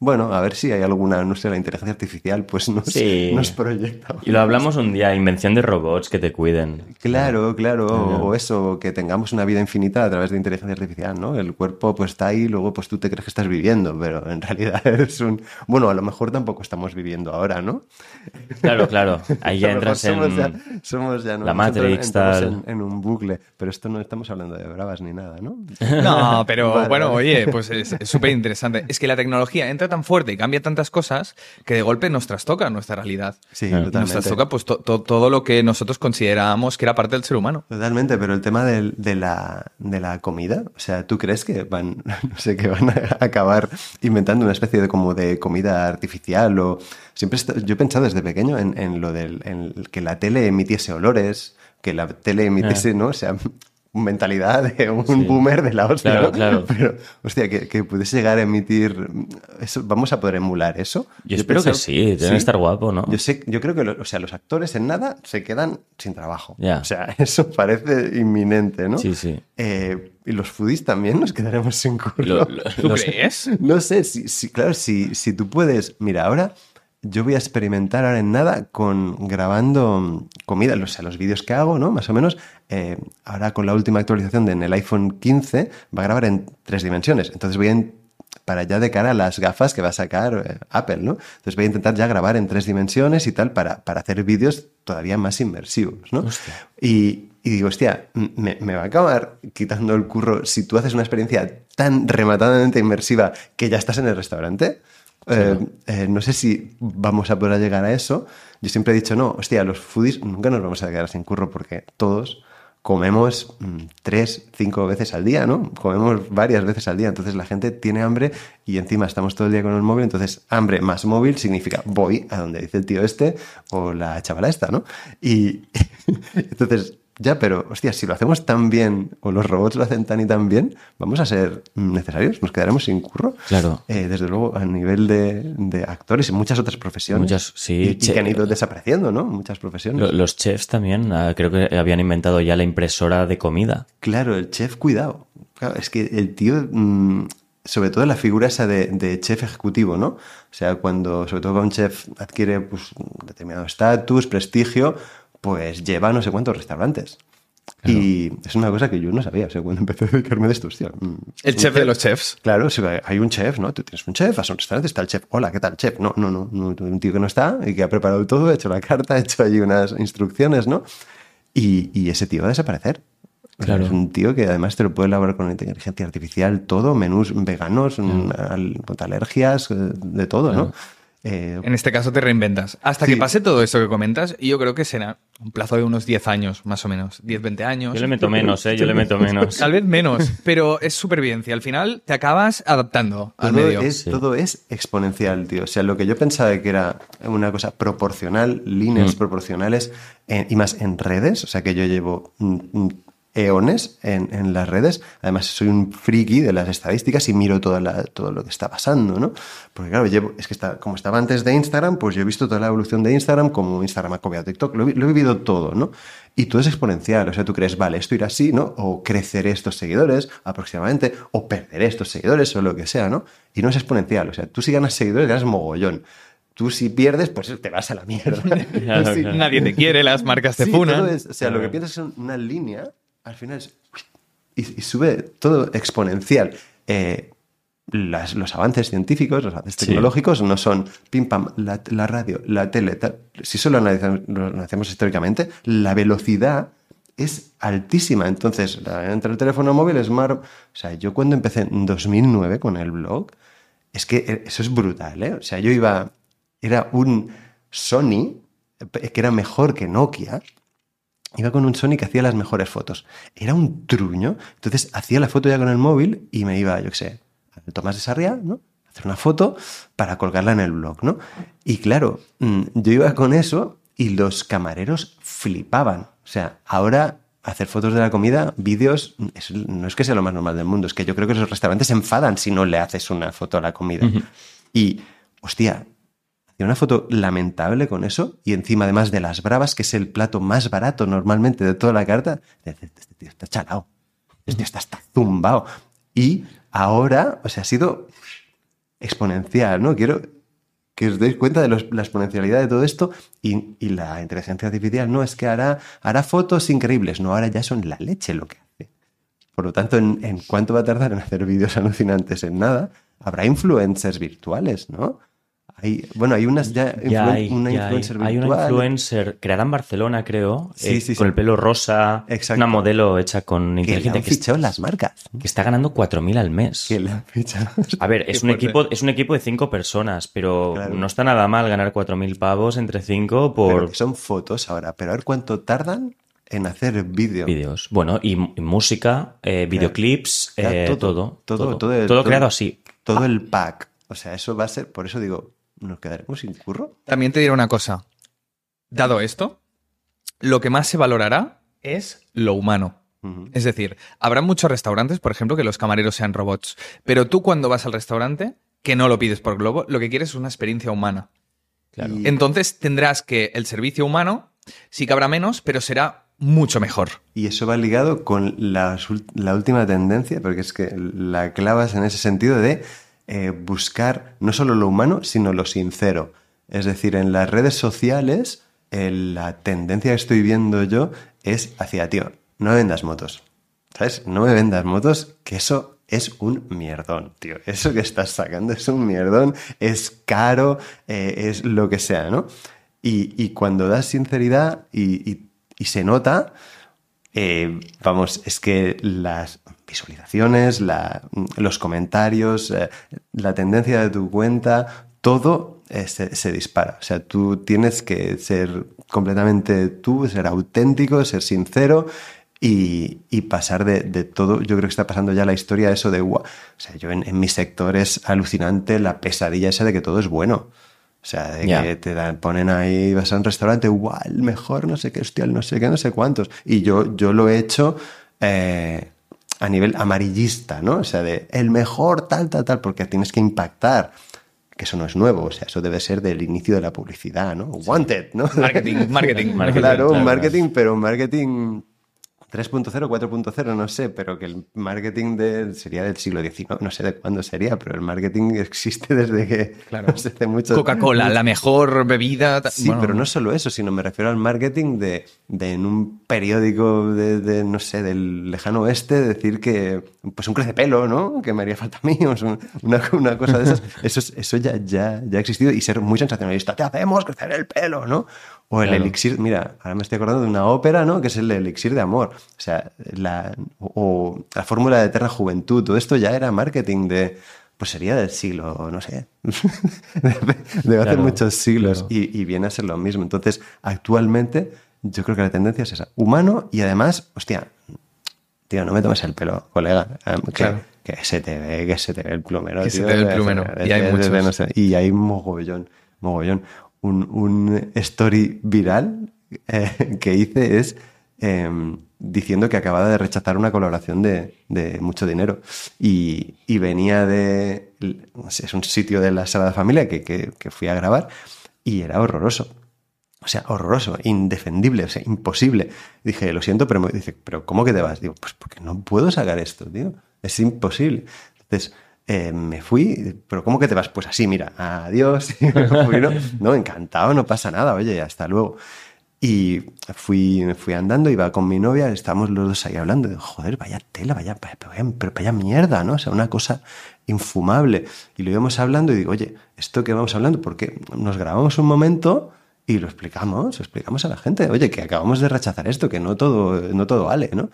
bueno, a ver si hay alguna, no sé, la inteligencia artificial, pues nos, Sí. nos proyecta. Y lo hablamos un día, invención de robots que te cuiden. Claro, claro, o eso, que tengamos una vida infinita a través de inteligencia artificial, ¿no? El cuerpo pues está ahí, luego pues tú te crees que estás viviendo, pero en realidad es un... Bueno, a lo mejor tampoco estamos viviendo ahora, ¿no? Claro, claro. Ahí ya entras en... somos ya, somos ya, ¿no? la Nosotros Matrix, entramos tal. En, en un bucle, pero esto no estamos hablando de bravas ni nada, ¿no? No, pero Vale, bueno, oye, pues es es súper interesante. Es que la tecnología entra tan fuerte y cambia tantas cosas que de golpe nos trastoca nuestra realidad. Sí, Claro. Y nos trastoca pues to- to- todo lo que nosotros considerábamos que era parte del ser humano. Totalmente, pero el tema de, la, de la comida, o sea, ¿tú crees que van, no sé, que van a acabar inventando una especie de como de comida artificial o siempre est- yo he pensado desde pequeño en, en lo del en que la tele emitiese olores, que la tele emitiese, ¿no? O sea, mentalidad de un Sí. boomer de la hostia, Claro, ¿no? claro. Pero, hostia, que, que pudiese llegar a emitir eso, ¿vamos a poder emular eso? Yo espero que sí, deben estar guapo, ¿no? Yo sé, yo creo que, lo- o sea, los actores en nada se quedan sin trabajo. O sea, eso parece inminente, ¿no? Sí, sí. Eh, y los foodies también nos quedaremos sin curro. Lo- lo- ¿Tú crees? No sé, si, si- claro, si, si tú puedes. Mira, ahora yo voy a experimentar ahora en nada con grabando mm, comida, o sea, los vídeos que hago, ¿no? Más o menos. eh, ahora con la última actualización de en el iPhone 15 va a grabar en tres dimensiones. Entonces voy a. para ya de cara a las gafas que va a sacar eh, Apple, ¿no? Entonces voy a intentar ya grabar en tres dimensiones y tal para, para hacer vídeos todavía más inmersivos, ¿no? Y, y digo, hostia, me, me va a acabar quitando el curro si tú haces una experiencia tan rematadamente inmersiva que ya estás en el restaurante. Eh, eh, no sé si vamos a poder llegar a eso. Yo siempre he dicho, no, hostia, los foodies nunca nos vamos a quedar sin curro porque todos comemos mm, tres, cinco veces al día, ¿no? Comemos varias veces al día. Entonces la gente tiene hambre y encima estamos todo el día con el móvil. Entonces, hambre más móvil significa voy a donde dice el tío este o la chavala esta, ¿no? Y entonces, ya, pero hostia, si lo hacemos tan bien o los robots lo hacen tan y tan bien, vamos a ser necesarios, nos quedaremos sin curro. Claro. Eh, desde luego, a nivel de, de actores y muchas otras profesiones. Muchas, sí, Y, que han ido desapareciendo, ¿no? Muchas profesiones. Lo- Los chefs también, ah, creo que habían inventado ya la impresora de comida. Claro, el chef, cuidado. Claro, es que el tío, mm, sobre todo la figura esa de, de chef ejecutivo, ¿no? O sea, cuando, sobre todo cuando un chef adquiere pues, un determinado estatus, prestigio, pues lleva no sé cuántos restaurantes. Y es una cosa que yo no sabía, o sea, cuando empecé a dedicarme de esto, hostia. mm, El un chef de los chefs. Claro, hay un chef, ¿no? Tú tienes un chef, vas a un restaurante, está el chef. Hola, ¿qué tal, chef? No, no, no, no, un tío que no está y que ha preparado todo, ha hecho la carta, ha hecho allí unas instrucciones, ¿no? Y, y ese tío va a desaparecer. O sea, Claro. Es un tío que además te lo puede elaborar con inteligencia artificial, todo, menús veganos, mm, al- alergias, eh, de todo, ¿no? Eh, En este caso te reinventas. Hasta Sí. que pase todo esto que comentas, y yo creo que será un plazo de unos 10 años, más o menos. 10, 20 años. Yo le meto menos, ¿eh? Yo le meto menos. Tal vez menos, pero es supervivencia. Al final te acabas adaptando al todo medio. es, Sí. todo es exponencial, tío. O sea, lo que yo pensaba que era una cosa proporcional, líneas Mm. proporcionales, en- y más en redes, o sea, que yo llevo mm, mm, eones en, en las redes. Además, soy un friki de las estadísticas y miro toda la- todo lo que está pasando, ¿no? Porque claro, llevo, es que está, como estaba antes de Instagram, pues yo he visto toda la evolución de Instagram, como Instagram ha copiado TikTok, lo, lo he vivido todo, ¿no? Y todo es exponencial, o sea, tú crees, vale, esto irá así, ¿no? O creceré estos seguidores aproximadamente, o perderé estos seguidores, o lo que sea, ¿no? Y no es exponencial, o sea, tú si ganas seguidores, ganas mogollón. Tú si pierdes, pues te vas a la mierda. Claro, si- claro. Nadie te quiere, las marcas te Sí, funan. es- o sea, lo que piensas es una línea, al final es. Y, y sube todo exponencial. Eh, las- los avances científicos, los avances Sí. tecnológicos no son pim pam, la, la radio, la tele. tal. Si solo analizamos, lo analizamos históricamente, la velocidad es altísima. Entonces, la- entre el teléfono móvil, smart. O sea, yo cuando empecé en 2009 con el blog, es que eh, eso es brutal, ¿eh? O sea, yo iba. Era un Sony eh, que era mejor que Nokia. Iba con un Sony que hacía las mejores fotos. Era un truño. Entonces hacía la foto ya con el móvil y me iba, yo qué sé, al Tomás de Sarriá, ¿no? Hacer una foto para colgarla en el blog, ¿no? Y claro, mm, yo iba con eso y los camareros flipaban. O sea, ahora hacer fotos de la comida, vídeos, no es que sea lo más normal del mundo, es que yo creo que los restaurantes se enfadan si no le haces una foto a la comida. Y, hostia, hacía una foto lamentable con eso y encima además de las bravas, que es el plato más barato normalmente de toda la carta, este tío está chalao, este tío está, está zumbao. Y ahora, o sea, ha sido exponencial, ¿no? Quiero que os deis cuenta de la exponencialidad de todo esto y, y la inteligencia artificial no es que hará, hará fotos increíbles, no, ahora ya son la leche lo que hace. Por lo tanto, ¿en, en cuánto va a tardar en hacer vídeos alucinantes? En nada. Habrá influencers virtuales, ¿no? Hay, bueno, hay unas ya, hay, una ya hay. influencer Hay una influencer creada en Barcelona, creo, Sí, eh, sí, con sí. el pelo rosa, Exacto. una modelo hecha con que inteligencia que, fichado las marcas. que está ganando 4.000 al mes. Que fichado. A ver, es Qué un, fuerte. equipo, es un equipo de cinco personas, pero Claro. no está nada mal ganar 4.000 pavos entre cinco Pero por que son fotos ahora. Pero a ver cuánto tardan en hacer vídeo. vídeos. Bueno, y, y música, eh, videoclips, eh, todo, todo, todo, todo, el- todo- creado así. Todo el pack. O sea, eso va a ser, por eso digo, nos quedaremos sin curro. También te diré una cosa. Dado esto, lo que más se valorará es lo humano. Es decir, habrá muchos restaurantes, por ejemplo, que los camareros sean robots. Pero tú cuando vas al restaurante, que no lo pides por globo, lo que quieres es una experiencia humana. Claro. Y- Entonces tendrás que el servicio humano sí que habrá menos, pero será mucho mejor. Y eso va ligado con ul- la última tendencia, porque es que la clavas en ese sentido de eh, buscar no solo lo humano, sino lo sincero. Es decir, en las redes sociales, eh, la tendencia que estoy viendo yo es hacia, tío, no me vendas motos. ¿Sabes? No me vendas motos, que eso es un mierdón, tío. Eso que estás sacando es un mierdón, es caro, eh, es lo que sea, ¿no? Y, y cuando das sinceridad y, y- y se nota, eh, vamos, es que las visualizaciones, los comentarios, eh, la tendencia de tu cuenta, todo eh, se, dispara. O sea, tú tienes que ser completamente tú, ser auténtico, ser sincero y, y pasar de, de todo. Yo creo que está pasando ya la historia eso de, "Guau". o sea, yo en, en mi sector es alucinante la pesadilla esa de que todo es bueno. O sea, de que te dan- ponen ahí, vas a un restaurante, guau, el mejor, no sé qué, hostia, no sé qué, no sé cuántos. Y yo, yo lo he hecho eh, a nivel amarillista, ¿no? O sea, de el mejor, tal, tal, tal, porque tienes que impactar. Que eso no es nuevo, o sea, eso debe ser del inicio de la publicidad, ¿no? Wanted, ¿no? Marketing, marketing, marketing. claro, marketing, pero marketing 3.0, 4.0, no sé, pero que el marketing de, sería del siglo XIX, no sé de cuándo sería, pero el marketing existe desde que Claro. no sé, hace mucho Coca-Cola, la mejor bebida. Sí, bueno, pero no solo eso, sino me refiero al marketing de, de en un periódico de, de, no sé, del lejano oeste, decir que, pues un crecepelo, ¿no? Que me haría falta a mí, o sea, una, una cosa de esas. Eso, es- eso ya, ya, ya ha existido y ser muy sensacionalista. Te hacemos crecer el pelo, ¿no? O el Claro. elixir, mira, ahora me estoy acordando de una ópera, ¿no? Que es el elixir de amor. O sea, la, o la fórmula de eterna juventud, todo esto ya era marketing de, pues sería del siglo, no sé, de, de hace Claro, muchos siglos claro. y, y viene a ser lo mismo. Entonces, actualmente, yo creo que la tendencia es esa. Humano y además, hostia, tío, no me tomes el pelo, colega. em, Que, Claro. que se te ve, que se te ve el plumero. Que se te ve el plumero. ve, Y hay muchos. no sé, y hay mogollón, mogollón. Un, un story viral eh, que hice es em, diciendo que acababa de rechazar una colaboración de, de mucho dinero. Y, y venía de. es un sitio de la Sagrada Familia que, que, que fui a grabar y era horroroso. O sea, horroroso, indefendible, o sea, imposible. Dije, lo siento, pero me dice, ¿pero cómo que te vas? Digo, pues porque no puedo sacar esto, tío. Es imposible. Entonces, eh, me fui, pero ¿cómo que te vas? Pues así, mira, adiós. Fui, ¿no? no, encantado, no pasa nada, oye, hasta luego. Y fui, fui andando, iba con mi novia, estábamos los dos ahí hablando. Digo, joder, vaya tela, vaya, vaya- vaya mierda, ¿no? O sea, una cosa infumable. Y lo íbamos hablando y digo, oye, ¿esto que vamos hablando? Porque nos grabamos un momento y lo explicamos, lo explicamos a la gente. Oye, que acabamos de rechazar esto, que no todo, no todo vale, ¿no?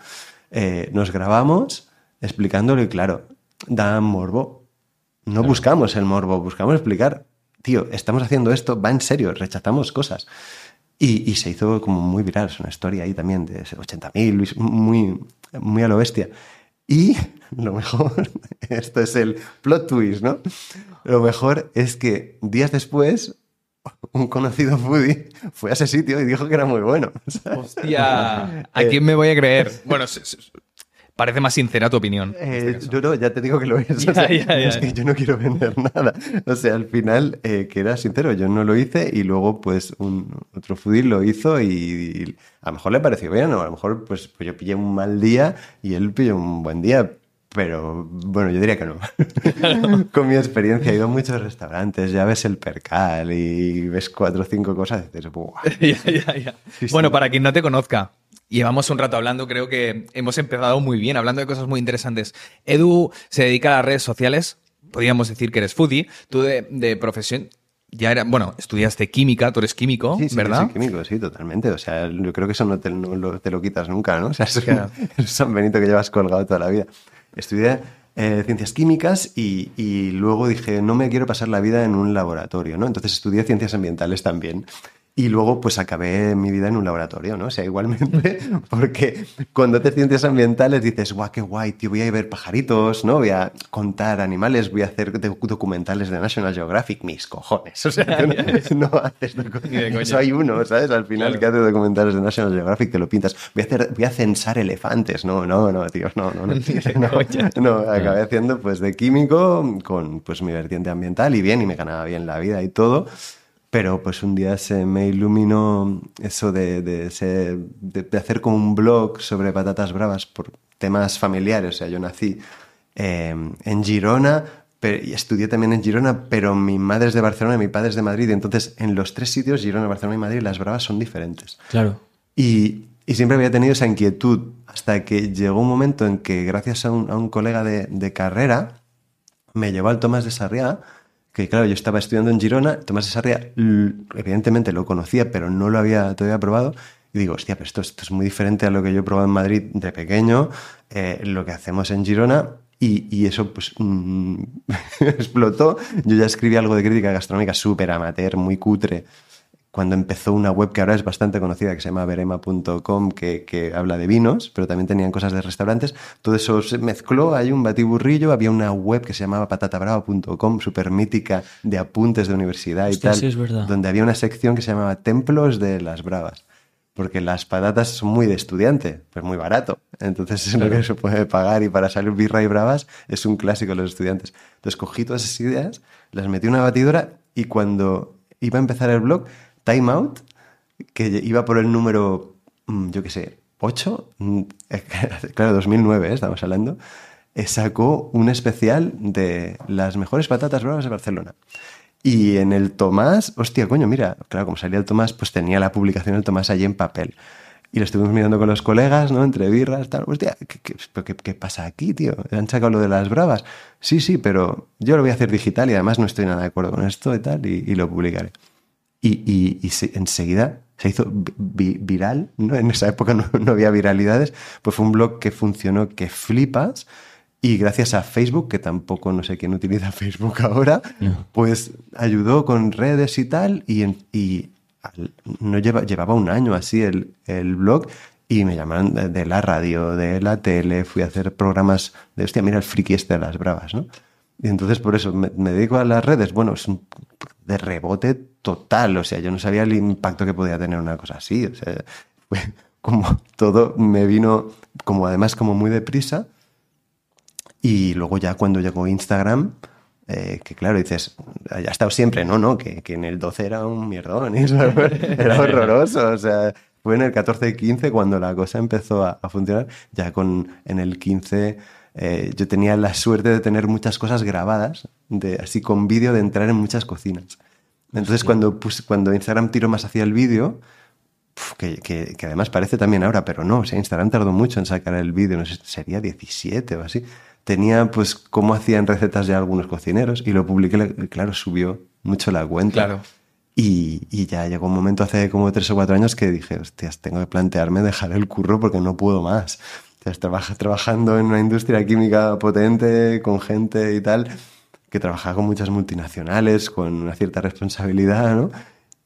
Eh, nos grabamos explicándolo y claro, da morbo. No buscamos el morbo, buscamos explicar, tío, estamos haciendo esto, va en serio, rechazamos cosas. Y, y se hizo como muy viral, es una historia ahí también de 80.000, muy, muy a lo bestia. Y lo mejor, esto es el plot twist, ¿no? Lo mejor es que días después, un conocido foodie fue a ese sitio y dijo que era muy bueno. ¿sabes? Hostia, ¿a quién me voy a creer? Bueno, parece más sincera tu opinión. Eh, yo no, ya te digo que lo es. o Ya, sea, ya, ya. Es que yo no quiero vender nada. O sea, al final, eh, que era sincero, yo no lo hice y luego, pues, un otro foodie lo hizo y, y a lo mejor le pareció bien o a lo mejor, pues, pues yo pillé un mal día y él pilló un buen día. pero bueno, yo diría que no. Con mi experiencia he ido a muchos restaurantes, ya ves el percal y ves cuatro o cinco cosas y dices. Ya, ya, ya. Sí, sí. Bueno, para quien no te conozca, llevamos un rato hablando, creo que hemos empezado muy bien, hablando de cosas muy interesantes. Edu se dedica a las redes sociales, podríamos decir que eres foodie, tú de, de profesión... Ya era, bueno, estudiaste química, tú eres químico, Sí, sí, ¿verdad? soy químico, sí, totalmente. O sea, yo creo que eso no te, no lo, te lo quitas nunca, ¿no? O sea, es Claro. un San Benito que llevas colgado toda la vida. Estudié eh, ciencias químicas y, y luego dije, no me quiero pasar la vida en un laboratorio, ¿no? Entonces estudié ciencias ambientales también. Y luego, pues acabé mi vida en un laboratorio, ¿no? O sea, igualmente, porque cuando te ciencias ambientales dices, guau, qué guay, tío, voy a ver pajaritos, ¿no? Voy a contar animales, voy a hacer documentales de National Geographic, mis cojones. O sea, no, no haces docu- Ni de coña. Eso hay uno, ¿sabes? Al final Claro. que hace documentales de National Geographic te lo pintas. Voy a hacer, voy a censar elefantes. No, no, no, tío, no, no, no. No, coña. no, acabé haciendo pues de químico con pues mi vertiente ambiental y bien, y me ganaba bien la vida y todo. Pero pues un día se me iluminó eso de, de, de- de hacer como un blog sobre patatas bravas por temas familiares. O sea, yo nací eh, en Girona, y estudié también en Girona, pero mi madre es de Barcelona y mi padre es de Madrid. Entonces, en los tres sitios, Girona, Barcelona y Madrid, las bravas son diferentes. Claro. Y, y siempre había tenido esa inquietud hasta que llegó un momento en que, gracias a un, a un colega de, de carrera, me llevó al Tomás de Sarriá, que claro, yo estaba estudiando en Girona, Tomás de Sarriá, l- evidentemente lo conocía, pero no lo había todavía probado. Y digo, hostia, pero esto, esto es muy diferente a lo que yo he probado en Madrid de pequeño, eh, lo que hacemos en Girona. Y, y eso pues mm, explotó. Yo ya escribí algo de crítica gastronómica súper amateur, muy cutre, cuando empezó una web que ahora es bastante conocida, que se llama verema.com, que, que habla de vinos, pero también tenían cosas de restaurantes. Todo eso se mezcló, hay un batiburrillo, había una web que se llamaba patatabrava.com, súper mítica, de apuntes de universidad y Hostia, tal, sí, es verdad. donde había una sección que se llamaba Templos de las Bravas. Porque las patatas son muy de estudiante, pues muy barato. Entonces es lo que se puede pagar y para salir birra y bravas es un clásico de los estudiantes. Entonces cogí todas esas ideas, las metí en una batidora y cuando iba a empezar el blog, Time Out, que iba por el número, mm, yo qué sé, 8, mm, claro, 2009 ¿eh? estamos hablando, eh, sacó un especial de las mejores patatas bravas de Barcelona. Y en el Tomás, hostia, coño, mira, claro, como salía el Tomás, pues tenía la publicación del Tomás allí en papel. Y lo estuvimos mirando con los colegas, ¿no? Entre birras, tal. Hostia, ¿qué, qué, pasa aquí, tío? ¿Han sacado lo de las bravas? Sí, sí, pero yo lo voy a hacer digital y además no estoy nada de acuerdo con esto y tal, y lo publicaré. Y, y- y se- enseguida se hizo vi- vi- viral, ¿no? En esa época no, no había viralidades, pues fue un blog que funcionó que flipas. Y gracias a Facebook, que tampoco no sé quién utiliza Facebook ahora, pues ayudó con redes y tal. Y, y al- no lleva, llevaba un año así el, el blog. Y me llamaron de, de la radio, de la tele, fui a hacer programas de, hostia, mira el friki este de las bravas, ¿no? Y entonces por eso me, me dedico a las redes. Bueno, es un de rebote total. O sea, yo no sabía el impacto que podía tener una cosa así. O sea, fue como todo me vino, como además como muy deprisa. Y luego ya cuando llegó Instagram, eh, que claro, dices, ha estado siempre, no, no, que, que en el 12 era un mierdón, eso era horroroso, o sea, fue en el 14 y 15 cuando la cosa empezó a, a funcionar, ya con en el 15 eh, yo tenía la suerte de tener muchas cosas grabadas, de, así con vídeo, de entrar en muchas cocinas. Entonces cuando, cuando Instagram tiró más hacia el vídeo, que, que- que además parece también ahora, pero no, o sea, Instagram tardó mucho en sacar el vídeo, no sé, sería 17 o así. Tenía pues cómo hacían recetas ya algunos cocineros y lo publiqué, claro, subió mucho la cuenta. Claro. Y, y ya llegó un momento hace como tres o cuatro años que dije, hostias, tengo que plantearme dejar el curro porque no puedo más. Trabajando en una industria química potente, con gente y tal, que trabajaba con muchas multinacionales, con una cierta responsabilidad, ¿no?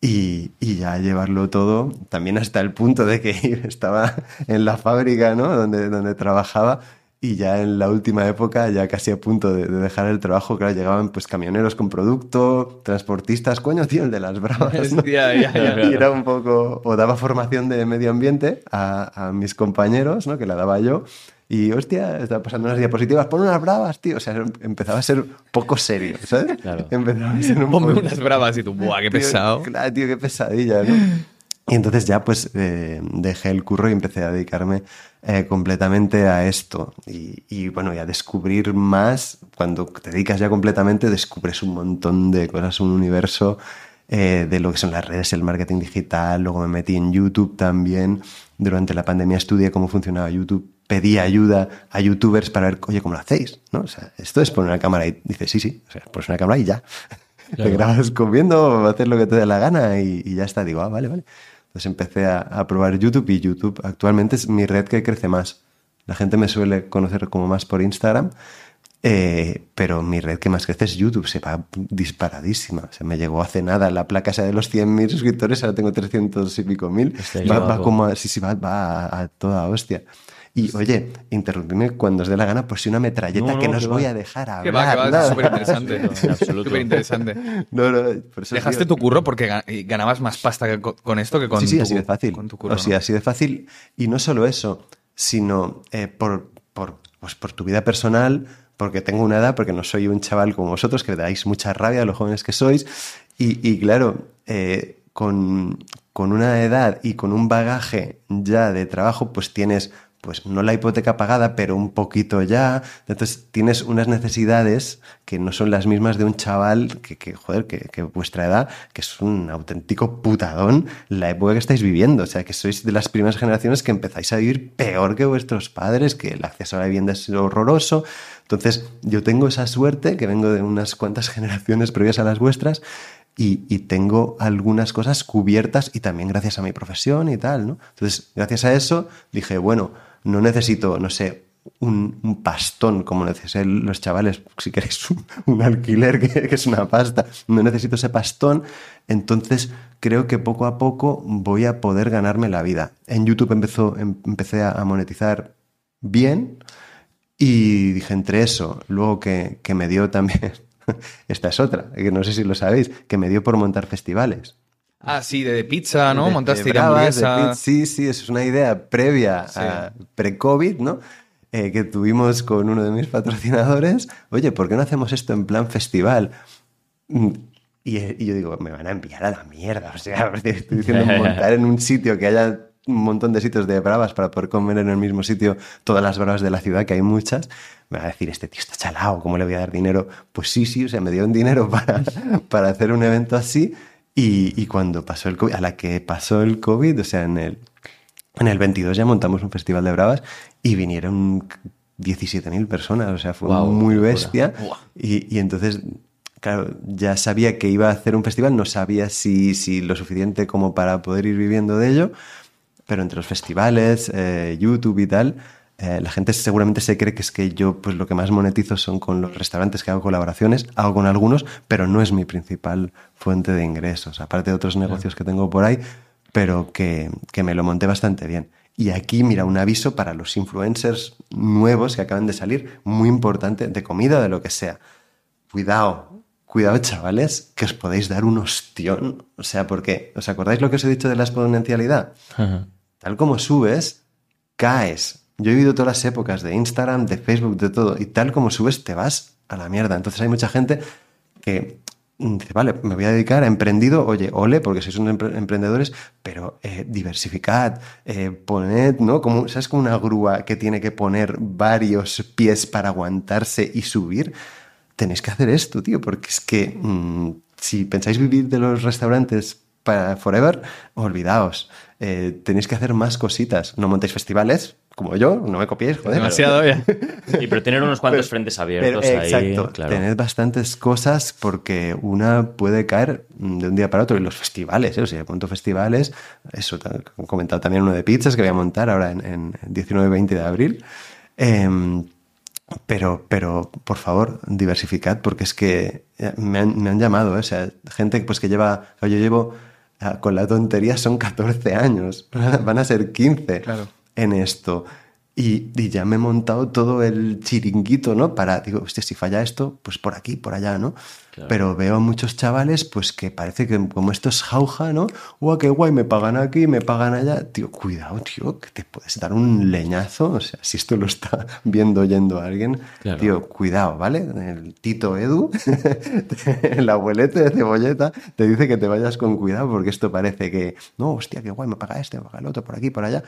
Y, y ya llevarlo todo, también hasta el punto de que estaba en la fábrica, ¿no? Donde, donde trabajaba y ya en la última época, ya casi a punto de, de dejar el trabajo, claro, llegaban pues camioneros con producto, transportistas, coño, tío, el de las bravas, ¿no? Hostia, ya, ya, Y era un poco, o daba formación de medio ambiente a, a mis compañeros, ¿no? Que la daba yo. Y, hostia, estaba pasando unas diapositivas, pon unas bravas, tío. O sea, empezaba a ser poco serio, ¿sabes? Claro. Empezaba a ser un Ponme poco... unas bravas y tú, ¡buah, qué Tío, pesado! Claro, tío, qué pesadilla, ¿no? Y entonces ya pues eh, dejé el curro y empecé a dedicarme eh, completamente a esto. Y, y, bueno, y a descubrir más. Cuando te dedicas ya completamente, descubres un montón de cosas, un universo eh, de lo que son las redes, el marketing digital. Luego me metí en YouTube también. Durante la pandemia estudié cómo funcionaba YouTube. Pedí ayuda a youtubers para ver, oye, ¿cómo lo hacéis? ¿No? O sea, esto es poner una cámara y dices, sí, sí, o sea, pones una cámara y ya. Claro. Te grabas comiendo, hacer lo que te dé la gana y, y ya está. Digo, ah, vale, vale. Entonces empecé a, a, probar YouTube y YouTube actualmente es mi red que crece más. La gente me suele conocer como más por Instagram, eh, pero mi red que más crece es YouTube, se va disparadísima. Se me llegó hace nada la placa esa de los 100.000 suscriptores, ahora tengo 300 y pico mil. Va, va, como a, sí, sí, va, va a, a, toda hostia. Y oye, interrumpidme cuando os dé la gana por si una metralleta no, que no os voy a dejar hablar. Que va, que va, súper interesante. súper interesante. No, no, por eso Dejaste tu curro porque ganabas más pasta con esto que con sí, sí, tu, así de fácil. Con tu curro, o sea, así de fácil. Y no solo eso, sino eh, por, por, pues por tu vida personal, porque tengo una edad, porque no soy un chaval como vosotros, que dais mucha rabia a los jóvenes que sois. Y, y claro, eh, con, con una edad y con un bagaje ya de trabajo, pues tienes pues no la hipoteca pagada, pero un poquito ya. Entonces tienes unas necesidades que no son las mismas de un chaval que, que joder, que, vuestra edad, que es un auténtico putadón la época que estáis viviendo. O sea, que sois de las primeras generaciones que empezáis a vivir peor que vuestros padres, que el acceso a la vivienda es horroroso. Entonces, yo tengo esa suerte, que vengo de unas cuantas generaciones previas a las vuestras, y, y, tengo algunas cosas cubiertas y también gracias a mi profesión y tal, ¿no? Entonces, gracias a eso, dije, bueno, no necesito, no sé, un, pastón como necesitan los chavales, si queréis un, un alquiler que, que, es una pasta, no necesito ese pastón, entonces creo que poco a poco voy a poder ganarme la vida. En YouTube empezó, em, empecé a monetizar bien y dije entre eso, luego que, que me dio también, esta es otra, que no sé si lo sabéis, que me dio por montar festivales. Ah, sí, de, de pizza, ¿no? De, Montaste de bravas. Sí, sí, eso es una idea previa sí. a pre-COVID, ¿no? Eh, que tuvimos con uno de mis patrocinadores. Oye, ¿por qué no hacemos esto en plan festival? Y, y yo digo, me van a enviar a la mierda. O sea, estoy diciendo montar en un sitio que haya un montón de sitios de bravas para poder comer en el mismo sitio todas las bravas de la ciudad, que hay muchas, me va a decir, este tío está chalado, ¿cómo le voy a dar dinero? Pues sí, sí, o sea, me dio un dinero para, para hacer un evento así y, y, cuando pasó el COVID, a la que pasó el COVID, o sea, en el, en el 22 ya montamos un festival de bravas y vinieron 17.000 personas, o sea, fue wow, muy bestia. Wow. Y, y, entonces, claro, ya sabía que iba a hacer un festival, no sabía si, si lo suficiente como para poder ir viviendo de ello, pero entre los festivales, eh, YouTube y tal, eh, la gente seguramente se cree que es que yo pues lo que más monetizo son con los restaurantes que hago colaboraciones, hago con algunos, pero no es mi principal fuente de ingresos, aparte de otros negocios que tengo por ahí, pero que, que me lo monté bastante bien. Y aquí, mira, un aviso para los influencers nuevos que acaban de salir, muy importante, de comida o de lo que sea. Cuidado, cuidado, chavales, que os podéis dar un ostión. O sea, porque, ¿os acordáis lo que os he dicho de la exponencialidad? Tal como subes, caes. Yo he vivido todas las épocas de Instagram, de Facebook, de todo, y tal como subes, te vas a la mierda. Entonces hay mucha gente que dice, vale, me voy a dedicar a emprendido, oye, ole, porque sois unos emprendedores, pero eh, diversificad, eh, poned, ¿no? Como, ¿Sabes? Como una grúa que tiene que poner varios pies para aguantarse y subir. Tenéis que hacer esto, tío, porque es que mmm, si pensáis vivir de los restaurantes para forever, olvidaos. Eh, tenéis que hacer más cositas. No montéis festivales, como yo, no me copiéis, joder. Demasiado bien. y pero tener unos cuantos pero, frentes abiertos pero, ahí. Exacto, claro. tened bastantes cosas porque una puede caer de un día para otro. Y los festivales, ¿eh? o sea, monto festivales, eso, he comentado también uno de pizzas que voy a montar ahora en, en 19 y 20 de abril. Eh, pero, pero, por favor, diversificad, porque es que me han, me han llamado, ¿eh? o sea, gente pues que lleva, yo llevo con la tontería son 14 años, van a ser 15 claro. En esto. Y, y ya me he montado todo el chiringuito, ¿no? Para, digo, hostia, si falla esto, pues por aquí, por allá, ¿no? Pero veo a muchos chavales, pues que parece que como esto es jauja, ¿no? ¡Guau, qué guay! Me pagan aquí, me pagan allá. Tío, cuidado, tío, que te puedes dar un leñazo. O sea, si esto lo está viendo, oyendo alguien, Claro. tío, cuidado, ¿vale? El Tito Edu, el abuelete de cebolleta, te dice que te vayas con cuidado porque esto parece que, no, hostia, qué guay, me paga este, me paga el otro, por aquí, por allá.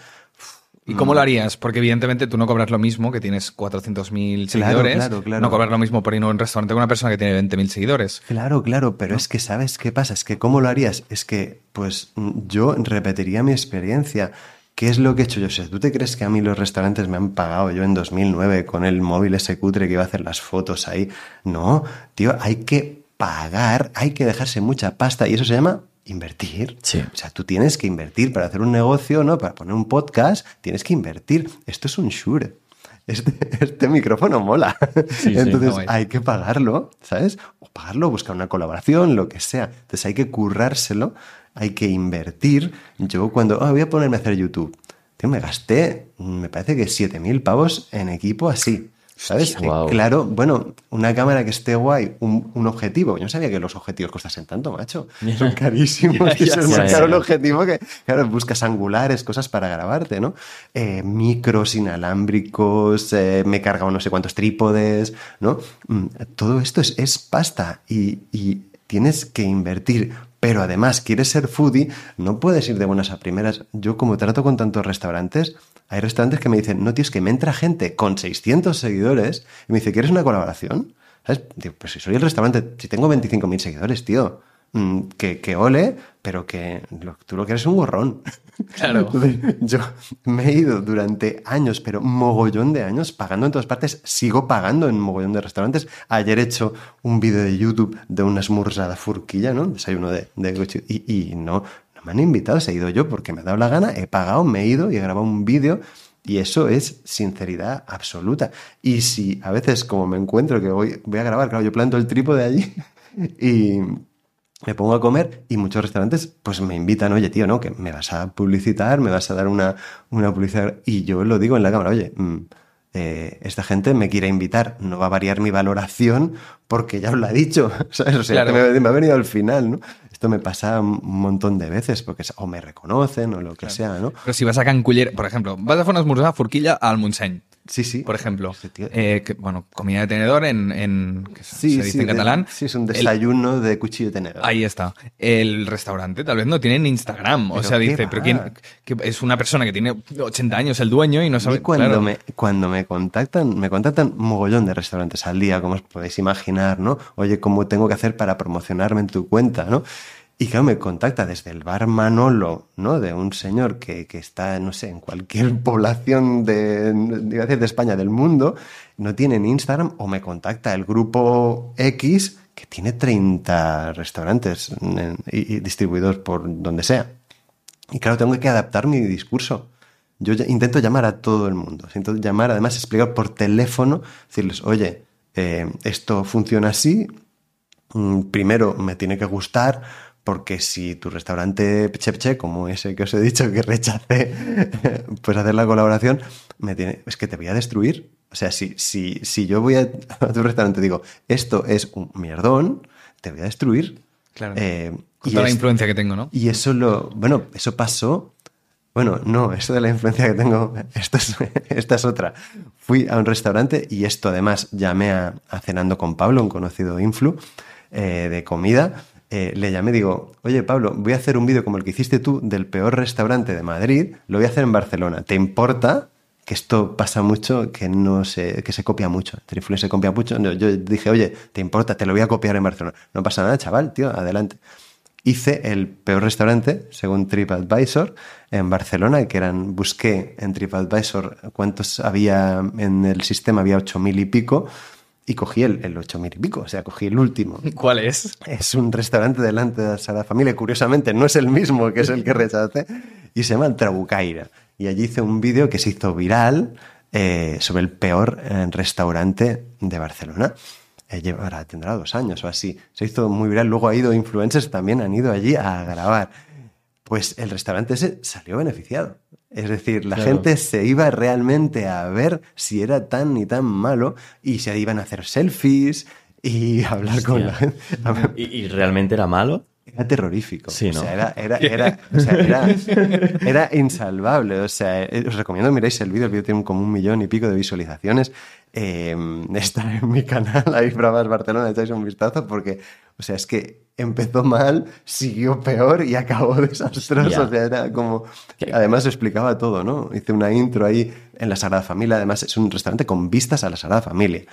¿Y cómo lo harías? Porque evidentemente tú no cobras lo mismo, que tienes 400.000 Claro, seguidores. claro, claro. No cobras lo mismo por ir a un restaurante con una persona que tiene 20.000 seguidores. Claro, claro, pero es que ¿sabes qué pasa? Es que ¿cómo lo harías? Es que, pues mm, yo repetiría mi experiencia. ¿Qué es lo que he hecho yo? O sea, ¿tú te crees que a mí los restaurantes me han pagado yo en 2009 con el móvil ese cutre que iba a hacer las fotos ahí? No, tío, hay que pagar, hay que dejarse mucha pasta y eso se llama invertir. Sí. O sea, tú tienes que invertir para hacer un negocio, ¿no? Para poner un podcast, tienes que invertir. Esto es un shure. Este, este micrófono mola. sí, Entonces hay que pagarlo, ¿sabes? O pagarlo, buscar una colaboración, lo que sea. Entonces hay que currárselo, hay que invertir. Yo cuando ah, voy a ponerme a hacer YouTube, tío, me gasté, me parece que 7.000 pavos en equipo así. ¿Sabes? Claro, bueno, una cámara que esté guay, un, un objetivo. Yo no sabía que los objetivos costasen tanto, macho. Son carísimos. Es más caro el objetivo que, claro, buscas angulares, cosas para grabarte, ¿no? Eh, micros inalámbricos, eh, me he cargado no sé cuántos trípodes, ¿no? Mm, Todo esto es, es pasta y, y tienes que invertir. Pero además, quieres ser foodie, no puedes ir de buenas a primeras. Yo, como trato con tantos restaurantes, hay restaurantes que me dicen, no, tío, es que me entra gente con 600 seguidores y me dice, ¿quieres una colaboración? ¿Sabes? Digo, pues si soy el restaurante, si tengo 25.000 seguidores, tío, mm, que, que ole, pero que lo- tú lo que eres es un gorrón. Claro. Yo me he ido durante años, pero mogollón de años, pagando en todas partes. Sigo pagando en mogollón de restaurantes. Ayer he hecho un vídeo de YouTube de una esmurzada furquilla, ¿no? Desayuno de, de. Y, no me han invitado, se he ido yo porque me ha dado la gana, he pagado, me he ido y he grabado un vídeo. Y eso es sinceridad absoluta. Y si a veces, como me encuentro que voy, voy a grabar, claro, yo planto el trípode allí y, me pongo a comer y muchos restaurantes pues me invitan, oye tío, ¿no? Que me vas a publicitar, me vas a dar una, una publicidad y yo lo digo en la cámara, oye, mm, eh, esta gente me quiere invitar, no va a variar mi valoración porque ya os lo ha dicho, ¿sabes? O sea, Claro. que me, me ha venido al final, ¿no? Esto me pasa un montón de veces porque o me reconocen o lo que sea, ¿no? Pero si vas a Can Culler, por ejemplo, vas a fer una esmorzar forquilla al Montseny, Sí, sí. por ejemplo. Eh, que, bueno, comida de tenedor en, en que se- sí, se dice sí, en de- catalán. sí, es un El- desayuno de cuchillo y tenedor. Ahí está. El restaurante tal vez no tiene ni Instagram. O sea, dice, va. pero quién, que es una persona que tiene 80 años el dueño y no sabe cuando, claro. me, cuando me contactan, me contactan mogollón de restaurantes al día, como os podéis imaginar, ¿no? Oye, ¿cómo tengo que hacer para promocionarme en tu cuenta, ¿no? Y claro, me contacta desde el bar Manolo, ¿no? De un señor que, que está, no sé, en cualquier población de, decir de España, del mundo, no tiene ni Instagram, o me contacta el grupo X, que tiene 30 restaurantes y, distribuidos por donde sea. Y claro, tengo que adaptar mi discurso. Yo intento llamar a todo el mundo. Intento llamar, además, explicar por teléfono, decirles, oye, eh, esto funciona así. Mm, Primero, me tiene que gustar, porque si tu restaurante Chepche, como ese que os he dicho que rechacé, pues hacer la colaboración, me tiene, es que te voy a destruir. O sea, si, si, si yo voy a, a tu restaurante y digo, esto es un mierdón, te voy a destruir. Claro. Eh, Con y toda la influencia que tengo, ¿no? y eso lo. Bueno, eso pasó. Bueno, no, eso de la influencia que tengo, esto es, esta es otra. Fui a un restaurante y esto además llamé a, a Cenando con Pablo, un conocido influ eh, de comida. Eh, le llamé digo, oye Pablo, voy a hacer un vídeo como el que hiciste tú del peor restaurante de Madrid, lo voy a hacer en Barcelona. ¿Te importa? Que esto pasa mucho, que no se, que se copia mucho. Trifle se copia mucho. No, Yo dije, oye, ¿te importa? Te lo voy a copiar en Barcelona. No pasa nada, chaval, tío, adelante hice el peor restaurante, según TripAdvisor, en Barcelona, que eran, busqué en TripAdvisor cuántos había en el sistema, había ocho mil y pico, y cogí el, el ocho mil y pico, o sea, cogí el último. ¿Cuál es? Es un restaurante delante de la Sagrada Familia, curiosamente no es el mismo que es el que rechacé, y se llama el Trabucaira. Y allí hice un vídeo que se hizo viral eh, sobre el peor eh, restaurante de Barcelona. Eh, tendrá dos años o así. Se hizo muy viral. Luego ha ido influencers también, han ido allí a grabar. Pues el restaurante ese salió beneficiado. Es decir, la gente se iba realmente a ver si era tan ni tan malo y se iban a hacer selfies y hablar con la gente. ¿Y, y realmente era malo? Era terrorífico. Sí, O ¿no? sea, era, era, era, o sea, era, era insalvable. O sea, eh, os recomiendo que miréis el vídeo. El vídeo tiene como un millón y pico de visualizaciones. Eh, está en mi canal, ahí Bravas Barcelona, echáis un vistazo porque, o sea, es que empezó mal, siguió peor y acabó desastroso. O sea, era como... Además explicaba todo, ¿no? Hice una intro ahí en la Sagrada Familia. Además es un restaurante con vistas a la Sagrada Familia.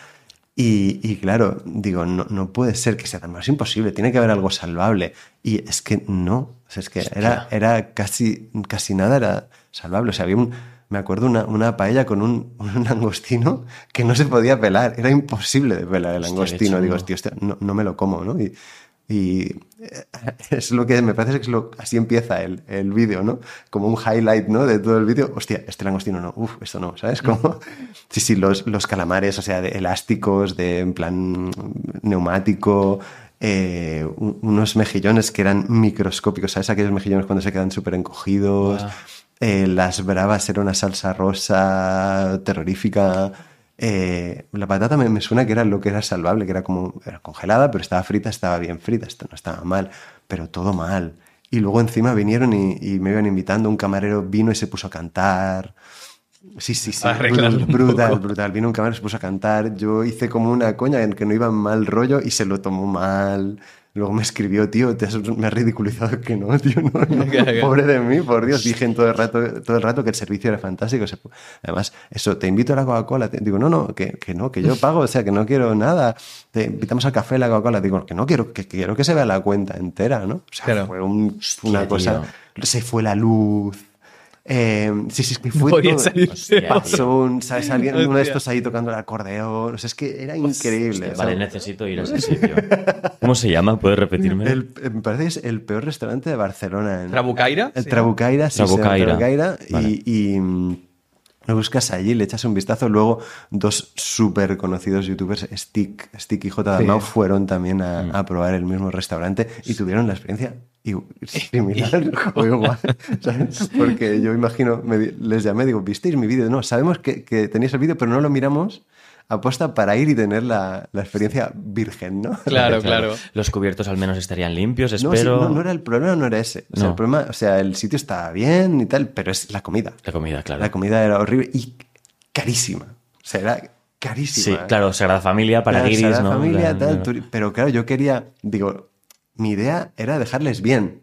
Y, y claro, digo, no, no puede ser que sea tan malo, es imposible, tiene que haber algo salvable. Y es que no, o sea, es que era, era casi, casi nada era salvable. O sea, había un, me acuerdo una, una paella con un, un langostino que no se podía pelar, era imposible de pelar el Hostia, langostino. Digo, hostia, hostia, no, no me lo como, ¿no? Y, y es lo que me parece que es lo, así empieza el, el vídeo, ¿no? Como un highlight, ¿no? De todo el vídeo. Hostia, este langostino no, uff, esto no, ¿sabes? Como, sí, sí, los, los calamares, o sea, de elásticos, de en plan neumático, eh, un- unos mejillones que eran microscópicos, ¿sabes? Aquellos mejillones cuando se quedan súper encogidos. Eh, las bravas era una salsa rosa terrorífica. Eh, la patata me, me suena que era lo que era salvable, que era como era congelada, pero estaba frita, estaba bien frita, esto no estaba mal, pero todo mal. Y luego encima vinieron y, y me iban invitando, un camarero vino y se puso a cantar. Sí, sí, sí. Brutal, poco. brutal. Vino un camarero, se puso a cantar. Yo hice como una coña en que no iba mal rollo y se lo tomó mal. Luego me escribió, tío, te has- me has ridiculizado que no, tío, no. Pobre de mí, por Dios. Dije en todo el rato, todo el rato que el servicio era fantástico. Además, eso, te invito a la Coca-Cola. Digo, no, no, que, que no, que yo pago, o sea, que no quiero nada. Te invitamos al café, la Coca-Cola. Digo, que no quiero, que quiero que se vea la cuenta entera, ¿no? O sea, Claro. fue un- una Hostia, cosa. Se fue la luz. Eh, sí, sí, es que fue podía todo. salir Hostia. Pasó un, ¿sabes? Alguien, uno de estos ahí tocando el acordeón. O sea, es que era increíble. Vale, necesito ir a ese sitio. ¿Cómo se llama? ¿Puedes repetirme? el- eh, me parece que es el peor restaurante de Barcelona. en- ¿Trabucaira? El Sí. Trabucaira, sí, Trabucaira. Trabucaira, Vale. y, y, mm, lo buscas allí, le echas un vistazo. Luego, dos súper conocidos youtubers, Stick, Stick y J. Dalmau, fueron también a, Mm. a probar el mismo restaurante y tuvieron la experiencia similar o igual. ¿sabes? Porque yo imagino, me les llamé, digo, ¿visteis mi vídeo? No, sabemos que, que teníais el vídeo, pero no lo miramos apuesta para ir y tener la, la experiencia virgen, ¿no? Claro, claro. Los cubiertos al menos estarían limpios, No, sí, espero. no, no era el problema, no era ese. O sea, No. el problema, o sea, el sitio estaba bien y tal, pero es la comida. La comida, claro. La comida era horrible y carísima. O sea, era Sí, carísima. claro, Sagrada Familia para Era guiris, Sagrada ¿no? Familia, tal, claro. pero claro, yo quería, digo, mi idea era dejarles bien.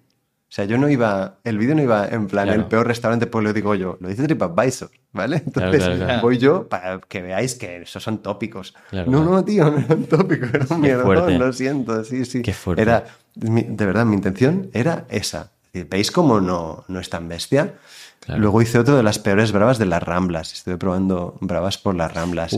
O sea, yo no iba, el vídeo no iba en plan Claro. el peor restaurante, pues lo digo yo, lo dice TripAdvisor, ¿vale? Entonces claro, claro. voy yo para que veáis que esos son tópicos. Claro, no, claro. no, tío, no eran tópicos, era un mierdón, lo siento, sí, sí. Qué fuerte. Era, de verdad, mi intención era esa. ¿Veis cómo no, no es tan bestia? Claro. Luego hice otro de las peores bravas de las Ramblas. Estuve probando bravas por las Ramblas.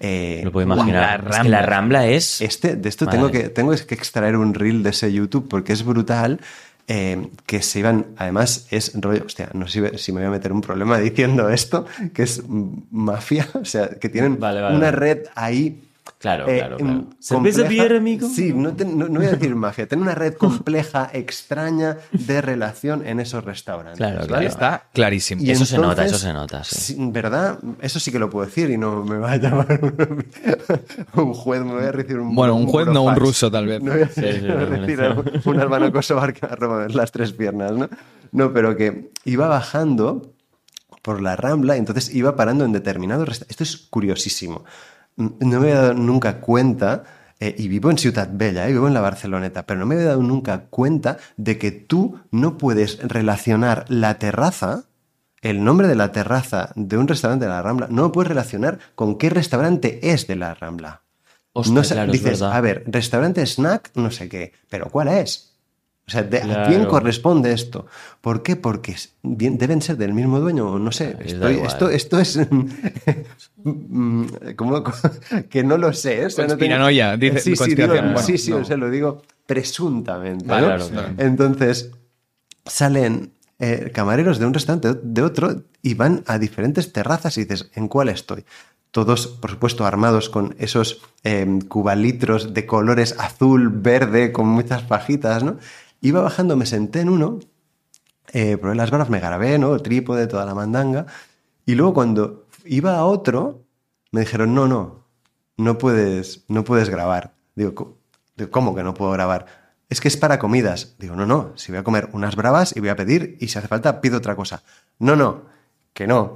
Eh, Lo puedo La imaginar. Es que Rambla. la Rambla es... este, de esto Madre. tengo que, tengo que extraer un reel de ese YouTube porque es brutal. Eh, que se iban, además es rollo, hostia, no sé si me voy a meter un problema diciendo esto, que es mafia, o sea, que tienen Vale, vale, una vale. red ahí. Claro, eh, claro, em, claro. ¿Cerveza compleja- beer, amigo? Sí, no, te- no- no voy a decir mafia, tienen una red compleja, extraña de relación en esos restaurantes. Claro, ¿vale? claro. Está clarísimo. Y Eso se nota, entonces, eso se nota, sí. ¿Verdad? Eso sí que lo puedo decir y no me va a llamar un, un juez, me voy a recibir un Bueno, un juez no, un ruso, tal vez. No voy a, Sí, sí, voy a decir a un albano kosovar que me ha robado las tres piernas, ¿no? No, pero que iba bajando por la Rambla, entonces iba parando en determinados restaurantes. Esto es curiosísimo. No me había dado nunca cuenta, eh, y vivo en Ciutat Bella, eh, vivo en la Barceloneta, pero no me había dado nunca cuenta de que tú no puedes relacionar la terraza, el nombre de la terraza de un restaurante de la Rambla, no lo puedes relacionar con qué restaurante es de la Rambla. Hostia, no sé, claro, es dices, a ver, restaurante snack, no sé qué, pero ¿cuál es? O sea, ¿de- ¿a quién corresponde esto? ¿Por qué? Porque deben ser del mismo dueño, o no sé. Estoy, igual. esto, esto es. mm, ¿cómo? que no lo sé. ¿eh? O sea, no tengo- Conspiranoia, dice- Sí, sí, digo- bueno, sí, sí, no. o sea, lo digo presuntamente. Vale, ¿no? claro, claro. Entonces, salen eh, camareros de un restaurante de otro y van a diferentes terrazas y dices, ¿en cuál estoy? Todos, por supuesto, armados con esos eh, cubalitros de colores azul, verde, con muchas pajitas, ¿no? Iba bajando, me senté en uno eh, probé las bravas, me grabé, ¿no? El trípode, toda la mandanga. Y luego cuando iba a otro, me dijeron, no, no, no puedes, no puedes grabar. Digo, "Co- digo, ¿cómo que no puedo grabar? Es que es para comidas. Digo, no, no, si voy a comer unas bravas y voy a pedir y si hace falta pido otra cosa. No, no, que no.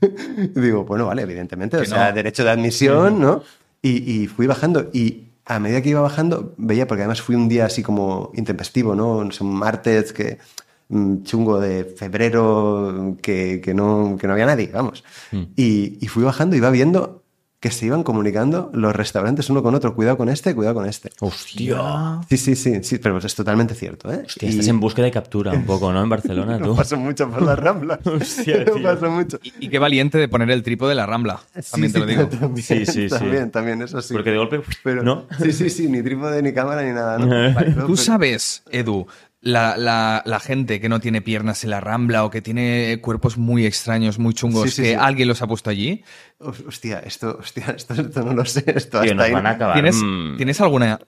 Digo, bueno, vale, evidentemente, Que o sea, no. derecho de admisión, ¿no? Y, y fui bajando y a medida que iba bajando veía, porque además fui un día así como intempestivo, ¿no? Un martes que mm, chungo de febrero que, que no, que no había nadie, vamos. Y, y fui bajando y iba viendo que se iban comunicando los restaurantes uno con otro. Cuidado con este, cuidado con este. Hostia. Sí, sí, sí, sí, pero es totalmente cierto, ¿eh? Hostia, Y- estás en búsqueda de captura un poco, ¿no? En Barcelona, No tú. paso mucho por las ramblas. Hostia, No tío. paso mucho. Y, y qué valiente de poner el trípode de la Rambla. También Sí, te lo digo. También, Sí, sí, sí. También, también, eso sí. Porque de golpe, Pero, ¿no? Sí, sí, sí, ni trípode, ni cámara, ni nada. ¿no? Vale, No, Tú pero- sabes, Edu, la, la- la gente que no tiene piernas en la Rambla o que tiene cuerpos muy extraños, muy chungos, Sí, sí, que sí. alguien los ha puesto allí. Hostia, esto, hostia, esto, esto no lo sé. Esto Tío, hasta nos ahí- van a acabar. ¿Tienes, mm, ¿tienes alguna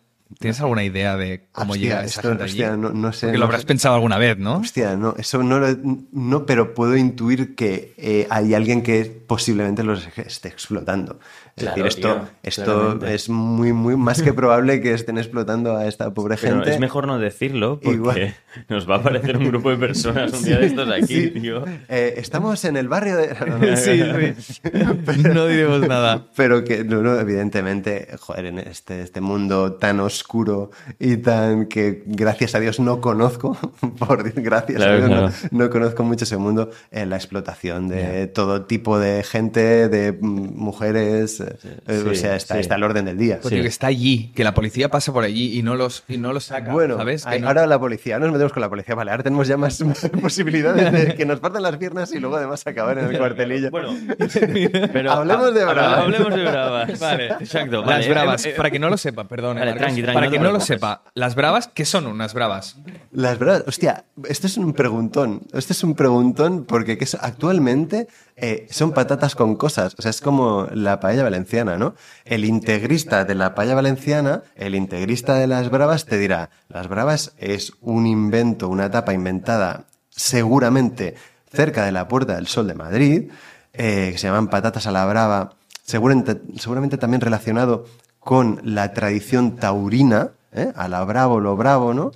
¿Tienes alguna idea de cómo Hostia, llega esa esto- gente allí? hostia, no- no sé, Porque lo no habrás sé. pensado alguna vez, ¿no? Hostia, no, eso no lo no, pero puedo intuir que eh, hay alguien que posiblemente los esté explotando. Es Claro, decir, esto, tío, esto claramente. es muy, muy más que probable que estén explotando a esta pobre Pero gente. es mejor no decirlo porque Igual. nos va a aparecer un grupo de personas un día de estos aquí, Sí. tío. Eh, estamos en el barrio de. no, no, no. sí, sí. no diremos nada. Pero que, no, no, evidentemente, joder, en este, este mundo tan oscuro y tan que gracias a Dios no conozco, por gracias Claro, a Dios claro. no, no conozco mucho ese mundo, en la explotación de todo tipo de gente, de mm, mujeres, eh, o sí, sea, está, sí. está al orden del día. Pues digo, que está allí, que la policía pasa por allí y no los, y no los saca. Bueno, ahora la policía, ahora nos metemos con la policía, vale, ahora tenemos ya más, más posibilidades de que nos partan las piernas y luego además acabar en el cuartelillo. Bueno, pero Hablemos de ahora bravas. Hablemos de bravas. Vale, exacto. Las bravas, Eh, eh, para que no lo sepa, perdón. eh, Vale, tranqui, para no que te no lo sepa, las bravas, ¿qué son unas bravas? Las bravas, hostia, esto es un preguntón. Este es un preguntón porque que es- actualmente eh, son patatas con cosas. O sea, es como la paella valenciana, ¿no? El integrista de la paella valenciana, el integrista de las bravas, te dirá: Las bravas es un invento, una etapa inventada seguramente cerca de la Puerta del Sol de Madrid, eh, que se llaman patatas a la brava, seguramente, seguramente también relacionado con la tradición taurina, ¿eh? a la bravo, lo bravo, ¿no?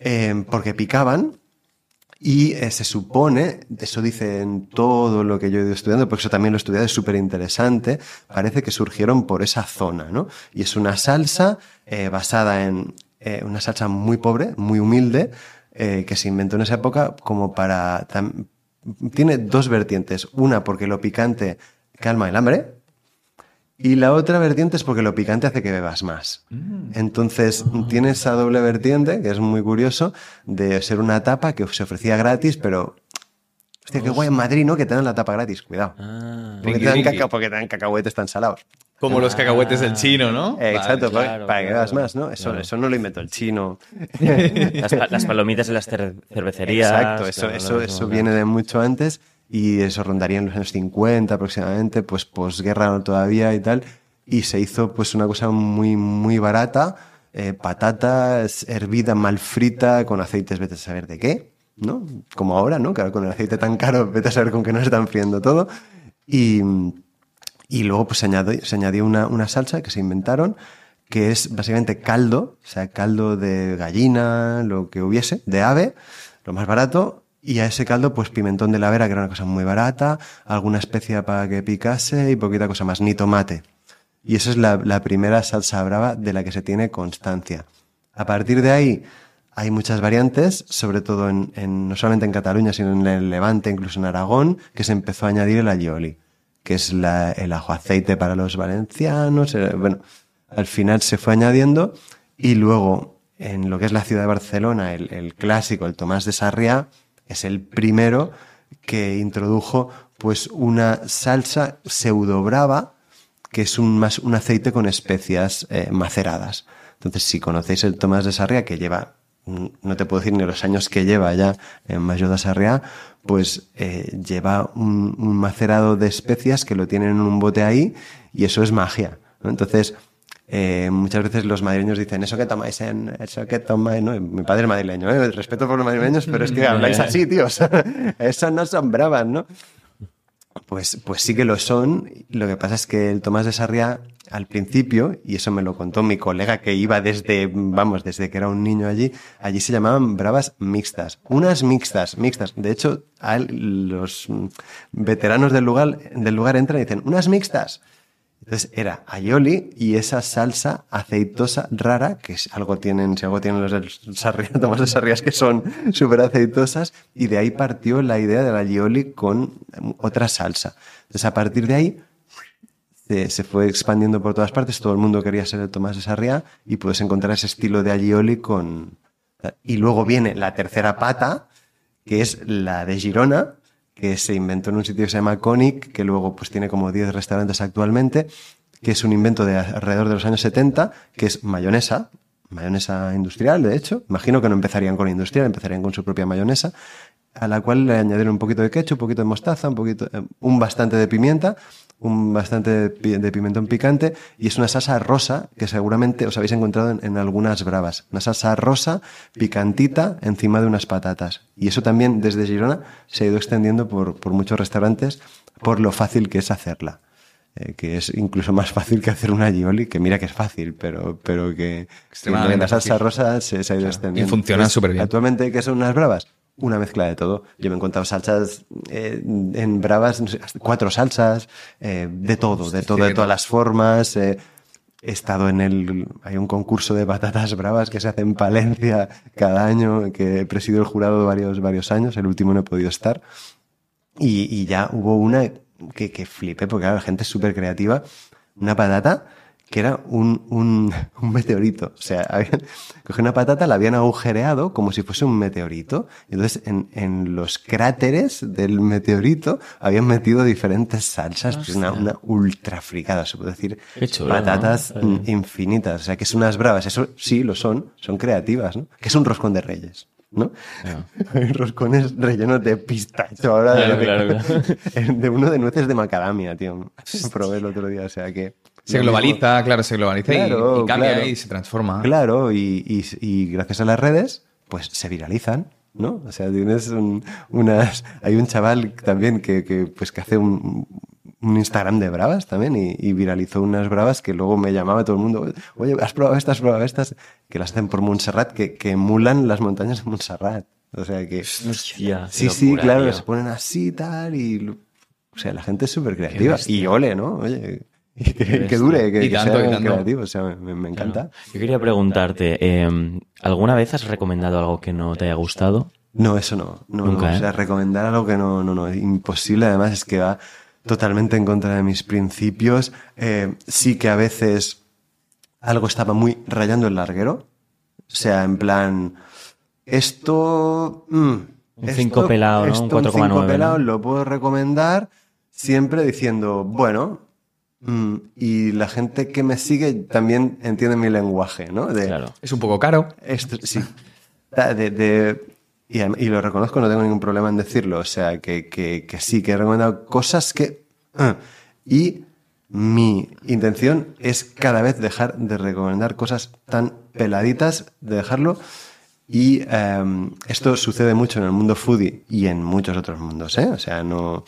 Eh, porque picaban y eh, se supone, eso dice en todo lo que yo he ido estudiando, porque eso también lo he estudiado, es súper interesante, parece que surgieron por esa zona, ¿no? Y es una salsa eh, basada en eh, una salsa muy pobre, muy humilde, que se inventó en esa época como para... tiene dos vertientes, una porque lo picante calma el hambre, y la otra vertiente es porque lo picante hace que bebas más. Entonces, tiene esa doble vertiente, que es muy curioso, de ser una tapa que se ofrecía gratis, pero... Hostia, qué guay en Madrid, ¿no? Que te dan la tapa gratis, cuidado. Ah, Porque te, dan caca- porque te dan cacahuetes tan salados. Como los cacahuetes del chino, ¿no? Eh, exacto, Vale, para- claro, para que claro, bebas más, ¿no? Eso, claro. eso no lo inventó el chino. las, pa- las palomitas en las cer- cervecerías. Exacto, eso, claro, eso, eso viene de mucho antes y eso rondaría en los años 50 aproximadamente, pues posguerra todavía y tal. Y se hizo pues una cosa muy, muy barata, eh, patatas hervida mal frita con aceites, vete a saber de qué, ¿no? Como ahora, ¿no? Claro, con el aceite tan caro, vete a saber con qué nos están friendo todo. Y, y luego pues se añadió, se añadió una, una salsa que se inventaron, que es básicamente caldo, o sea, caldo de gallina, lo que hubiese, de ave, lo más barato, y a ese caldo pues pimentón de la vera, que era una cosa muy barata, alguna especia para que picase y poquita cosa más, ni tomate. Y esa es la, primera salsa brava de la que se tiene constancia. A partir de ahí hay muchas variantes, sobre todo en, en- no solamente en Cataluña, sino en el Levante, incluso en Aragón, que se empezó a añadir el alioli, que es la- el ajo aceite para los valencianos. eh, Bueno, al final se fue añadiendo y luego en lo que es la ciudad de Barcelona, el, el clásico, el Tomás de Sarriá, es el primero que introdujo pues una salsa pseudo brava que es un, más un aceite con especias eh, maceradas. Entonces, si conocéis el Tomás de Sarriá, que lleva, mm, no te puedo decir ni los años que lleva ya en Mayor de Sarriá, pues eh, lleva un, macerado de especias que lo tienen en un bote ahí y eso es magia. Entonces, eh, muchas veces los madrileños dicen, eso que tomáis en, eso que tomáis, ¿no? Mi padre es madrileño, ¿eh? respeto por los madrileños, pero es que habláis así, tíos. eso no son bravas, ¿no? Pues, pues sí que lo son. Lo que pasa es que el Tomás de Sarriá, al principio, y eso me lo contó mi colega que iba desde, vamos, desde que era un niño allí, allí se llamaban bravas mixtas. Unas mixtas, mixtas. De hecho, a él, los veteranos del lugar, del lugar entran y dicen, unas mixtas. Entonces era aioli y esa salsa aceitosa rara, que es algo tienen, si algo tienen los del sarria, Tomás de Sarrias que son súper aceitosas, y de ahí partió la idea del aioli con otra salsa. Entonces a partir de ahí se, se, fue expandiendo por todas partes, todo el mundo quería ser el Tomás de Sarriá y puedes encontrar ese estilo de aioli con... Y luego viene la tercera pata, que es la de Girona, que se inventó en un sitio que se llama Conic, que luego pues tiene como 10 restaurantes actualmente, que es un invento de alrededor de los años 70, que es mayonesa, mayonesa industrial, de hecho. Imagino que no empezarían con industrial, empezarían con su propia mayonesa, a la cual le añadieron un poquito de ketchup, un poquito de mostaza, un poquito, un bastante de pimienta, un bastante de pimentón picante y es una salsa rosa que seguramente os habéis encontrado en, en, algunas bravas. Una salsa rosa, picantita, encima de unas patatas. Y eso también desde Girona se ha ido extendiendo por, por muchos restaurantes por lo fácil que es hacerla. Eh, que es incluso más fácil que hacer una gioli, que mira que es fácil, pero, pero que, que la salsa rosa se, se ha ido claro. extendiendo. Y funciona súper bien. Actualmente, ¿qué son unas bravas? Una mezcla de todo. Yo me he encontrado salsas eh, en bravas, no sé, cuatro salsas, eh, de todo, de todo, de todas las formas. Eh, he estado en el, hay un concurso de patatas bravas que se hace en Palencia cada año, que he presidido el jurado varios, varios años, el último no he podido estar. Y, y ya hubo una que, que flipé, porque claro, la gente es súper creativa. Una patata que era un, un, un meteorito. O sea, habían, cogido una patata, la habían agujereado como si fuese un meteorito. Entonces, en, en los cráteres del meteorito habían metido diferentes salsas, pues una, una ultra fricada, se puede decir. chulo, patatas ¿no? infinitas. O sea, que son unas bravas. Eso sí, lo son. Son creativas, ¿no? Que es un roscón de reyes. ¿no? Hay roscones rellenos de pistacho ahora, Claro, de, claro, de uno de nueces de macadamia, tío. Probé el otro día, o sea que... Se lo globaliza, mismo. claro, se globaliza y- Claro, y, cambia claro. y se transforma. Claro, y, y, y gracias a las redes, pues se viralizan, ¿no? O sea, tienes un- unas... Hay un chaval también que, que, pues, que hace un, un Instagram de bravas también y, y viralizó unas bravas que luego me llamaba todo el mundo, oye, ¿has probado estas, has probado estas? Que las hacen por Montserrat, que, que emulan las montañas de Montserrat. O sea que... Hostia, Sí, sí, locura, claro, tío. se ponen así y tal y... O sea, la gente es súper creativa. Y ole, ¿no? Oye, y que, que dure, que, Y que tanto, sea tanto. creativo. O sea, me, me encanta. Yo quería preguntarte, eh, ¿alguna vez has recomendado algo que no te haya gustado? No, eso no. no Nunca, no. ¿eh? O sea, recomendar algo que no, no, no. es Imposible, además, es que va totalmente en contra de mis principios. Eh, sí que a veces algo estaba muy rayando el larguero. O sea, en plan, esto... mm, Un esto- cinco pelado, ¿no? Un esto, 4,9, cinco ¿no? pelado lo puedo recomendar siempre diciendo, bueno... mm, y la gente que me sigue también entiende mi lenguaje, ¿no? De, Claro. Es un poco caro. esto, sí. De, de- y, y lo reconozco, no tengo ningún problema en decirlo. O sea, que, que, que sí, que he recomendado cosas que... ah, y mi intención es cada vez dejar de recomendar cosas tan peladitas, de dejarlo. Y em, esto sucede mucho en el mundo foodie y en muchos otros mundos, ¿eh? O sea, no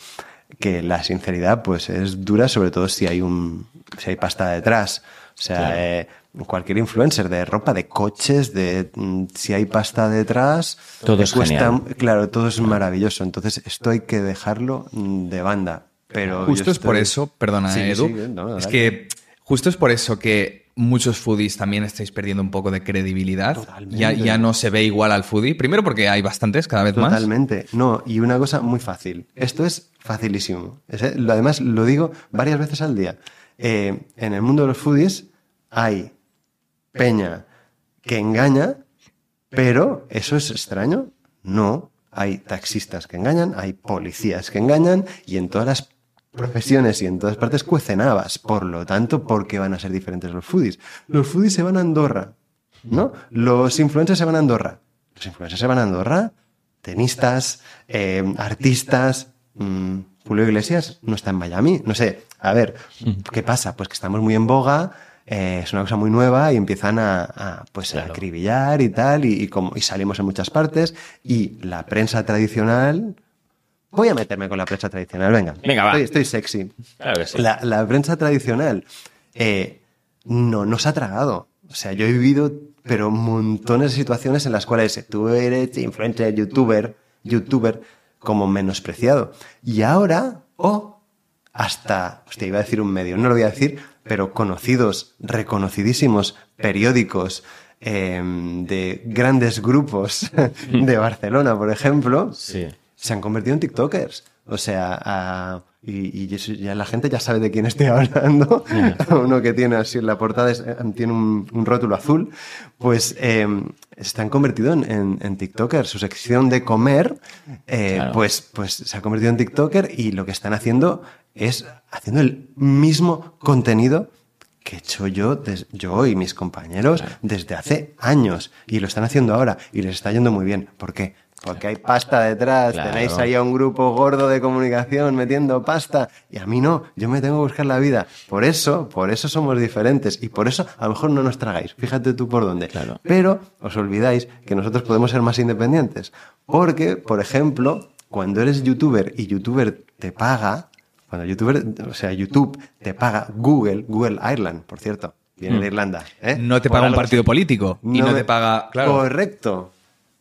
que la sinceridad pues es dura, sobre todo si hay un si hay pasta detrás. O sea, Claro. eh, cualquier influencer de ropa, de coches, de mm, si hay pasta detrás, Todo es genial. claro, todo es maravilloso. Entonces, esto hay que dejarlo mm, de banda. Pero Justo es por eso, perdona, Sí, Edu, sí, no, es que justo es por eso que muchos foodies también estáis perdiendo un poco de credibilidad. Totalmente. Ya, ya no se ve igual al foodie. Primero porque hay bastantes cada vez más. Totalmente. No, y una cosa muy fácil. Esto es facilísimo. Es- lo- Además, lo digo varias veces al día. Eh, en el mundo de los foodies hay peña que engaña, pero ¿eso es extraño? No. Hay taxistas que engañan, hay policías que engañan y en todas las profesiones y en todas partes cuecen habas. Por lo tanto, ¿por qué van a ser diferentes los foodies? Los foodies se van a Andorra, ¿no? Los influencers se van a Andorra. Los influencers se van a Andorra, tenistas, eh, artistas. mm, Julio Iglesias no está en Miami. No sé, a ver, ¿qué pasa? Pues que estamos muy en boga eh, es una cosa muy nueva y empiezan a, a, pues, a acribillar y tal, y, y como, y salimos en muchas partes, y la prensa tradicional... Voy a meterme con la prensa tradicional, venga. Venga, va. Estoy, estoy sexy. Claro que sí. La, la prensa tradicional eh, no nos ha tragado. O sea, yo he vivido, pero montones de situaciones en las cuales tú eres influencer, youtuber, youtuber, como menospreciado. Y ahora, o hasta, hostia, iba a decir un medio, no lo voy a decir, pero conocidos, reconocidísimos periódicos eh, de grandes grupos de Barcelona, por ejemplo, Sí. Se han convertido en TikTokers. O sea, a- y, y eso ya la gente ya sabe de quién estoy hablando. Uno que tiene así en la portada es- eh, tiene un, un rótulo azul. Pues eh, se han convertido en, en, en TikTokers. Su sección de comer, eh, Claro. pues, pues se ha convertido en TikToker y lo que están haciendo es haciendo el mismo contenido que he hecho yo, des- yo y mis compañeros desde hace años y lo están haciendo ahora y les está yendo muy bien. ¿Por qué? Porque hay pasta detrás, Claro. tenéis ahí a un grupo gordo de comunicación metiendo pasta y a mí no, yo me tengo que buscar la vida. Por eso, por eso somos diferentes y por eso a lo mejor no nos tragáis. Fíjate tú por dónde. Claro. Pero os olvidáis que nosotros podemos ser más independientes. Porque, por ejemplo, cuando eres youtuber y youtuber te paga, cuando youtuber, o sea, YouTube te paga Google, Google Ireland, por cierto, viene de Irlanda. ¿eh? No te paga un partido político y no, me- te paga. Claro. Correcto.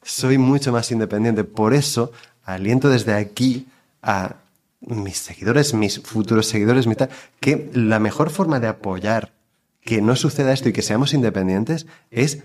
Soy mucho más independiente. Por eso aliento desde aquí a mis seguidores, mis futuros seguidores, que la mejor forma de apoyar que no suceda esto y que seamos independientes es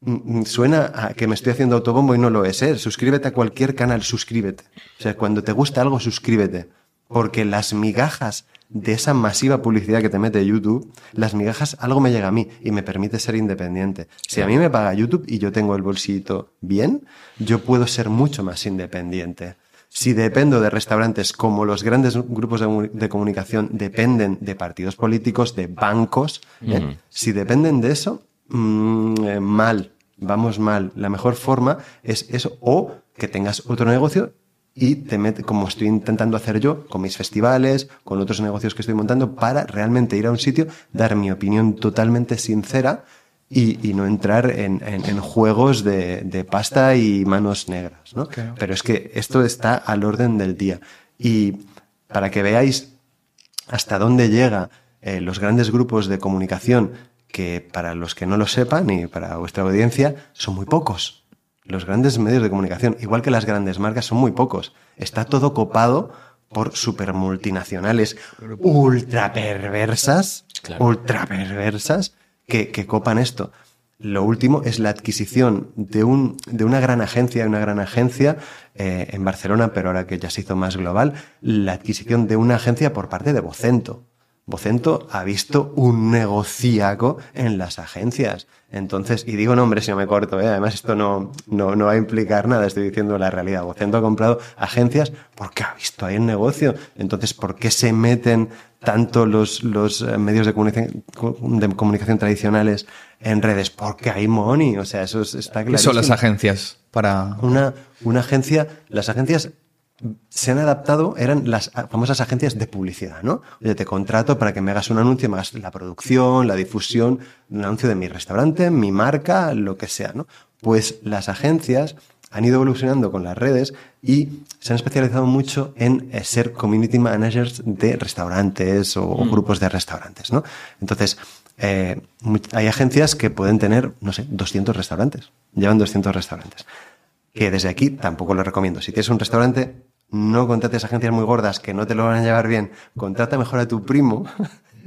mm, mm, Suena a que me estoy haciendo autobombo y no lo es, ¿eh? Suscríbete a cualquier canal, suscríbete. O sea, cuando te gusta algo, suscríbete. Porque las migajas de esa masiva publicidad que te mete YouTube, las migajas, algo me llega a mí y me permite ser independiente. Si a mí me paga YouTube y yo tengo el bolsito bien, yo puedo ser mucho más independiente. Si dependo de restaurantes como los grandes grupos de, comu- de comunicación dependen de partidos políticos, de bancos, ¿eh? si dependen de eso, mm, eh, mal, vamos mal. La mejor forma es eso, o que tengas otro negocio y te metes, como estoy intentando hacer yo, con mis festivales, con otros negocios que estoy montando, para realmente ir a un sitio, dar mi opinión totalmente sincera y, y no entrar en, en- en juegos de, de pasta y manos negras, ¿no? Pero es que esto está al orden del día. Y para que veáis hasta dónde llega eh, los grandes grupos de comunicación, que para los que no lo sepan y para vuestra audiencia, son muy pocos. Los grandes medios de comunicación, igual que las grandes marcas, son muy pocos. Está todo copado por supermultinacionales ultra perversas, Claro. ultra perversas, que, que copan esto. Lo último es la adquisición de, un, de una gran agencia, una gran agencia eh, en Barcelona, pero ahora que ya se hizo más global, la adquisición de una agencia por parte de Vocento. Vocento ha visto un negociaco en las agencias. Entonces, y digo nombres si no me corto, ¿eh? además esto no, no, no va a implicar nada, estoy diciendo la realidad. Vocento ha comprado agencias porque ha visto ahí el negocio. Entonces, ¿por qué se meten tanto los, los eh, medios de comunicación, de comunicación tradicionales en redes? Porque hay money, o sea, eso es- está ¿Qué son las agencias para. una, una agencia, las agencias se han adaptado, eran las famosas agencias de publicidad, ¿no? Oye, te contrato para que me hagas un anuncio, me hagas la producción, la difusión, un anuncio de mi restaurante, mi marca, lo que sea, ¿no? Pues las agencias han ido evolucionando con las redes y se han especializado mucho en eh, ser community managers de restaurantes o, o grupos de restaurantes, ¿no? Entonces, eh, hay agencias que pueden tener, no sé, 200 restaurantes, llevan 200 restaurantes que desde aquí tampoco lo recomiendo. Si tienes un restaurante, no contrates agencias muy gordas que no te lo van a llevar bien. Contrata mejor a tu primo.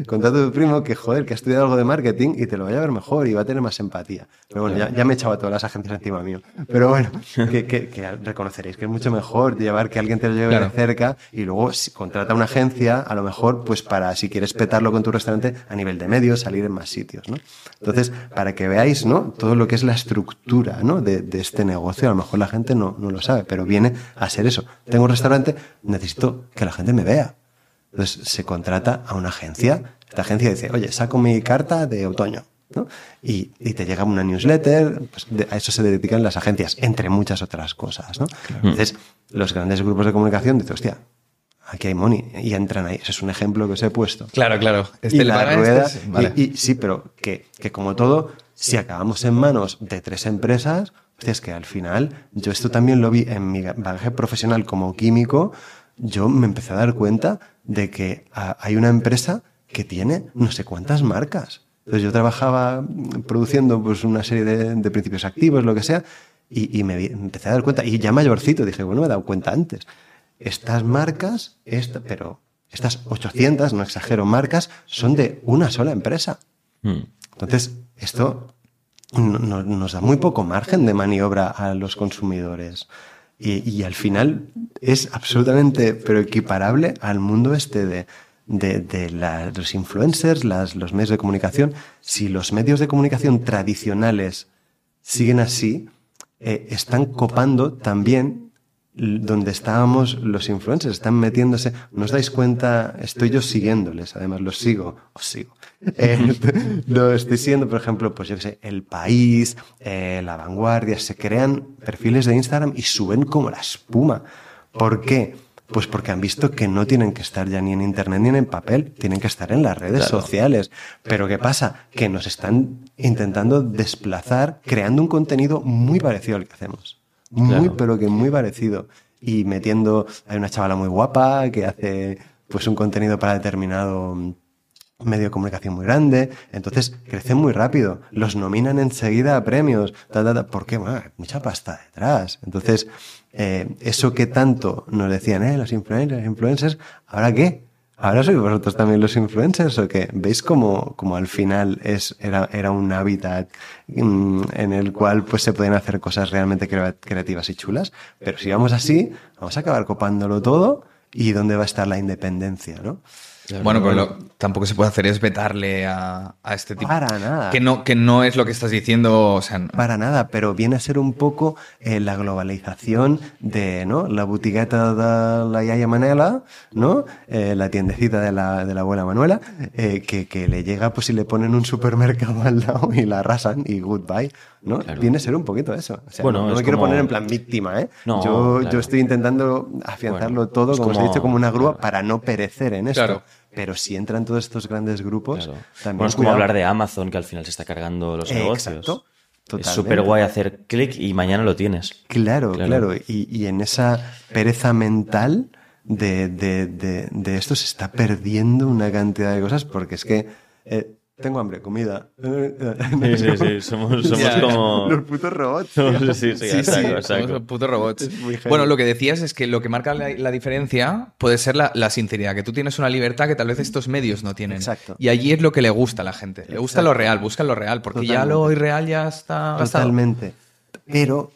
Contrata a tu primo que, joder, que ha estudiado algo de marketing y te lo va a llevar mejor y va a tener más empatía. Pero bueno, ya, ya me he echado a todas las agencias encima mío. Pero bueno, que, que- que reconoceréis que es mucho mejor llevar que alguien te lo lleve Claro. de cerca y luego si contrata una agencia, a lo mejor, pues para si quieres petarlo con tu restaurante a nivel de medios, salir en más sitios, ¿no? Entonces, para que veáis, ¿no? Todo lo que es la estructura, ¿no? De, de este negocio, a lo mejor la gente no, no lo sabe, pero viene a ser eso. Tengo un restaurante, necesito que la gente me vea. Entonces, se contrata a una agencia. Esta agencia dice, oye, saco mi carta de otoño. ¿no? Y, y te llega una newsletter, pues de- a eso se dedican las agencias, entre muchas otras cosas. ¿no? Entonces, los grandes grupos de comunicación dicen, hostia, aquí hay money. Y entran ahí. Ese es un ejemplo que os he puesto. Claro, claro. Este y le la rueda. este es- vale. y, y- sí, pero que, que como todo, si acabamos en manos de tres empresas, hostia, es que al final, yo esto también lo vi en mi bagaje profesional como químico, yo me empecé a dar cuenta de que ah, hay una empresa que tiene no sé cuántas marcas. Entonces yo trabajaba mm, produciendo pues una serie de, de principios activos, lo que sea, y, y me empecé a dar cuenta, y ya mayorcito, dije, bueno, me he dado cuenta antes. Estas marcas, esta, pero estas 800, no exagero, marcas, son de una sola empresa. Mm. Entonces, esto no- no- nos da muy poco margen de maniobra a los consumidores. Y, y al final es absolutamente, pero equiparable al mundo este de, de, de la- los influencers, las- los medios de comunicación. Si los medios de comunicación tradicionales siguen así, eh, están copando también donde estábamos los influencers, están metiéndose. ¿No os dais cuenta? Estoy yo siguiéndoles, además los sigo, os sigo. Eh, lo estoy siguiendo, por ejemplo, pues yo qué sé, El País, eh, La Vanguardia, se crean perfiles de Instagram y suben como la espuma. ¿Por qué? Pues porque han visto que no tienen que estar ya ni en internet ni en papel, tienen que estar en las redes Claro. sociales. Pero ¿qué pasa? Que nos están intentando desplazar creando un contenido muy parecido al que hacemos. Muy, Claro. pero que muy parecido. Y metiendo, hay una chavala muy guapa que hace pues un contenido para determinado medio de comunicación muy grande, entonces crecen muy rápido, los nominan enseguida a premios, ta, ta, ta. ¿por qué? Bueno, hay mucha pasta detrás. Entonces, eh, eso que tanto nos decían, eh, los influencers, influencers, ¿ahora qué? ¿Ahora sois vosotros también los influencers o qué? ¿Veis como, como al final es, era, era un hábitat mm, en el cual pues se pueden hacer cosas realmente crea- creativas y chulas? Pero si vamos así, vamos a acabar copándolo todo y ¿dónde va a estar la independencia, no? Bueno, pero lo- tampoco se puede hacer es vetarle a, a este tipo. Para nada. Que no, que no es lo que estás diciendo. O sea, no- Para nada, pero viene a ser un poco eh, la globalización de ¿no? la botigueta de la Yaya Manela, ¿no? Eh, la tiendecita de la, de la abuela Manuela, eh, que, que le llega pues si le ponen un supermercado al lado y la arrasan y goodbye, ¿no? Claro. Viene a ser un poquito eso. O sea, Bueno, no, me quiero como- poner en plan víctima, ¿eh? No, yo, claro. yo estoy intentando afianzarlo Bueno, todo, es como, os he como- dicho, como una grúa claro. para no perecer en esto. Pero si entran todos estos grandes grupos, Claro. también Bueno, es como cuidado. hablar de Amazon, que al final se está cargando los Eh, negocios. exacto. Es súper guay hacer clic y mañana lo tienes. Claro, Claro. claro. Y, y en esa pereza mental de, de, de, de esto se está perdiendo una cantidad de cosas porque es que eh, tengo hambre, comida. Sí, sí, sí, somos, como... Los putos robots. Somos- sí, sí, Sí, exacto, sí, exacto. somos putos robots. Bueno, lo que decías es que lo que marca la, la diferencia puede ser la, la sinceridad, que tú tienes una libertad que tal vez estos medios no tienen. Exacto. Y allí es lo que le gusta a la gente. Le gusta Exacto. lo real, buscan lo real, porque ya lo irreal ya está gastado. Totalmente. Pero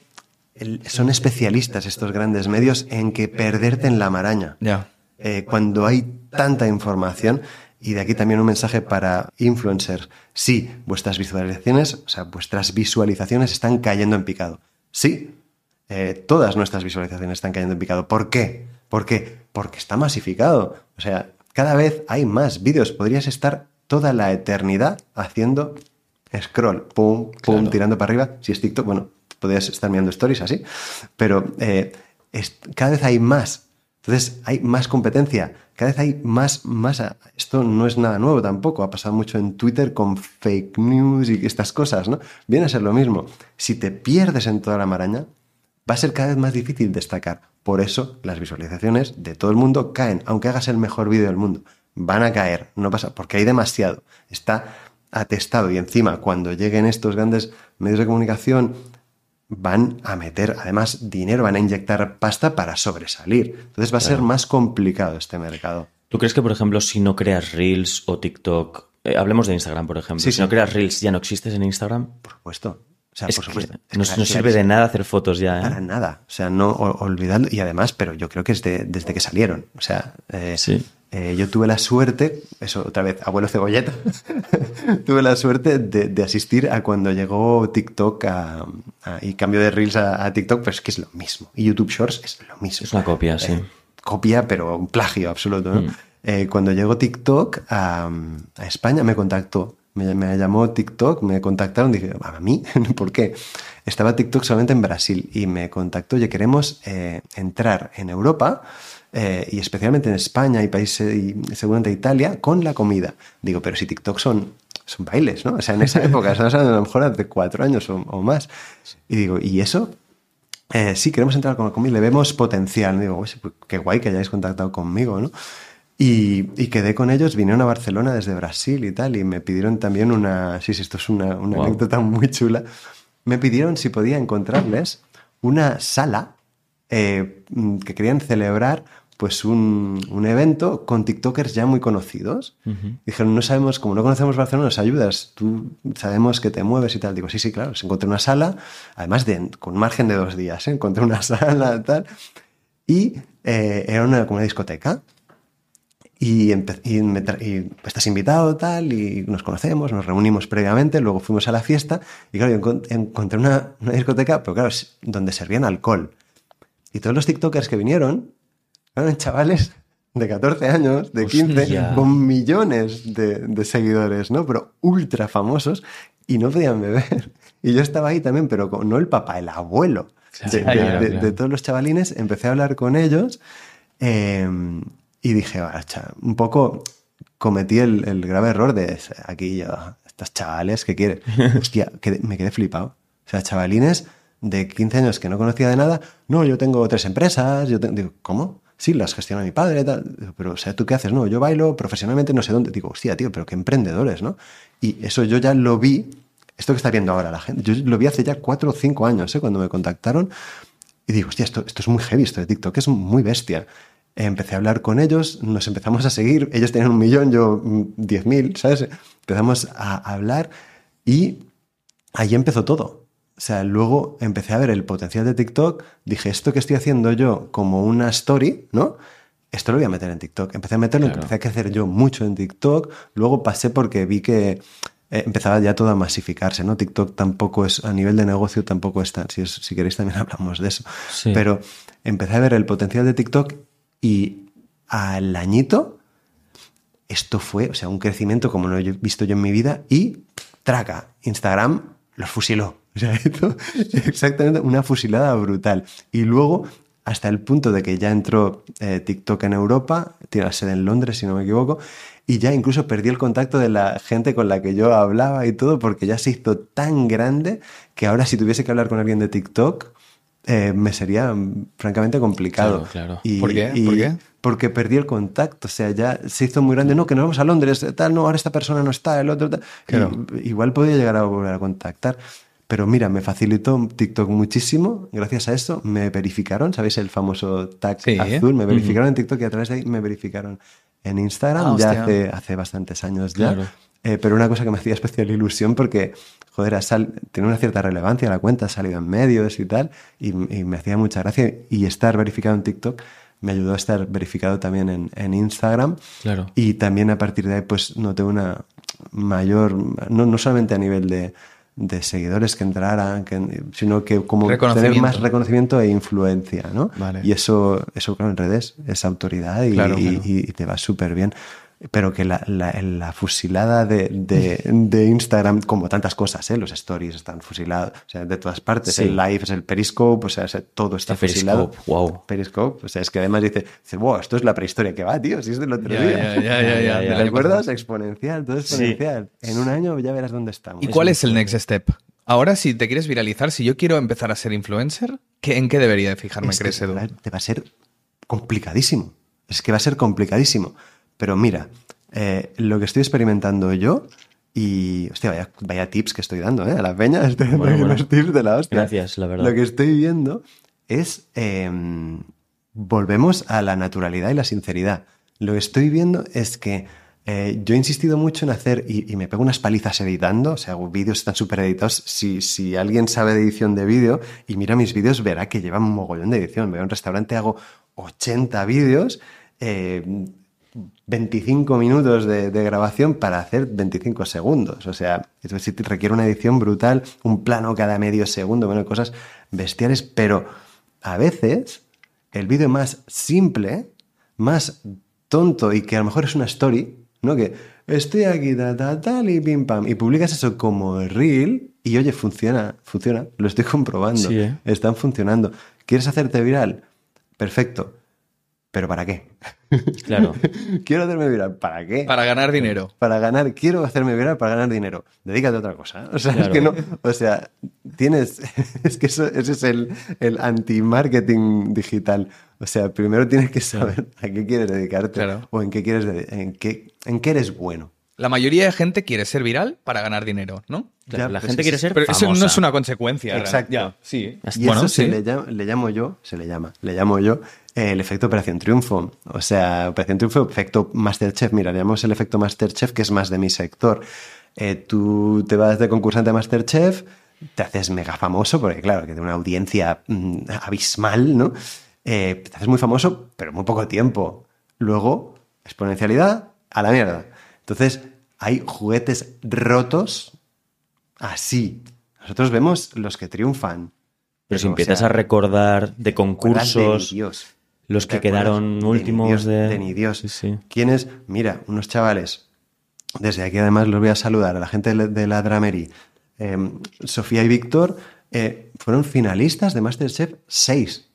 el- son especialistas estos grandes medios en que perderte en la maraña. Ya. Eh, cuando hay tanta información, y de aquí también un mensaje para influencers. Sí, vuestras visualizaciones, o sea, vuestras visualizaciones están cayendo en picado. Sí, eh, todas nuestras visualizaciones están cayendo en picado. ¿Por qué? ¿Por qué? Porque está masificado. O sea, cada vez hay más vídeos. Podrías estar toda la eternidad haciendo scroll, pum, pum, Claro. tirando para arriba. Si es TikTok, bueno, podrías estar mirando stories así. Pero eh, es- cada vez hay más. Entonces hay más competencia, cada vez hay más, más. a- Esto no es nada nuevo tampoco, ha pasado mucho en Twitter con fake news y estas cosas, ¿no? Viene a ser lo mismo. Si te pierdes en toda la maraña, va a ser cada vez más difícil destacar. Por eso las visualizaciones de todo el mundo caen, aunque hagas el mejor vídeo del mundo. Van a caer, no pasa, porque hay demasiado. Está atestado y encima cuando lleguen estos grandes medios de comunicación van a meter además dinero, van a inyectar pasta para sobresalir. Entonces va a ser más complicado este mercado. ¿Tú crees que, por ejemplo, si no creas Reels o TikTok, eh, hablemos de Instagram, por ejemplo, Sí, si sí. no creas Reels ya no existes en Instagram? Por supuesto. O sea, Es por supuesto. Es no, sirve de nada hacer fotos ya, ¿eh? Para nada. O sea, no o- olvidadlo. Y además, pero yo creo que es de- desde que salieron. O sea, eh, Sí. Eh, yo tuve la suerte, eso otra vez, abuelo cebolleta, tuve la suerte de, de asistir a cuando llegó TikTok a- a- y cambio de Reels a, a TikTok, pero es que es lo mismo. Y YouTube Shorts es lo mismo. Es una copia, sí. Eh, copia, pero un plagio absoluto. ¿no? Mm. Eh, cuando llegó TikTok a, a España, me contactó. Me, me llamó TikTok, me contactaron, dije, ¿a mí? ¿Por qué? estaba TikTok solamente en Brasil y me contactó, oye, queremos eh, entrar en Europa eh, y especialmente en España y países, y seguramente Italia, con la comida. Digo, pero si TikTok son, son bailes, ¿no? O sea, en esa época, estamos hablando a lo mejor hace cuatro años o, o más. Y digo, ¿y eso? Eh, sí, queremos entrar con la comida, le vemos potencial. Digo, pues, qué guay que hayáis contactado conmigo, ¿no? Y, y, quedé con ellos, vinieron a Barcelona desde Brasil y tal, y me pidieron también una, sí, sí, esto es una, una wow. anécdota muy chula, me pidieron si podía encontrarles una sala eh, que querían celebrar pues un, un, evento con TikTokers ya muy conocidos. Uh -huh. Dijeron, no sabemos, como no conocemos Barcelona, nos ayudas, tú sabemos que te mueves y tal. Digo, sí, sí, claro, se encontré una sala, además de, con margen de dos días, ¿eh? encontré una sala tal, y eh, era una, como una discoteca. Y, y, me y, estás invitado tal, y nos conocemos, nos reunimos previamente, luego fuimos a la fiesta, y claro, yo encontré una, una discoteca, pero claro, donde servían alcohol. Y todos los TikTokers que vinieron eran chavales de 14 años, de 15, Hostia. con millones de, de, seguidores, ¿no? Pero ultra famosos y no podían beber. Y yo estaba ahí también, pero no el papá, el abuelo claro, de, claro, de, de, todos los chavalines. Empecé a hablar con ellos eh, y dije, bacha, un poco cometí el, el, grave error de aquí yo, estos chavales que quieren. Hostia, que me quedé flipado. O sea, chavalines de 15 años que no conocía de nada. No, yo tengo tres empresas. Yo te... digo, ¿cómo? Sí, las gestiona mi padre, tal. pero, o sea, ¿tú qué haces? No, yo bailo profesionalmente no sé dónde. Digo, hostia, tío, pero qué emprendedores, ¿no? Y eso yo ya lo vi, esto que está viendo ahora la gente, yo lo vi hace ya cuatro o cinco años, ¿eh? Cuando me contactaron, y digo, hostia, esto, esto es muy heavy, esto de TikTok es muy bestia. Empecé a hablar con ellos, nos empezamos a seguir, ellos tenían un millón, yo mm, diez mil, ¿sabes? Empezamos a hablar y ahí empezó todo. O sea, luego empecé a ver el potencial de TikTok, dije, esto que estoy haciendo yo como una story, ¿no? Esto lo voy a meter en TikTok. Empecé a meterlo, claro. empecé a crecer yo mucho en TikTok, luego pasé porque vi que eh, empezaba ya todo a masificarse, ¿no? TikTok tampoco es, a nivel de negocio tampoco está, si, es, si queréis también hablamos de eso. Sí. Pero empecé a ver el potencial de TikTok y al añito esto fue, o sea, un crecimiento como no he visto yo en mi vida y traca, Instagram los fusiló. O sea, esto, exactamente una fusilada brutal. Y luego, hasta el punto de que ya entró eh, TikTok en Europa, tiene la sede en Londres, si no me equivoco, y ya incluso perdí el contacto de la gente con la que yo hablaba y todo, porque ya se hizo tan grande que ahora si tuviese que hablar con alguien de TikTok, eh, me sería francamente complicado. Claro, claro. Y, ¿Por qué? Y, ¿Por qué? Porque perdí el contacto, o sea, ya se hizo muy grande, no, que nos vamos a Londres, tal, no, ahora esta persona no está, el otro, tal. Claro. Igual podía llegar a volver a contactar. Pero mira, me facilitó TikTok muchísimo. Gracias a eso me verificaron, ¿sabéis? El famoso tag sí, azul. Me verificaron uh -huh. en TikTok y a través de ahí me verificaron en Instagram ah, ya hace, hace, bastantes años ya. Claro. Eh, pero una cosa que me hacía especial ilusión porque, joder, sal, tiene una cierta relevancia la cuenta, ha salido en medios y tal, y, y, me hacía mucha gracia. Y estar verificado en TikTok me ayudó a estar verificado también en, en Instagram. Claro. Y también a partir de ahí, pues noté una mayor, no, no solamente a nivel de de seguidores que entraran, que, sino que como tener más reconocimiento e influencia, ¿no? Vale. Y eso, eso claro, en redes es autoridad y, claro, y, y te va súper bien. Pero que la, la, la fusilada de, de, de, Instagram, como tantas cosas, ¿eh? los stories están fusilados, o sea, de todas partes, sí. el live, es el Periscope, o sea, todo está el fusilado. Periscope, wow. Periscope, o sea, es que además dice, dice, wow, esto es la prehistoria que va, tío, si es del otro ya, día. Ya, ya, ya, ya, ya, ¿Te acuerdas? Exponencial, todo exponencial. Sí. En un año ya verás dónde estamos. ¿Y cuál es el next step? Ahora, si te quieres viralizar, si yo quiero empezar a ser influencer, ¿qué, ¿en qué debería de fijarme, es crees, Edu? Te va a ser complicadísimo. Es que va a ser complicadísimo. Pero mira, eh, lo que estoy experimentando yo y, hostia, vaya, vaya, tips que estoy dando, ¿eh? A la peña estoy dando bueno, bueno. tips de la hostia. Gracias, la verdad. Lo que estoy viendo es, eh, volvemos a la naturalidad y la sinceridad. Lo que estoy viendo es que eh, yo he insistido mucho en hacer, y, y, me pego unas palizas editando, o sea, hago vídeos están súper editados. Si, si alguien sabe de edición de vídeo y mira mis vídeos, verá que llevan un mogollón de edición. Voy a un restaurante, hago 80 vídeos, eh, 25 minutos de, de, grabación para hacer 25 segundos. O sea, esto sí requiere una edición brutal, un plano cada medio segundo, bueno, cosas bestiales, pero a veces el vídeo más simple, más tonto y que a lo mejor es una story, ¿no? Que estoy aquí, ta, ta, tal, y pim, pam. Y publicas eso como reel y oye, funciona, funciona. Lo estoy comprobando. Sí, ¿eh? Están funcionando. ¿Quieres hacerte viral? Perfecto. ¿Pero para qué? Claro. Quiero hacerme viral. ¿Para qué? Para ganar dinero. Para ganar, quiero hacerme viral para ganar dinero. Dedícate a otra cosa. O sea, es que no. O sea, tienes. Es que eso, ese es el, el anti-marketing digital. O sea, primero tienes que saber a qué quieres dedicarte Claro. o en qué quieres en qué, en qué eres bueno. La mayoría de gente quiere ser viral para ganar dinero, ¿no? Claro, Ya, la pues gente es- quiere ser Pero eso famosa. no es una consecuencia. Exacto. Ya, sí. Y Bueno, eso se le, llama- le llamo yo, se le llama, le llamo yo el efecto Operación Triunfo. O sea, Operación Triunfo, efecto Masterchef. Mira, le llamamos el efecto Masterchef, que es más de mi sector. Eh, tú te vas de concursante a Masterchef, te haces mega famoso, porque claro, que tiene una audiencia mm, abismal, ¿no? Eh, te haces muy famoso, pero muy poco tiempo. Luego, exponencialidad a la mierda. Entonces, hay juguetes rotos así. Nosotros vemos los que triunfan. Pero si o empiezas sea, a recordar de concursos, Dios. Los ¿Te que quedaron últimos de... de ni Dios. Sí, sí. ¿Quiénes? Mira, unos chavales. Desde aquí además los voy a saludar a la gente de de la Dramery. Eh, Sofía y Víctor eh, fueron finalistas de Masterchef 6.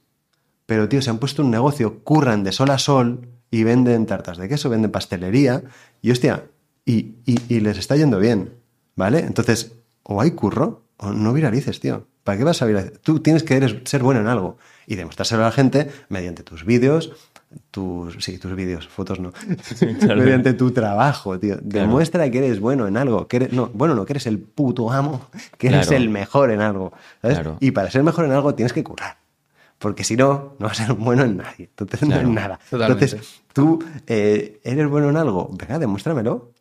Pero, tío, se han puesto un negocio, curran de sol a sol y venden tartas de queso, venden pastelería. Y, hostia, y, y- y les está yendo bien, ¿vale? Entonces, o hay curro o no viralices, tío. ¿Para qué vas a viralizar? Tú tienes que eres- ser bueno en algo y demostrárselo a la gente mediante tus vídeos, tus, sí, tus vídeos, fotos no, claro. mediante tu trabajo, tío. Claro. Demuestra que eres bueno en algo, que eres, no, bueno, no, que eres el puto amo, que eres Claro. el mejor en algo, ¿sabes? Y para ser mejor en algo tienes que currar. Porque si no, no vas a ser bueno en nadie. Entonces no en nada. Totalmente. Entonces, tú eh, eres bueno en algo, venga, demuéstramelo.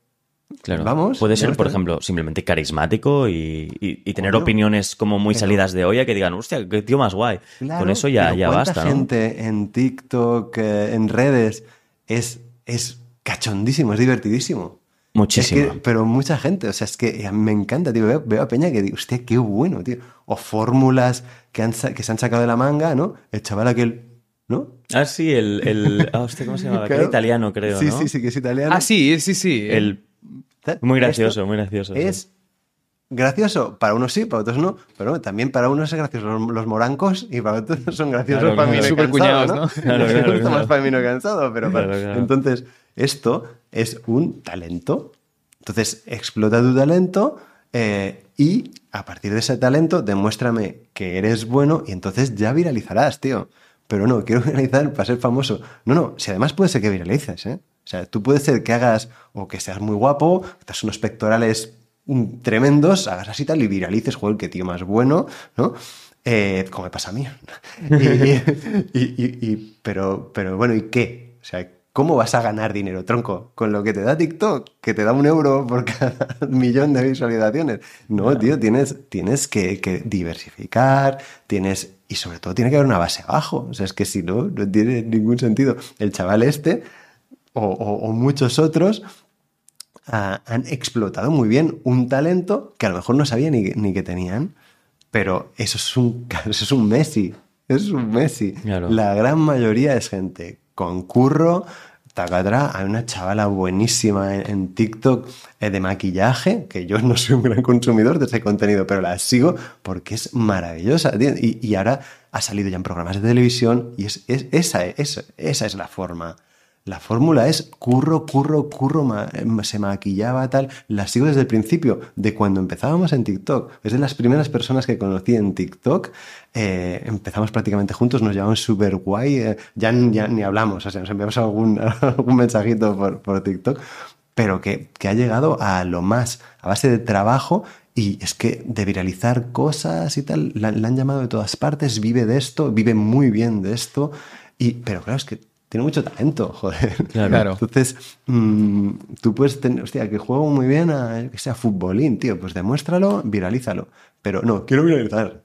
Claro. Vamos, Puede ser, por ejemplo, simplemente carismático y, y- y tener opiniones como muy salidas de olla que digan, hostia, qué tío más guay. Claro, Con eso ya, pero ya ¿cuánta basta, ¿no? gente en TikTok, eh, en redes, es, es cachondísimo, es divertidísimo. Muchísimo. Es que- pero mucha gente, o sea, es que a mí me encanta, tío. Veo, veo a Peña que digo, hostia, qué bueno, tío. O fórmulas que, han, que se han sacado de la manga, ¿no? El chaval aquel, ¿no? Ah, sí, el... el ah, hostia, ¿cómo se llamaba? Que era Claro. italiano, creo, Sí, ¿no? sí, sí, que es italiano. Ah, sí, sí, sí. El... Muy gracioso, esto muy gracioso. sí. Es gracioso, para unos sí, para otros no, pero también para unos es gracioso los, los morancos y para otros son graciosos Claro, para mí no Súper cansado, cuñados, ¿no? ¿no? Claro, gusta claro. más para mí no cansado, pero para- Claro, claro. entonces esto es un talento. Entonces explota tu talento eh, y a partir de ese talento demuéstrame que eres bueno y entonces ya viralizarás, tío. Pero no, quiero viralizar para ser famoso. No, no, si además puede ser que viralices, ¿eh? O sea, tú puedes ser que hagas o que seas muy guapo, que tengas unos pectorales mm, tremendos, hagas así tal y viralices, joder, qué tío más bueno, ¿no? Eh, como me pasa a mí. Y- y- y- y- pero, pero bueno, ¿y qué? O sea, ¿cómo vas a ganar dinero, tronco? ¿Con lo que te da TikTok? Que te da un euro por cada millón de visualizaciones. No, tío, tienes, tienes que, que diversificar, tienes... Y sobre todo tiene que haber una base abajo. O sea, es que si no, no tiene ningún sentido. El chaval este, o, o- o muchos otros, ah, han explotado muy bien un talento que a lo mejor no sabía ni, ni que tenían, pero eso es un, eso es un Messi, es un Messi. Claro. La gran mayoría es gente con curro, tacatra, hay una chavala buenísima en, en TikTok eh, de maquillaje, que yo no soy un gran consumidor de ese contenido, pero la sigo porque es maravillosa. Y, y ahora ha salido ya en programas de televisión y es, es- esa, es, esa es la forma. La fórmula es curro, curro, curro, em, se maquillaba tal. La sigo desde el principio, de cuando empezábamos en TikTok. Es de las primeras personas que conocí en TikTok. Eh, empezamos prácticamente juntos, nos llevamos súper guay. eh, ya, ni- hablamos, o sea, nos enviamos algún, algún mensajito por, por TikTok. Pero que, que ha llegado a lo más, a base de trabajo. Y es que de viralizar cosas y tal, la, la han llamado de todas partes, vive de esto, vive muy bien de esto. Y, pero claro, es que tiene mucho talento, joder. Claro. Claro. Entonces, mm, tú puedes tener, hostia, que juego muy bien a, que sea futbolín, tío, pues demuéstralo, viralízalo. Pero no, quiero viralizar.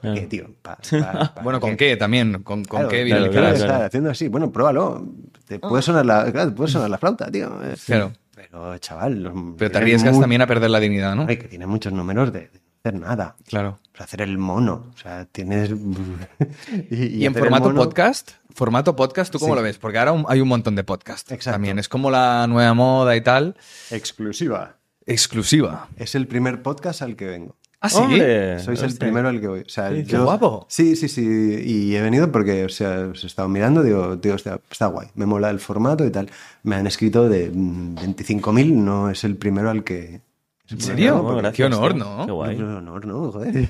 Claro. ¿Qué, tío? Pa- pa- pa- Bueno, ¿con qué también? ¿Con, con Claro, qué viralizar? claro. haciendo así. Bueno, pruébalo. Te puede sonar la, claro, te puede sonar la flauta, tío. Claro. Pero, chaval, los- Pero te arriesgas también a perder la dignidad, ¿no? Ay, que tiene muchos números de, hacer nada. Claro. Para hacer el mono. O sea, tienes. y, ¿Y, en formato mono- podcast? ¿Formato podcast tú cómo Sí. lo ves? Porque ahora hay un montón de podcasts. Exacto. También es como la nueva moda y tal. Exclusiva. Exclusiva. Es el primer podcast al que vengo. ¿Ah, sí? ¡Hombre! Sois el primero al que voy. O sea, ¿Qué dices? yo- Qué guapo. Sí, sí, sí. Y he venido porque, o sea, os he estado mirando, digo, tío, está, está guay. Me mola el formato y tal. Me han escrito de mm, 25.000, no es el primero al que. ¿En serio? Bueno, gracias, Qué honor. ¿no? Qué guay. No, no, no, joder.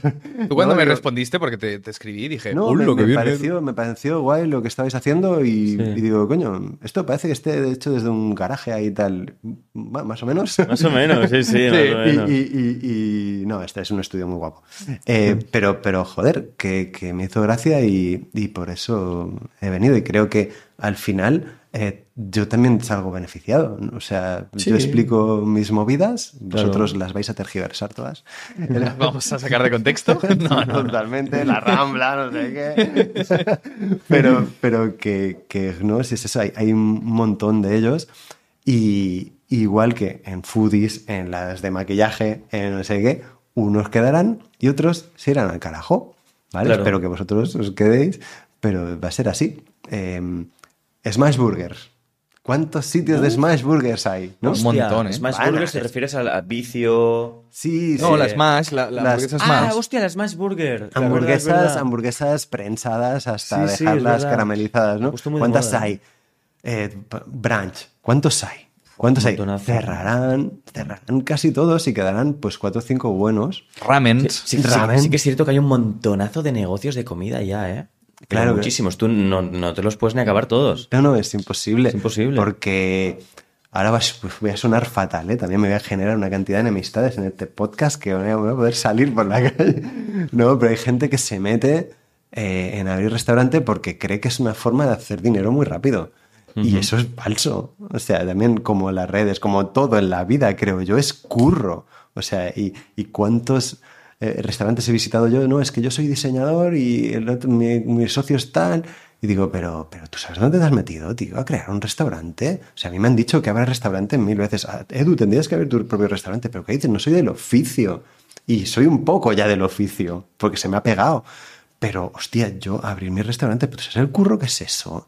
Tú cuando No, me yo- respondiste, porque te, te escribí, dije, No, "Uy, me, lo que me bien, pareció, me pareció guay lo que estabais haciendo y, Sí. y digo, coño, esto parece que esté hecho desde un garaje ahí y tal, más o menos. Más o menos, sí, sí, más o Y, menos. y- y- y- no, este es un estudio muy guapo. Eh, pero, pero, joder, que, que me hizo gracia y, y por eso he venido. Y creo que al final eh, yo también salgo beneficiado. ¿no? O sea, Sí. yo explico mis movidas, Claro. vosotros las vais a tergiversar todas. ¿Las vamos a sacar de contexto? No, no. Totalmente, la rambla, no sé qué. pero, pero que, que no, si es eso, hay, hay un montón de ellos. Y igual que en foodies, en las de maquillaje, en no sé qué, unos quedarán y otros se irán al carajo. ¿Vale? Claro. Espero que vosotros os quedéis, pero va a ser así. Eh, Smash Burgers. ¿Cuántos sitios de Smash Burgers hay? ¿no? Un montón, ¿eh? Smash Van a- Burger, ¿te refieres al a vicio? Sí, No, sí. la Smash, la, la Las- hamburguesa Ah, Smash. hostia, la Smash Burger. La verdad, es Hamburguesas, verdad. hamburguesas prensadas hasta Sí, dejarlas caramelizadas, ¿no? Justo muy de ¿Cuántas hay? Eh, brunch, ¿cuántos hay? ¿Cuántos hay? Cerrarán, cerrarán casi todos y quedarán pues cuatro o cinco buenos. Ramen. Sí, sí, sí, Ramen. sí que es cierto que hay un montonazo de negocios de comida ya, ¿eh? Pero Claro que- muchísimos. Tú no, no te los puedes ni acabar todos. No, no, es imposible. Es imposible. Porque ahora vas- voy a sonar fatal, ¿eh? También me voy a generar una cantidad de enemistades en este podcast que no voy a poder salir por la calle. No, pero hay gente que se mete eh, en abrir restaurante porque cree que es una forma de hacer dinero muy rápido. Y eso es falso. O sea, también como las redes, como todo en la vida, creo yo, es curro. O sea, y, y cuántos eh, restaurantes he visitado yo, no, es que yo soy diseñador y mi socio es tal. Y digo, pero, pero tú sabes dónde te has metido, tío, a crear un restaurante. O sea, a mí me han dicho que habrá restaurante mil veces. Ah, Edu, tendrías que abrir tu propio restaurante, pero ¿qué dices? No soy del oficio. Y soy un poco ya del oficio, porque se me ha pegado. Pero, hostia, yo abrir mi restaurante, pero ¿sabes el curro que es eso?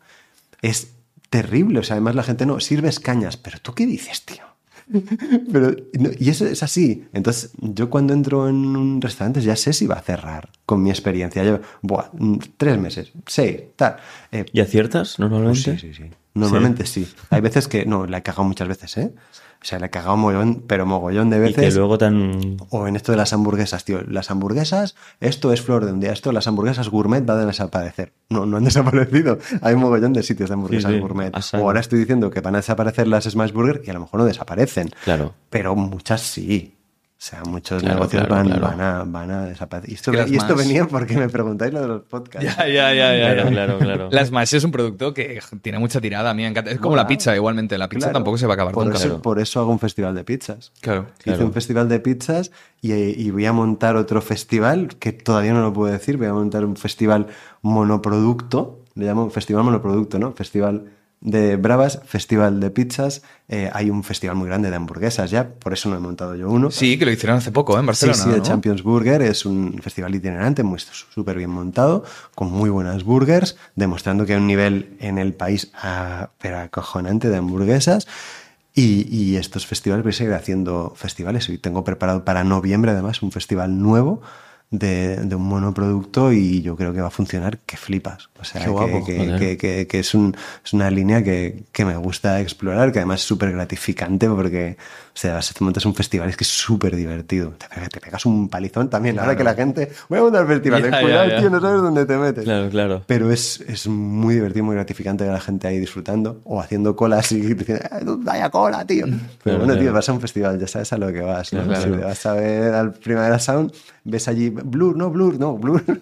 Es terrible. O sea, además la gente no, sirves cañas. Pero tú qué dices, tío. Pero, no, y eso es así. Entonces, yo cuando entro en un restaurante ya sé si va a cerrar con mi experiencia. Yo, buah, mm, tres meses, seis, tal. Eh, ¿Y aciertas normalmente? Pues sí, sí, sí. Normalmente sí. Hay veces que, no, la he cagado muchas veces, ¿eh? O sea, la he cagado mogollón, pero mogollón de Y veces. que luego tan... O en esto de las hamburguesas, tío. Las hamburguesas, esto es flor de un día. Esto, las hamburguesas gourmet van a desaparecer. No, no han desaparecido. Hay un mogollón de sitios de hamburguesas sí, gourmet. O ahora estoy diciendo que van a desaparecer las Smash Burger y a lo mejor no desaparecen. Claro. Pero muchas sí. O sea, muchos Claro, negocios claro, van, claro. Van, a, van a desaparecer. Y esto, Es que las y esto más- venía porque me preguntáis lo de los podcasts. Ya, ya, ya, ya. Claro, ya. claro, claro. La Smash es un producto que tiene mucha tirada. A mí me encanta. Es como la pizza, igualmente. La pizza Claro. tampoco se va a acabar por nunca. Eso, por eso hago un festival de pizzas. Claro. Hice un festival de pizzas y, y voy a montar otro festival que todavía no lo puedo decir. Voy a montar un festival monoproducto. Le llamo festival monoproducto, ¿no? Festival de bravas, festival de pizzas. Eh, hay un festival muy grande de hamburguesas ya, por eso no he montado yo uno. Sí, que lo hicieron hace poco, ¿eh? En Barcelona. Sí, sí, ¿no? Champions Burger es un festival itinerante muy súper bien montado, con muy buenas burgers, demostrando que hay un nivel en el país ah, pero acojonante de hamburguesas. Y, y estos festivales voy a seguir haciendo festivales. Y tengo preparado para noviembre, además, un festival nuevo de, de un monoproducto y yo creo que va a funcionar que flipas. O sea, guapo, que, que- es, un- es una línea que, que me gusta explorar, que además es súper gratificante porque, o sea, a montas un festival, es que es súper divertido. Te, pega- te pegas un palizón también. Ahora que la gente, voy a montar Ya, ya, cuidado, tío, no sabes dónde te metes. Claro, claro. Pero es, es muy divertido, muy gratificante ver a la gente ahí disfrutando o haciendo colas y diciendo, "Eh, vaya cola, tío. Pero bueno, tío, vas a un festival, ya sabes a lo que vas. ¿no? Claro, Si claro. te vas a ver al Primavera Sound, ves allí, Blur, no, Blur, no, Blur.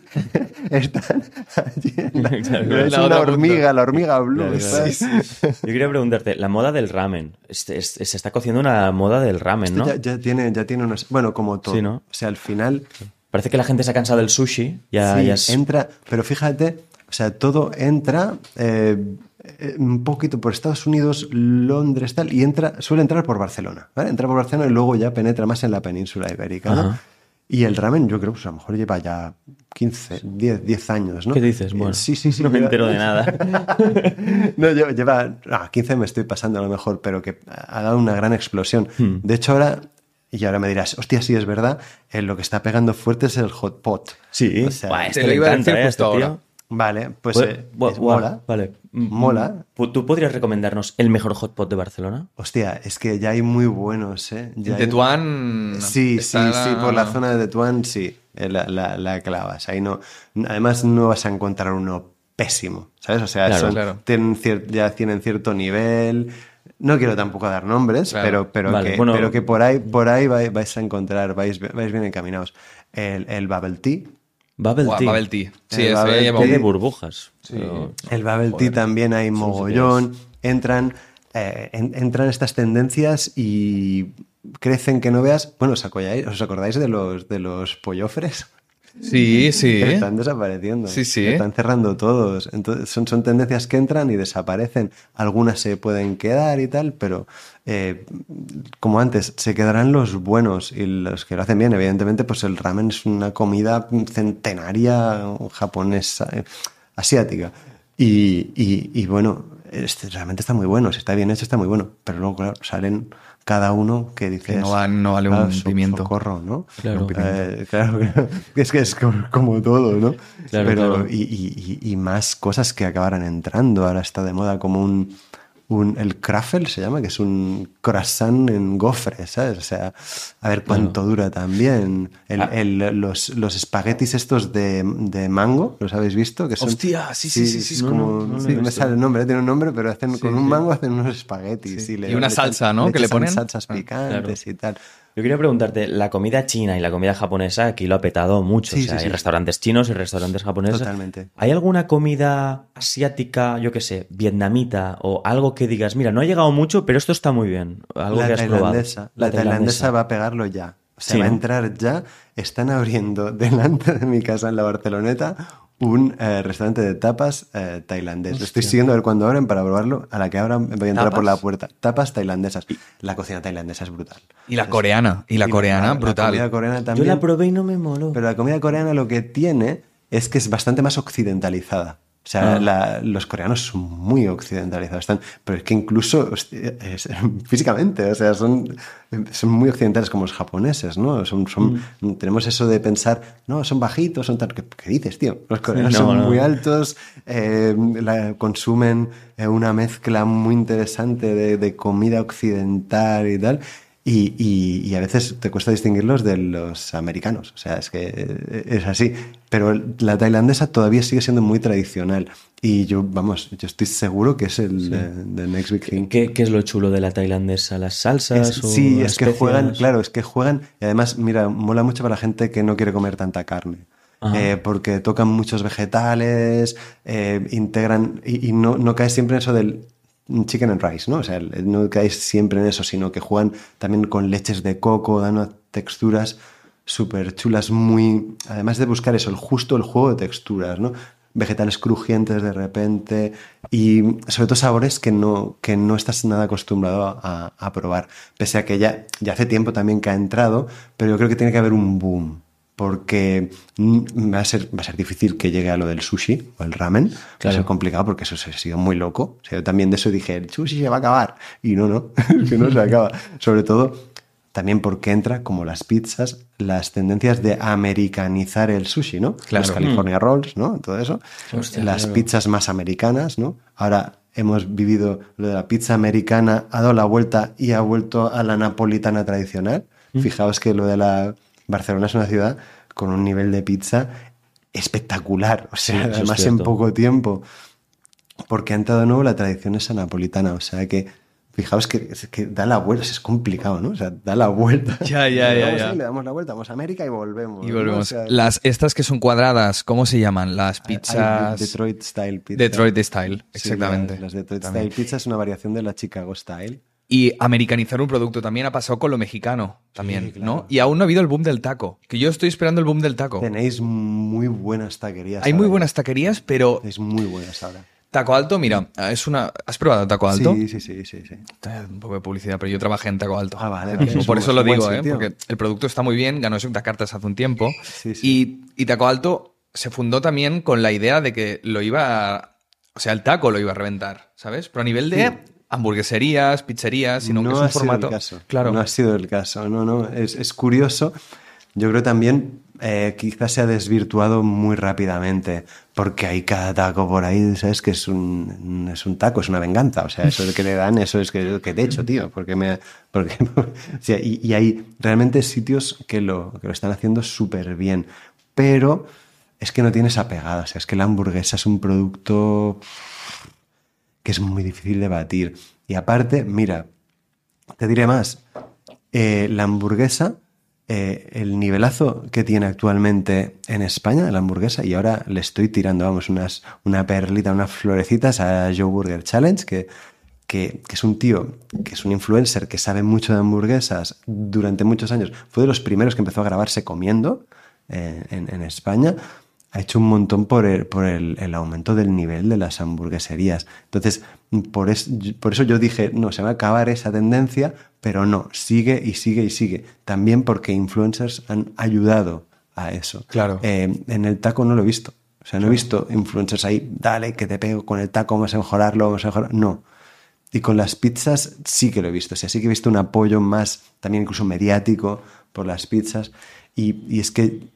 Están allí en la- Claro, la una hormiga, la hormiga Blur. Yo quería preguntarte, la moda del ramen. Este- es- se está cociendo una moda del ramen, ¿no? Ya, ya tiene, ya tiene unos. Bueno, como todo. Sí, ¿no? O sea, al final. Parece que la gente se ha cansado del sushi. Ya, sí, ya es- entra. Pero fíjate, o sea, todo entra eh, eh, un poquito por Estados Unidos, Londres, tal, y entra, suele entrar por Barcelona. ¿vale? Entra por Barcelona y luego ya penetra más en la península ibérica. ¿no? Y el ramen, yo creo que pues, a lo mejor lleva ya 15, 10, 10 años, ¿no? ¿Qué dices? Eh, Bueno, sí, sí, sí. no me lleva- entero de nada. no, lleva, lleva ah, 15 me estoy pasando a lo mejor, pero que ha dado una gran explosión. Hmm. De hecho, ahora, y ahora me dirás, hostia, sí es verdad, eh, lo que está pegando fuerte es el hot pot. Sí, O sea, Buah, este te lo iba a decir ¿eh? justo este tío. ahora. Vale, pues Pues, eh, es- mola. Vale. Mm, Mola. ¿Tú podrías recomendarnos el mejor hotpot de Barcelona? Hostia, es que ya hay muy buenos, ¿eh? Ya En hay- Tetuán. Sí, sí, sí, por la zona de Tetuán, sí, eh, la, la- la clavas. Ahí no, además no vas a encontrar uno pésimo, ¿sabes? O sea, Claro, son- claro. tienen cier- ya tienen cierto nivel. No quiero tampoco dar nombres, Claro. pero, pero, Vale, que, bueno. pero que por ahí, por ahí vais, vais a encontrar, vais, vais bien encaminados. El, el Bubble Tea. Bubble Tea. Bubble Tea. Sí, El Bubble Té Tea. de burbujas. Pero- El Bubble Tea también hay mogollón. Entran, eh, en- entran estas tendencias y crecen que no veas. Bueno, ¿os acordáis, os acordáis de los, de los pollofres? Sí, sí. Están desapareciendo. Sí, sí. Están cerrando todos. Entonces, son, son tendencias que entran y desaparecen. Algunas se pueden quedar y tal, pero eh, como antes, se quedarán los buenos y los que lo hacen bien. Evidentemente, pues el ramen es una comida centenaria japonesa, eh, asiática. Y, y- y bueno, este, realmente está muy bueno. Si está bien hecho, está muy bueno. Pero luego, claro, salen cada uno que dice. Que no va- no vale un pimiento. Socorro, ¿no? Claro. Eh, claro, claro. es que es como, todo, ¿no? Claro, Pero, claro. Y, y- y- y más cosas que acabarán entrando. Ahora está de moda como un, un el Kraffel se llama, que es un croissant en gofre, ¿sabes? O sea, a ver cuánto dura también. El- Ah. el- los, los espaguetis estos de, de mango, ¿los habéis visto? Que son, Hostia, sí, sí, sí, sí, es no, como, no, no lo sí, he no me sale el nombre, tiene un nombre, pero hacen con un mango hacen unos espaguetis. Sí. le- Y una le salsa, echan- ¿no? Que le ponen. salsas Ah, picantes y tal. Yo quería preguntarte, la comida china y la comida japonesa aquí lo ha petado mucho. Sí, o sea, sí, hay sí. restaurantes chinos y restaurantes japoneses. Totalmente. ¿Hay alguna comida asiática, yo qué sé, vietnamita o algo que digas, mira, no ha llegado mucho, pero esto está muy bien? Algo la que has tailandesa. probado. La, tailandesa va a pegarlo ya. O sea, va a entrar ya. Están abriendo delante de mi casa en la Barceloneta un eh, restaurante de tapas eh, tailandés. Lo estoy siguiendo a ver cuándo abren para probarlo. A la que abran voy a entrar por la puerta. Tapas tailandesas. La cocina tailandesa es brutal. Y la coreana. Y la coreana, La brutal. comida coreana Yo también. la probé y no me moló. Pero la comida coreana lo que tiene es que es bastante más occidentalizada. O sea, Ah. la- los coreanos son muy occidentalizados, están, pero es que incluso hostia, es- físicamente, o sea, son, son muy occidentales como los japoneses, ¿no? Son, son, Mm. Tenemos eso de pensar, no, son bajitos, son tal. ¿Qué, qué dices, tío? Los coreanos No, son no. muy altos, eh, la- consumen eh, una mezcla muy interesante de, de comida occidental y tal. Y, y- y a veces te cuesta distinguirlos de los americanos. O sea, es que eh, es así. Pero la tailandesa todavía sigue siendo muy tradicional. Y yo, vamos, yo estoy seguro que es el the next big thing. ¿Qué, qué es lo chulo de la tailandesa? ¿Las salsas? Es- o sí, las es que especias? juegan, claro, es que juegan. Y además, mira, mola mucho para la gente que no quiere comer tanta carne. Eh, porque tocan muchos vegetales, eh, integran. Y, y no, no caes siempre en eso del chicken and rice, ¿no? O sea, no caes siempre en eso, sino que juegan también con leches de coco, dan texturas súper chulas, muy. Además de buscar eso, el justo el juego de texturas, ¿no? Vegetales crujientes de repente y sobre todo sabores que no, que no estás nada acostumbrado a, a probar. Pese a que ya, ya hace tiempo también que ha entrado, pero yo creo que tiene que haber un boom. Porque mm, va a, ser, va a ser difícil que llegue a lo del sushi o el ramen. Va a Claro. ser complicado porque eso se ha sido muy loco. O sea, yo también de eso dije, el sushi se va a acabar. Y no, no, es que no se acaba. Sobre todo también porque entra, como las pizzas, las tendencias de americanizar el sushi, ¿no? Claro. Los California Rolls, ¿no? Todo eso. Hostia, las claro. pizzas más americanas, ¿no? Ahora hemos vivido lo de la pizza americana, ha dado la vuelta y ha vuelto a la napolitana tradicional. Fijaos que lo de la Barcelona es una ciudad con un nivel de pizza espectacular, o sea, Sí, además en poco tiempo, porque ha entrado de nuevo la tradición esa napolitana, o sea que fijaos que, que da la vuelta, es complicado, ¿no? O sea, da la vuelta. Ya, ya, ya, ya. ahí, le damos la vuelta, vamos a América y volvemos. Y ¿no? volvemos. O sea, Las, estas que son cuadradas, ¿cómo se llaman? Las pizzas. Detroit Style Pizza. Detroit Style, Sí, exactamente. la- las Detroit También. Style Pizza es una variación de la Chicago Style. Y americanizar un producto también ha pasado con lo mexicano, también, claro. ¿no? Y aún no ha habido el boom del taco, que yo estoy esperando el boom del taco. Tenéis muy buenas taquerías. Hay muy ahora. buenas taquerías, pero Tenéis muy buenas ahora. Taco Alto, mira, es una. ¿Has probado Taco Alto? Sí, sí, sí, sí, sí. Un poco de publicidad, pero yo trabajé en Taco Alto. Ah, vale. Por Es un- eso es lo digo, ¿eh? Porque el producto está muy bien, ganó 60 cartas hace un tiempo. Sí, sí. Y, y Taco Alto se fundó también con la idea de que lo iba a- O sea, el taco lo iba a reventar, ¿sabes? Pero a nivel de hamburgueserías, pizzerías, sino que es un ha sido formato. el caso. Claro. No ha sido el caso. No, no. Es, es curioso. Yo creo también eh, quizás se ha desvirtuado muy rápidamente porque hay cada taco por ahí, ¿sabes? Que es un, es un taco, es una venganza. O sea, eso es que le dan, eso es que, que de hecho, tío. Porque me. Porque, o sea, y, y hay realmente sitios que lo, que lo están haciendo súper bien. Pero es que no tiene esa pegada. O sea, es que la hamburguesa es un producto que es muy difícil de batir. Y aparte, mira, te diré más. Eh, la hamburguesa, eh, el nivelazo que tiene actualmente en España, la hamburguesa, y ahora le estoy tirando, vamos, unas, una perlita, unas florecitas a Joe Burger Challenge, que, que, es un tío, que es un influencer que sabe mucho de hamburguesas durante muchos años. Fue de los primeros que empezó a grabarse comiendo eh, en España ha hecho un montón por, el, por el, el, aumento del nivel de las hamburgueserías. Entonces, por, es, por, eso yo dije, no, se va a acabar esa tendencia, pero no, sigue y sigue y sigue. También porque influencers han ayudado a eso. Claro. Eh, en el taco no lo he visto. O sea, no claro. he visto influencers ahí, dale, que te pego con el taco, vamos a mejorarlo, vamos a mejorar. No. Y con las pizzas sí que lo he visto. O sea, sí que he visto un apoyo más, también incluso mediático por las pizzas. Y, y es que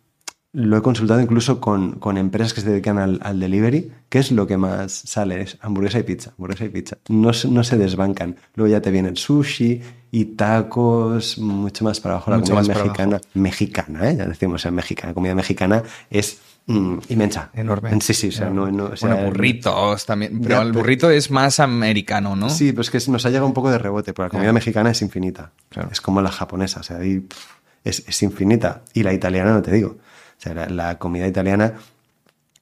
lo he consultado incluso con, con empresas que se dedican al, al, delivery, que es lo que más sale, es hamburguesa y pizza, hamburguesa y pizza. No, no se desbancan. Luego ya te viene el sushi y tacos, mucho más para abajo. La mucho comida más mexicana, mexicana, ¿eh? ya decimos, o sea, mexicana, comida mexicana es mm, inmensa. Enorme. Sí, sí, o sea, no, no, o sea, bueno, burritos también, pero ya, el burrito es más americano, ¿no? Sí, pues que nos ha llegado un poco de rebote, porque la comida claro. mexicana es infinita. Claro. Es como la japonesa, o sea, ahí pff, es, es infinita. Y la italiana no te digo. O sea, la, la comida italiana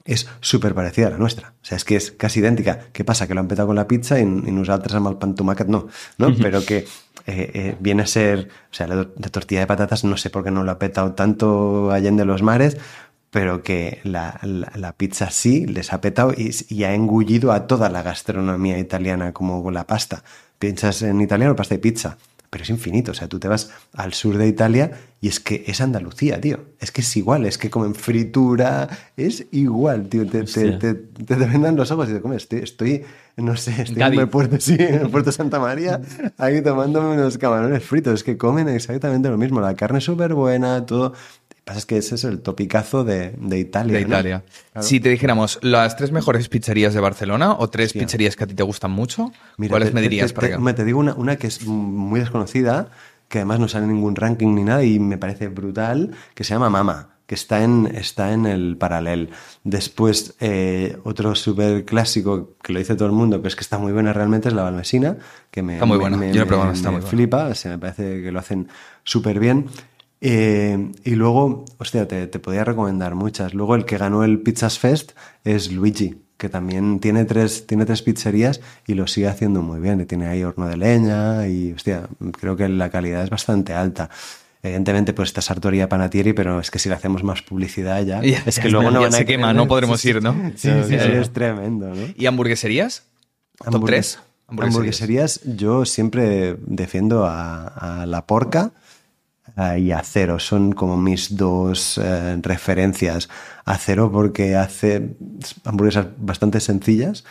es súper parecida a la nuestra. O sea, es que es casi idèntica. ¿Qué pasa? Que lo han petado con la pizza i, i nosaltres amb el pan tomàquet no. ¿no? Pero que eh, eh, viene a ser... O sea, la, la, tortilla de patatas no sé por qué no lo ha petado tanto allende los mares, pero que la, la, la pizza sí les ha petado y, y, ha engullido a toda la gastronomía italiana, como la pasta. Piensas en italiano, pasta y pizza pero es infinito. O sea, tú te vas al sur de Italia y es que es Andalucía, tío. Es que es igual, es que comen fritura, es igual, tío. Te, te, te, te, vendan los ojos y te comes. Estoy, estoy no sé, estoy en el puerto, sí, en el puerto Santa María, ahí tomándome unos camarones fritos. Es que comen exactamente lo mismo. La carne es súper buena, todo. Pasa es que ese es el topicazo de, de Italia. De ¿no? Italia. Claro. Si te dijéramos las tres mejores pizzerías de Barcelona o tres Hostia. pizzerías que a ti te gustan mucho, Mira, ¿cuáles te- me dirías te, para te- me- te digo una, una que es muy desconocida, que además no sale en ningún ranking ni nada y me parece brutal, que se llama Mama, que está en, está en el paralel. Después, eh, otro súper clásico que lo dice todo el mundo, pero es que está muy buena realmente, es la Balmesina, que me, Está muy me- buena. me- Yo la probado, me- está me muy buena. flipa, o sea, me parece que lo hacen súper bien. Eh, y luego, hostia, te, te podía recomendar muchas. Luego el que ganó el Pizzas Fest es Luigi, que también tiene tres, tiene tres pizzerías y lo sigue haciendo muy bien. Y tiene ahí horno de leña y, hostia, creo que la calidad es bastante alta. Evidentemente, pues está Sartoria Panatieri, pero es que si le hacemos más publicidad ya, Ya, es ya que es- luego no ya van a se quema, querer- no podremos Sí, sí. ir, ¿no? Sí, Ya, sí, ya, sí, ya. es tremendo, ¿no? ¿Y hamburgueserías? ¿Top Hamburgue- 3? Hamburgueserías, yo siempre defiendo a, a La Porca y a Cero. Son como mis dos eh, referencias. A Cero porque hace hamburguesas bastante sencillas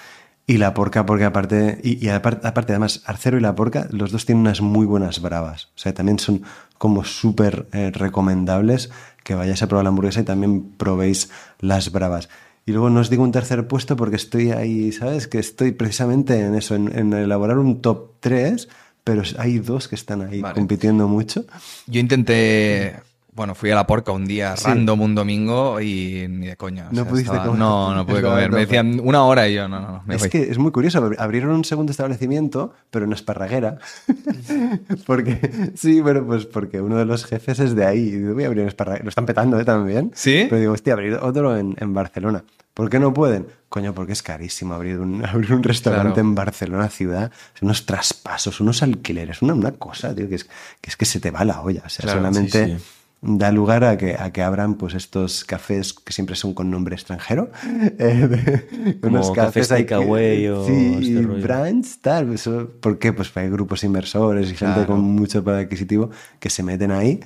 y La Porca porque aparte, y, aparte, además, Arcero y La Porca, los dos tienen unas muy buenas bravas. O sea, también son como súper eh, recomendables que vayáis a probar la hamburguesa y también probéis las bravas. Y luego no os digo un tercer puesto porque estoy ahí, ¿sabes? Que estoy precisamente en eso, en, en elaborar un top 3, pero hay dos que están ahí Vale. compitiendo mucho. Yo intenté. Bueno, fui a la porca un día Sí. random, un domingo, y ni de coña. o No sea, pudiste estaba- comer. No, no pude comer. Me decían una hora y yo, no, no, no. Me es voy. que es muy curioso, abri- abrieron un segundo establecimiento, pero en Esparraguera. porque, sí, bueno, pues porque uno de los jefes es de ahí. Y digo, voy a abrir en Esparraguera. Lo están petando ¿eh? también. ¿Sí? Pero digo, hostia, abrir otro en, en Barcelona. ¿Por qué no pueden? Coño, porque es carísimo abrir un, abrir un restaurante Claro. en Barcelona ciudad. Son unos traspasos, unos alquileres, una, una cosa, tío, que es, que es que se te va la olla. O sea, Claro, solamente sí, sí. Da lugar a que, a que abran pues estos cafés que siempre son con nombre extranjero. Eh, de- Como cafés ahí takeaway o sí, este rollo. tal. Eso, ¿Por qué? Pues hay grupos inversores y gente Claro. con mucho poder adquisitivo que se meten ahí.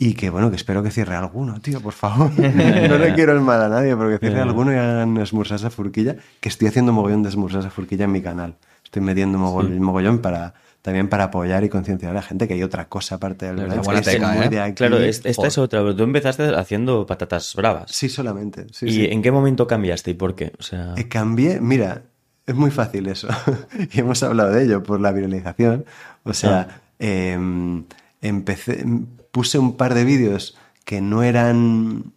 Y que bueno, que espero que cierre alguno, tío, por favor. no le quiero el mal a nadie, pero que cierre alguno y hagan esmursas a furquilla, que estoy haendo mogollón de esmursas a furquilla en mi canal. Estoy metiendo mogollón, mogollón para también para apoyar y concienciar a la gente que hay otra cosa aparte del que teca, muy ¿eh? de aquí. Claro, es- esta es otra. pero Tú empezaste haciendo patatas bravas. Sí, solamente. Sí, ¿Y sí. en qué momento cambiaste y por qué? O sea, Eh, Cambié, mira, es muy fácil eso. y hemos hablado de ello por la viralización. O sea, em, empecé, puse un par de vídeos que no eran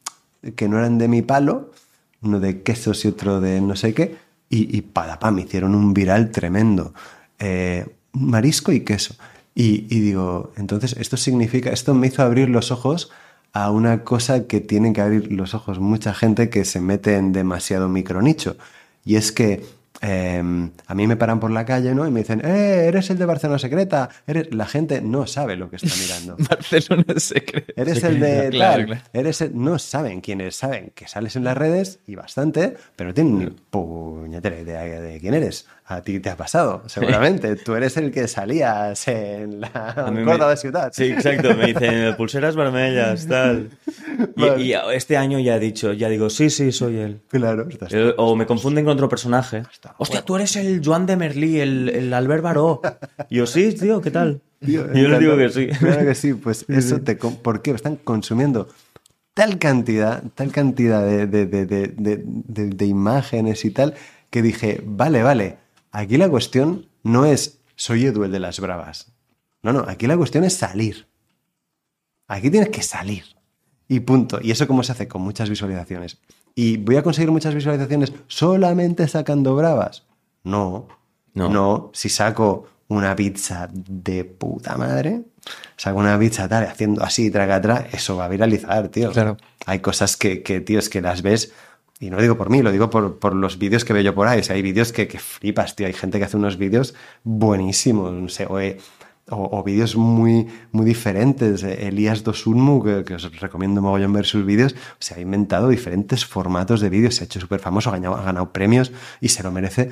que no eran de mi palo, uno de quesos y otro de no sé qué, y, y padapam, me hicieron un viral tremendo. Eh, marisco y queso. Y, y digo, entonces esto significa, esto me hizo abrir los ojos a una cosa que tienen que abrir los ojos mucha gente que se mete en demasiado micronicho. Y es que eh, a mí me paran por la calle, ¿no? Y me dicen, ¡eh, eres el de Barcelona Secreta! Eres... La gente no sabe lo que está mirando. Barcelona es secreto. Eres el de Claro, tal, claro. eres el- no saben quién eres, saben que sales en las redes y bastante, pero no tienen ni puñetera idea de quién eres. A ti te ha pasado, seguramente. Tú eres el que salías en la me- Córdoba de Ciudad. Sí, exacto. Me dicen pulseras vermellas, tal. Y, Vale. y este año ya he dicho, ya digo, sí, sí, soy él. Claro, Eh, O me confunden con otro personaje. Hostia, tú eres el Joan de Merlí, el, el Albert Baró. Y yo, sí, tío, ¿qué tal? Tío, yo les digo que sí. Claro que sí, pues eso te... ¿Por qué? Están consumiendo tal cantidad, tal cantidad de- de- de- de imágenes y tal, que dije, vale, vale, aquí la cuestión no es soy Edu el de las bravas. No, no, aquí la cuestión es salir. Aquí tienes que salir. Y punto. Y eso cómo se hace con muchas visualizaciones. ¿Y voy a conseguir muchas visualizaciones solamente sacando bravas? No. No. No. Si saco una pizza de puta madre, saco una pizza tal, haciendo así, traga atrás, eso va a viralizar, tío. Claro. Hay cosas que, que, tío, es que las ves. Y no lo digo por mí, lo digo por, por los vídeos que veo yo por ahí. O sea, hay vídeos que, que flipas, tío. Hay gente que hace unos vídeos buenísimos. No sé, o, eh, o, o vídeos muy, muy diferentes. Eh, Elías Dosunmu, que, que os recomiendo mogollón ver sus vídeos, se ha inventado diferentes formatos de vídeos, se ha hecho súper famoso, ha ganado, ha ganado premios y se lo merece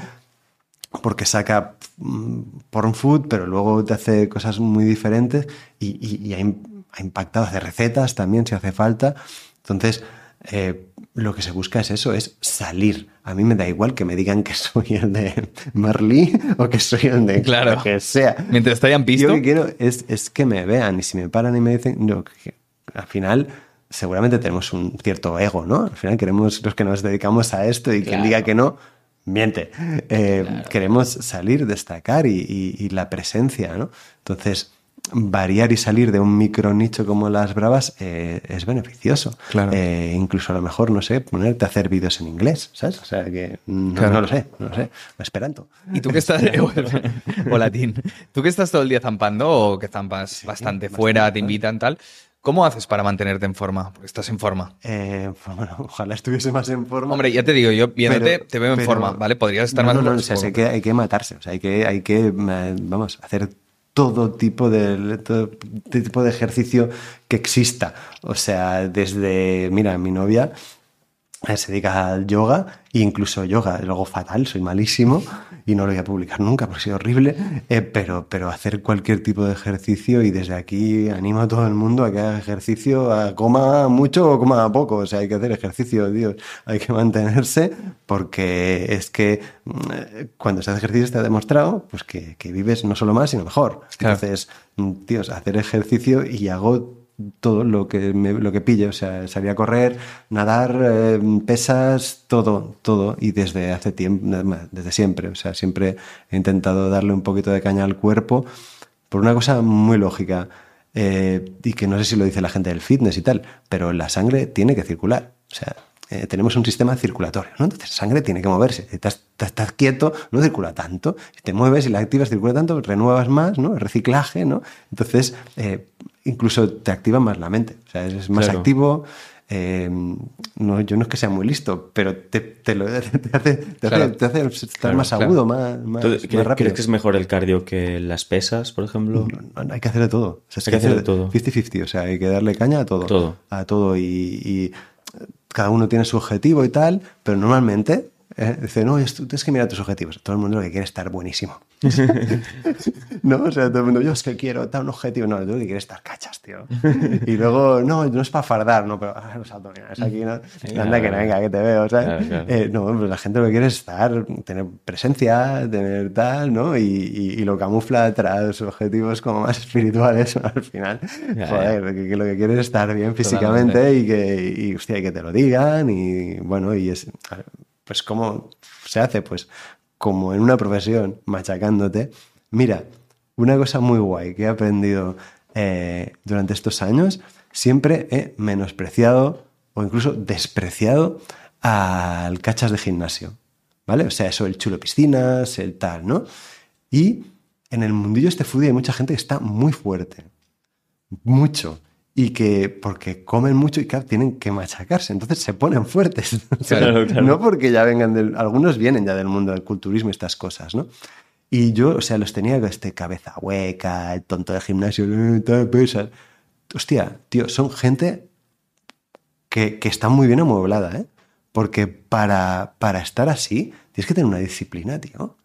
porque saca mm, porn food, pero luego te hace cosas muy diferentes y, y- y ha, ha impactado, hace recetas también si hace falta. Entonces, eh, lo que se busca es eso, es salir. A mí me da igual que me digan que soy el de Marley o que soy el de Claro. lo que sea. Mientras te hayan visto. Yo lo que quiero es, es que me vean y si me paran y me dicen, no, que- al final seguramente tenemos un cierto ego, ¿no? Al final queremos los que nos dedicamos a esto y quien Claro. diga que no, miente. Eh, Queremos salir, destacar y, y- y la presencia, ¿no? Entonces, variar y salir de un micro nicho como las bravas eh, es beneficioso. Claro. Eh, incluso a lo mejor, no sé, ponerte a hacer vídeos en inglés, ¿sabes? O sea que no, Claro. no lo sé, no lo sé. Esperanto. ¿Y tú que estás, o latín, tú que estás todo el día zampando o que zampas bastante fuera, te invitan tal, ¿cómo haces para mantenerte en forma? Porque estás en forma. Eh, pues bueno, ojalá estuviese más en forma. Hombre, ya te digo, yo viéndote Pero- te veo en pero- forma, ¿vale? Podrías estar no, más no, en no, forma, o sea, hay que, hay que matarse, o sea, hay que, hay que, vamos, hacer todo tipo de todo tipo de ejercicio que exista. O sea, desde, mira, mi novia se dedica al yoga e incluso yoga, luego fatal, soy malísimo y no lo voy a publicar nunca porque soy horrible, eh, pero, pero hacer cualquier tipo de ejercicio y desde aquí animo a todo el mundo a que haga ejercicio, a coma mucho o coma poco, o sea, hay que hacer ejercicio, Dios, hay que mantenerse porque es que mm, eh, cuando se hace ejercicio está demostrado pues que, que vives no solo más, sino mejor. Claro. Entonces, tíos, hacer ejercicio y hago todo lo que me, lo que pille, o sea, salir a correr, nadar, eh, pesas, todo, todo, y desde hace tiempo, desde siempre, o sea, siempre he intentado darle un poquito de caña al cuerpo por una cosa muy lógica eh, y que no sé si lo dice la gente del fitness y tal, pero la sangre tiene que circular, o sea, eh, tenemos un sistema circulatorio, ¿no? Entonces la sangre tiene que moverse. Estás, estás- quieto, no circula tanto. Si te mueves y la activas, circula tanto, renuevas más, ¿no? Reciclaje, ¿no? Entonces, incluso te activa más la mente. O sea, es más Claro. activo, eh, no, yo no es que sea muy listo, pero te, te lo, te, hace, te Claro. hace, estar Claro, más agudo, más, más, ¿Tú más ¿Crees, rápido. crees que es mejor el cardio que las pesas, por ejemplo? No, no, hay que hacer de todo. O sea, es Hay que hacer de todo. 50-50, o sea, hay que darle caña a todo. Todo. A todo y, y cada uno tiene su objetivo y tal, pero normalmente eh, dice, no, es- tú tienes que mirar tus objetivos. Todo el mundo lo que quiere es estar buenísimo. no, o sea, todo el mundo, yo es que quiero dar un objetivo. No, tú lo que quieres es estar cachas, tío. y luego, no, no es para fardar, no, pero ah, los abdominales aquí, no. Anda que no, venga, que te veo, ¿sabes? Claro, claro. Eh, no, pues la gente lo que quiere es estar, tener presencia, tener tal, ¿no? Y, y- y lo camufla tras objetivos como más espirituales al final. Joder, que, que lo que quiere es estar bien físicamente y que, y, hostia, y que te lo digan y bueno, y es, pues cómo se hace, pues como en una profesión, machacándote. Mira, una cosa muy guay que he aprendido eh, durante estos años, siempre he menospreciado o incluso despreciado al cachas de gimnasio, ¿vale? O sea, eso, el chulo piscinas, el tal, ¿no? Y en el mundillo este foodie hay mucha gente que está muy fuerte, mucho, y que porque comen mucho y claro, tienen que machacarse, entonces se ponen fuertes. O sea, Claro, claro. No porque ya vengan del, algunos vienen ya del mundo del culturismo y estas cosas, ¿no? Y yo, o sea, los tenía con este cabeza hueca, el tonto de gimnasio, eh, pesas. Hostia, tío, son gente que, que está muy bien amueblada, ¿eh? Porque para, para estar así tienes que tener una disciplina, tío.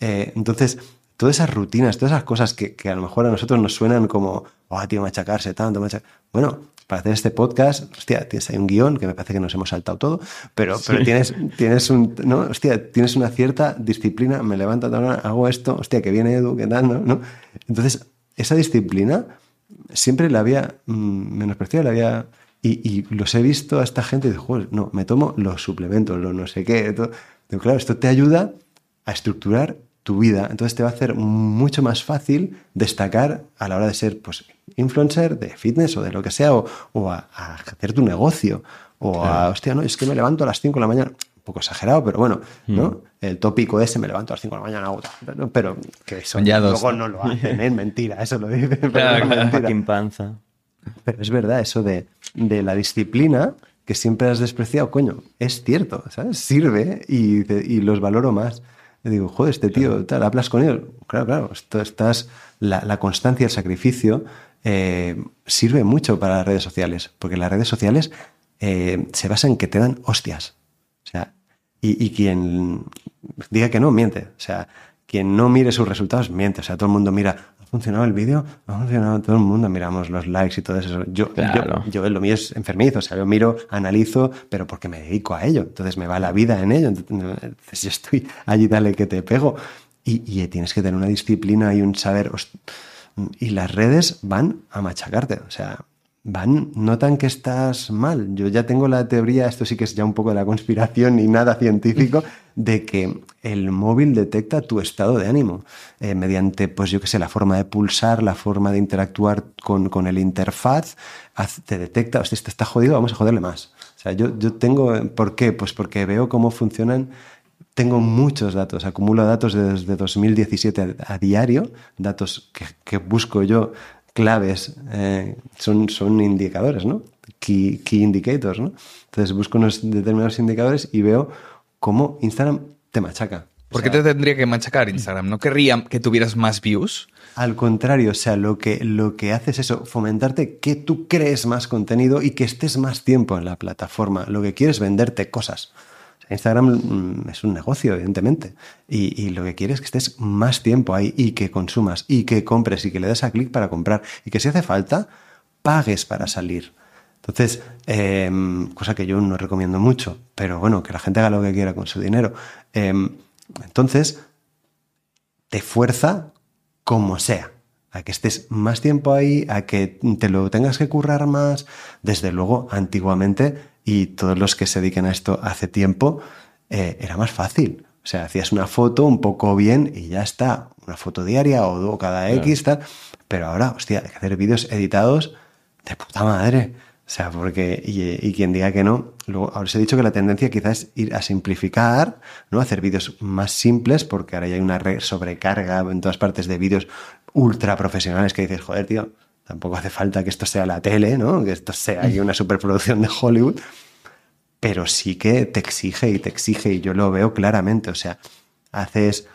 Eh, entonces, todas esas rutinas, todas esas cosas que, que a lo mejor a nosotros nos suenan como, oh, tío, machacarse tanto, machacar. Bueno, para hacer este podcast, hostia, tienes ahí un guion que me parece que nos hemos saltado todo, pero, pero tienes, tienes un, ¿no? Hostia, tienes una cierta disciplina, me levanto, ahora hago esto, hostia, que viene Edu, ¿qué tal? ¿no? ¿no? Entonces, esa disciplina siempre la había mm, menospreciado, la había... Y, y los he visto a esta gente y digo, "Joder, no, me tomo los suplementos, los no sé qué. todo". Digo, claro, esto te ayuda a estructurar tu vida. Entonces te va a hacer mucho más fácil destacar a la hora de ser pues, influencer de fitness o de lo que sea, o, o a, a hacer tu negocio. O a, hostia, no, es que me levanto a las 5 de la mañana. Un poco exagerado, pero bueno, ¿no? El tópico ese, me levanto a las 5 de la mañana, hago tal, ¿no? pero que eso luego no lo hacen, es mentira, eso lo dice. pero Claro, panza. Pero es verdad, eso de, de la disciplina que siempre has despreciado, coño, es cierto, ¿sabes? Sirve y, y los valoro más. Y digo, joder, este tío, tal, hablas con él. Claro, claro, esto estás, la, la constancia, el sacrificio eh, sirve mucho para las redes sociales, porque las redes sociales eh, se basan en que te dan hostias. O sea, y, y quien diga que no, miente. O sea, quien no mire sus resultados, miente. O sea, todo el mundo mira, ¿ha funcionado el vídeo? ¿Ha funcionado? Todo el mundo miramos los likes y todo eso. Yo, Claro. yo, yo lo mío es enfermizo. O sea, yo miro, analizo, pero porque me dedico a ello. Entonces me va la vida en ello. Entonces yo estoy allí, dale que te pego. Y, y tienes que tener una disciplina y un saber. Y las redes van a machacarte. O sea, van, notan que estás mal. Yo ya tengo la teoría, esto sí que es ya un poco de la conspiración y nada científico, de que el móvil detecta tu estado de ánimo eh, mediante, pues yo qué sé, la forma de pulsar, la forma de interactuar con, con el interfaz, te detecta, hostia, este está jodido, vamos a joderle más. O sea, yo, yo tengo, ¿por qué? Pues porque veo cómo funcionan tengo muchos datos, acumulo datos desde 2017 a, a diario, datos que, que busco yo, claves, eh, son, son indicadores, ¿no? Key, key indicators, ¿no? Entonces busco unos determinados indicadores y veo cómo Instagram te machaca. ¿Por qué te tendría que machacar Instagram? ¿No querría que tuvieras más views? Al contrario, o sea, lo que, lo que hace es eso, fomentarte que tú crees más contenido y que estés más tiempo en la plataforma. Lo que quieres es venderte cosas. Instagram mm, es un negocio, evidentemente. Y, lo que quieres es que estés más tiempo ahí y que consumas y que compres y que le des a clic para comprar. Y que si hace falta, pagues para salir. Entonces, eh, cosa que yo no recomiendo mucho, pero bueno, que la gente haga lo que quiera con su dinero. Eh, entonces, te fuerza como sea, a que estés más tiempo ahí, a que te lo tengas que currar más. Desde luego, antiguamente, y todos los que se dediquen a esto hace tiempo, eh, era más fácil. O sea, hacías una foto un poco bien y ya está. Una foto diaria o do- cada X, tal. Pero ahora, hostia, hay que hacer vídeos editados de puta madre. O sea, porque, y, y quien diga que no, luego, ahora os he dicho que la tendencia quizás es ir a simplificar, ¿no? Hacer vídeos más simples, porque ahora ya hay una re- sobrecarga en todas partes de vídeos ultra profesionales que dices, joder, tío, Tampoco hace falta que esto sea la tele, ¿no? Que esto sea ahí una superproducción de Hollywood. Pero sí que te exige y te exige, y yo lo veo claramente. O sea, haces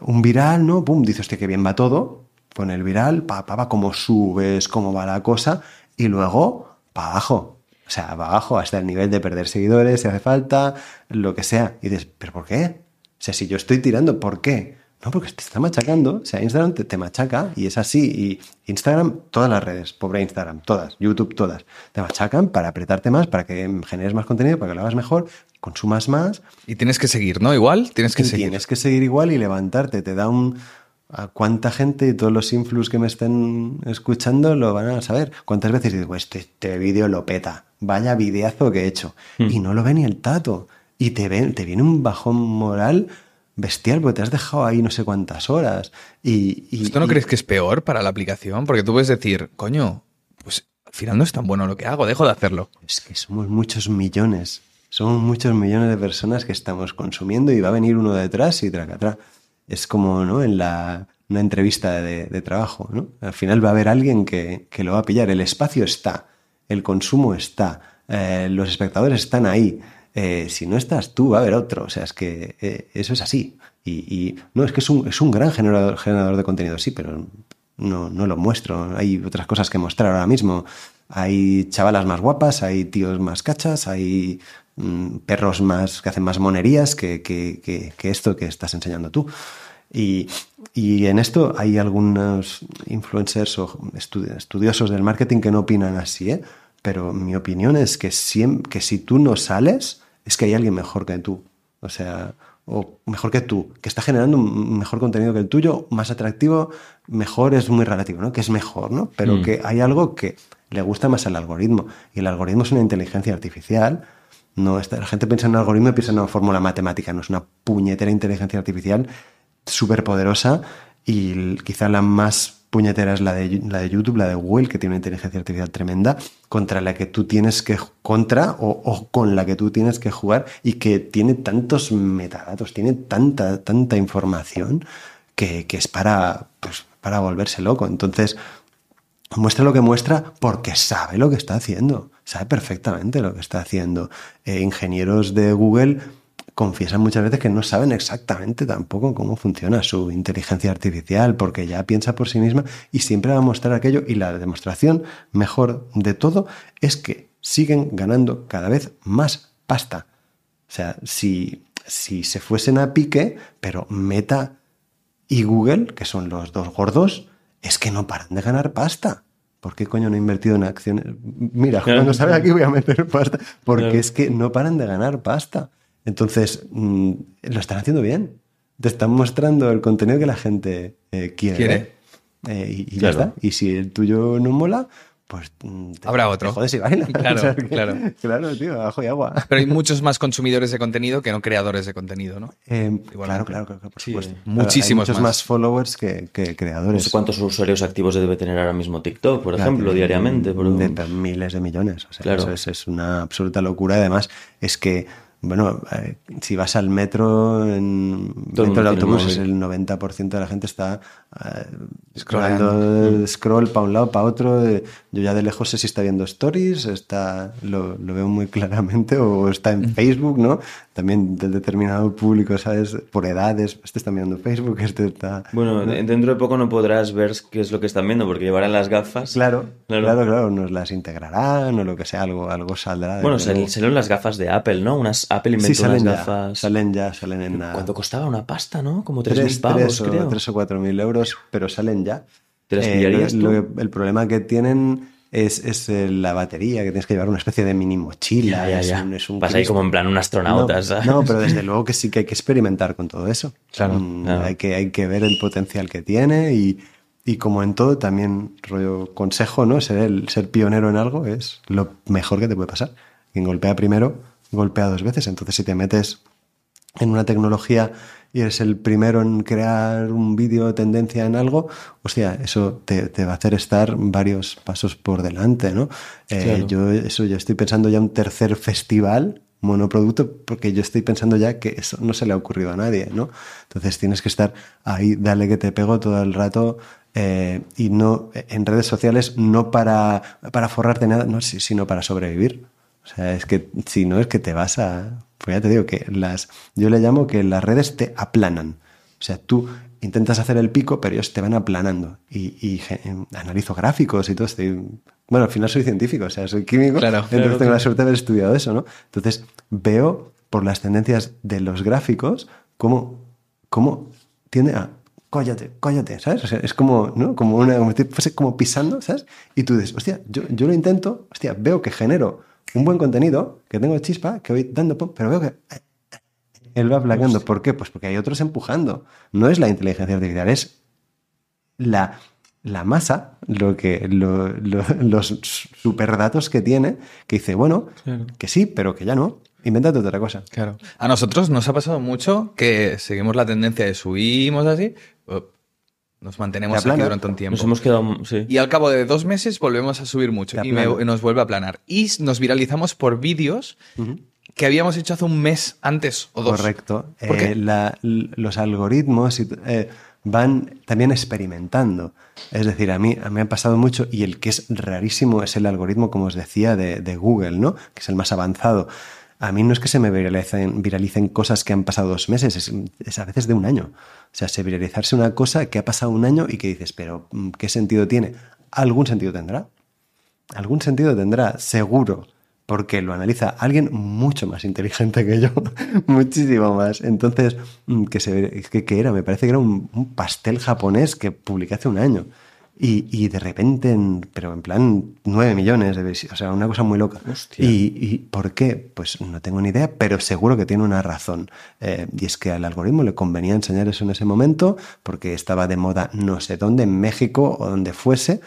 un viral, ¿no? Pum, dices, hostia, que bien va todo. Con el viral, pa, pa, cómo subes, cómo va la cosa. Y luego, para abajo. O sea, para abajo, hasta el nivel de perder seguidores, si hace falta, lo que sea. Y dices, ¿pero por qué? O sea, si yo estoy tirando, ¿por qué? No, porque te está machacando. O sea, Instagram te, te, machaca y es así. Y Instagram, todas las redes, pobre Instagram, todas, YouTube, todas, te machacan para apretarte más, para que generes más contenido, para que lo hagas mejor, consumas más. Y tienes que seguir, ¿no? Igual, tienes que y seguir. Tienes que seguir igual y levantarte. Te da un. ¿A cuánta gente y todos los influx que me estén escuchando lo van a saber? ¿Cuántas veces digo, este, este vídeo lo peta? Vaya videazo que he hecho. Hmm. Y no lo ve ni el tato. Y te, te viene un bajón moral bestial porque te has dejado ahí no sé cuántas horas. Y, y ¿Esto no y- crees que es peor para la aplicación? Porque tú puedes decir, coño, pues al final no es tan bueno lo que hago, dejo de hacerlo. Es que somos muchos millones. Somos muchos millones de personas que estamos consumiendo y va a venir uno detrás y traca atrás. Es como ¿no? en la, una entrevista de, de trabajo. ¿no? Al final va a haber alguien que, que lo va a pillar. El espacio está, el consumo está, eh, los espectadores están ahí. Eh, si no estás tú, va a haber otro. O sea, es que eh, eso es así. Y, y, no, es que es un, es un gran generador, generador de contenido, sí, pero no, no lo muestro. Hay otras cosas que mostrar ahora mismo. Hay chavalas más guapas, hay tíos más cachas, hay mm, perros más que hacen más monerías que, que, que, que esto que estás enseñando tú. Y, y, en esto hay algunos influencers o estudi estudiosos del marketing que no opinan así, ¿eh? pero mi opinión es que, si, que si tú no sales, es que hay alguien mejor que tú. O sea, o mejor que tú, que está generando un mejor contenido que el tuyo, más atractivo, mejor es muy relativo, ¿no? Que es mejor, ¿no? Pero mm. que hay algo que le gusta más al algoritmo. Y el algoritmo es una inteligencia artificial. No, está, la gente piensa en un algoritmo y piensa en una fórmula matemática, no es una puñetera inteligencia artificial súper poderosa y quizá la más puñetera es la de, la de YouTube, la de Google, que tiene una inteligencia artificial tremenda, contra la que tú tienes que, contra o, con la que tú tienes que jugar y que tiene tantos metadatos, tiene tanta, tanta información que, que es para, pues, para volverse loco. Entonces, muestra lo que muestra porque sabe lo que está haciendo, sabe perfectamente lo que está haciendo. Eh, ingenieros de Google confiesan muchas veces que no saben exactamente tampoco cómo funciona su inteligencia artificial, porque ya piensa por sí misma y siempre va a mostrar aquello. Y la demostración mejor de todo es que siguen ganando cada vez más pasta. O sea, si, si se fuesen a pique, pero Meta y Google, que son los dos gordos, es que no paran de ganar pasta. ¿Por qué coño no he invertido en acciones? Mira, cuando salga aquí voy a meter pasta, porque es que no paran de ganar pasta. Entonces, mmm, lo están haciendo bien. Te están mostrando el contenido que la gente eh, quiere. ¿Quiere? Eh, y, y claro. ya está. Y si el tuyo no mola, pues te, habrá otro. Te jodes y baila. Claro, o sea que, claro. Claro, tío, ajo y agua. Pero hay muchos más consumidores de contenido que no creadores de contenido, ¿no? Eh, claro, claro, claro, por sí, supuesto. Muchísimos hay muchos más. más followers que, que, creadores. No sé cuántos usuarios activos debe tener ahora mismo TikTok, por ejemplo, diariamente. Por... De, de, miles de millones. O sea, claro. eso es, es una absoluta locura. Además, es que bueno, eh, si vas al metro, en dentro del autobús, es el 90% de la gente está eh, scrollando scroll para un lado, para otro. eh, Yo ya de lejos sé si está viendo stories, está, lo, lo veo muy claramente, o está en Facebook, ¿no? También del determinado público, ¿sabes? Por edades, este está mirando Facebook, este está... Bueno, ¿no? dentro de poco no podrás ver qué es lo que están viendo, porque llevarán las gafas. Claro, claro, claro, claro, nos las integrarán o lo que sea, algo, algo saldrá. Bueno, salieron las gafas de Apple, ¿no? Unas Apple inventó sí, salen unas ya, gafas. Salen ya, salen en nada. ¿Cuánto costaba una pasta, no? Como 3.000 Tres, pavos, o, creo. tres o cuatro mil euros, pero salen ya. ¿Te las Eh, pillarías lo- tú? lo que- el problema que tienen es, es, eh, la batería, que tienes que llevar una especie de mini mochila. Ya, ya, es ya. un- es un Vas ahí como en plan un astronauta, no, ¿sabes? no, pero desde luego que sí que hay que experimentar con todo eso. Claro, Mm, claro. Hay, que, hay que ver el potencial que tiene y, y como en todo, también rollo consejo, ¿no? Ser, el, ser pionero en algo es lo mejor que te puede pasar. Quien golpea primero, golpea dos veces. Entonces, si te metes en una tecnología y eres el primero en crear un vídeo tendencia en algo, hostia, eso te, te va a hacer estar varios pasos por delante, ¿no? Eh, Claro. Yo eso yo estoy pensando ya un tercer festival monoproducto porque yo estoy pensando ya que eso no se le ha ocurrido a nadie, ¿no? Entonces tienes que estar ahí, dale que te pego todo el rato eh, y no en redes sociales no para, para forrarte nada, no, sino para sobrevivir. O sea, es que si no es que te vas a... Pues ya te digo que las... Yo le llamo que las redes te aplanan. O sea, tú intentas hacer el pico, pero ellos te van aplanando. Y, analizo gráficos y todo. Estoy, bueno, al final soy científico, o sea, soy químico. entonces tengo la suerte de haber estudiado eso, ¿no? Entonces veo por las tendencias de los gráficos cómo, cómo tiende a cóllate, cóllate, ¿sabes? O sea, es como, ¿no? Como una, como, como pisando, ¿sabes? Y tú dices, hostia, yo, yo lo intento, hostia, veo que genero un buen contenido, que tengo chispa, que voy dando, pero veo que él va plagando. ¿Por qué? Pues porque hay otros empujando. No es la inteligencia artificial, es la, la masa, lo que, los superdatos que tiene, que dice, bueno, que sí, pero que ya no. Invéntate otra cosa. Claro. A nosotros nos ha pasado mucho que seguimos la tendencia de subimos así, nos mantenemos aquí durante un tiempo. Nos hemos quedado. Y al cabo de dos meses volvemos a subir mucho y, nos vuelve a planar. Y nos viralizamos por vídeos que habíamos hecho hace un mes antes o dos. Correcto. Eh, los algoritmos eh, van también experimentando. Es decir, a mí, a mí me ha pasado mucho y el que es rarísimo es el algoritmo, como os decía, de, de Google, ¿no? Que es el más avanzado. A mí no es que se me viralicen, viralicen cosas que han pasado dos meses, es, a veces de un año. O sea, se viralizarse una cosa que ha pasado un año y que dices, pero mm, ¿qué sentido tiene? ¿Algún sentido tendrá? Algún sentido tendrá, seguro porque lo analiza alguien mucho más inteligente que yo, muchísimo más. Entonces, mm, que se que, era, me parece que era un, pastel japonés que publiqué hace un año. Y, de repente, pero en plan 9 millones de visitas, o sea, una cosa muy loca. Y, por qué? Pues no tengo ni idea, pero seguro que tiene una razón. Eh, y es que al algoritmo le convenía enseñar eso en ese momento, porque estaba de moda no sé dónde, en México o donde fuese,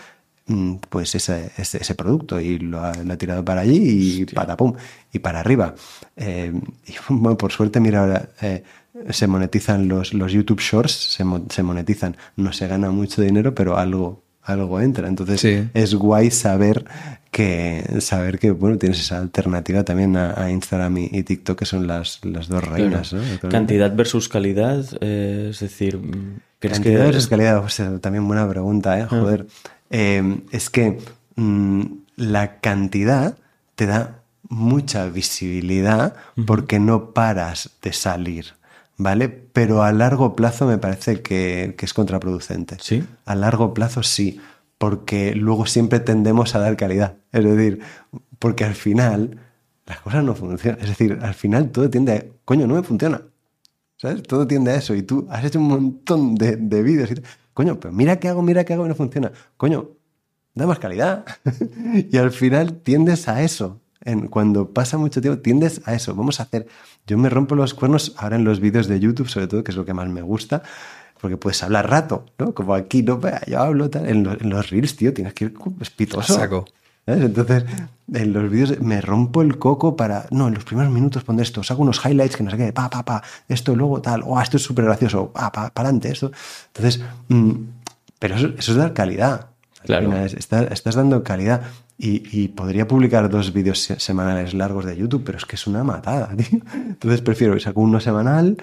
Mm, pues ese, ese, producto y lo ha, tirado para allí y para pum y para arriba. Eh, y bueno, por suerte, mira, ahora eh, se monetizan los, los YouTube Shorts, se, se, monetizan. No se gana mucho dinero, pero algo, algo entra. Entonces es guay saber que, saber que bueno, tienes esa alternativa también a, Instagram y, TikTok, que son las, las dos reinas. Cantidad versus calidad, eh, es decir, ¿crees Cantidad versus calidad, también buena pregunta, ¿eh? Ah. Joder. Eh, es que mm, la cantidad te da mucha visibilidad porque no paras de salir, ¿vale? Pero a largo plazo me parece que, es contraproducente. ¿Sí? A largo plazo sí, porque luego siempre tendemos a dar calidad. Es decir, porque al final las cosas no funcionan. Es decir, al final todo tiende a, coño, no me funciona. ¿Sabes? Todo tiende a eso. Y tú has hecho un montón de, de vídeos y Coño, pero mira qué hago, mira qué hago y no funciona. Coño, da más calidad. y al final tiendes a eso. En, cuando pasa mucho tiempo, tiendes a eso. Vamos a hacer. Yo me rompo los cuernos ahora en los vídeos de YouTube, sobre todo, que es lo que más me gusta, porque puedes hablar rato, ¿no? Como aquí, no, yo hablo tal. En, los, reels, tío, tienes que ir espitoso. Saco. Entonces, en los vídeos me rompo el coco para. No, en los primeros minutos pondré esto, os hago unos highlights que no sé qué, pa, pa, pa, esto, luego tal, o oh, esto es súper gracioso, pa, pa, para adelante, esto. Entonces, mm, pero eso, es dar calidad. Claro. estás, dando calidad. Y, podría publicar dos vídeos semanales largos de YouTube, pero es que es una matada, tío. Entonces prefiero saco uno semanal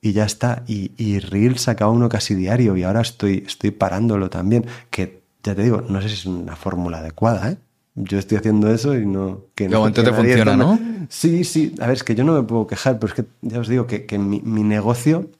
y ya está. Y, y Reel saca uno casi diario y ahora estoy, estoy parándolo también. Que ya te digo, no sé si es una fórmula adecuada, ¿eh? yo estoy haciendo eso y no... Que no momento te funciona, ¿no? Sí, sí. A ver, es que yo no me puedo quejar, pero es que ya os digo que, mi, negocio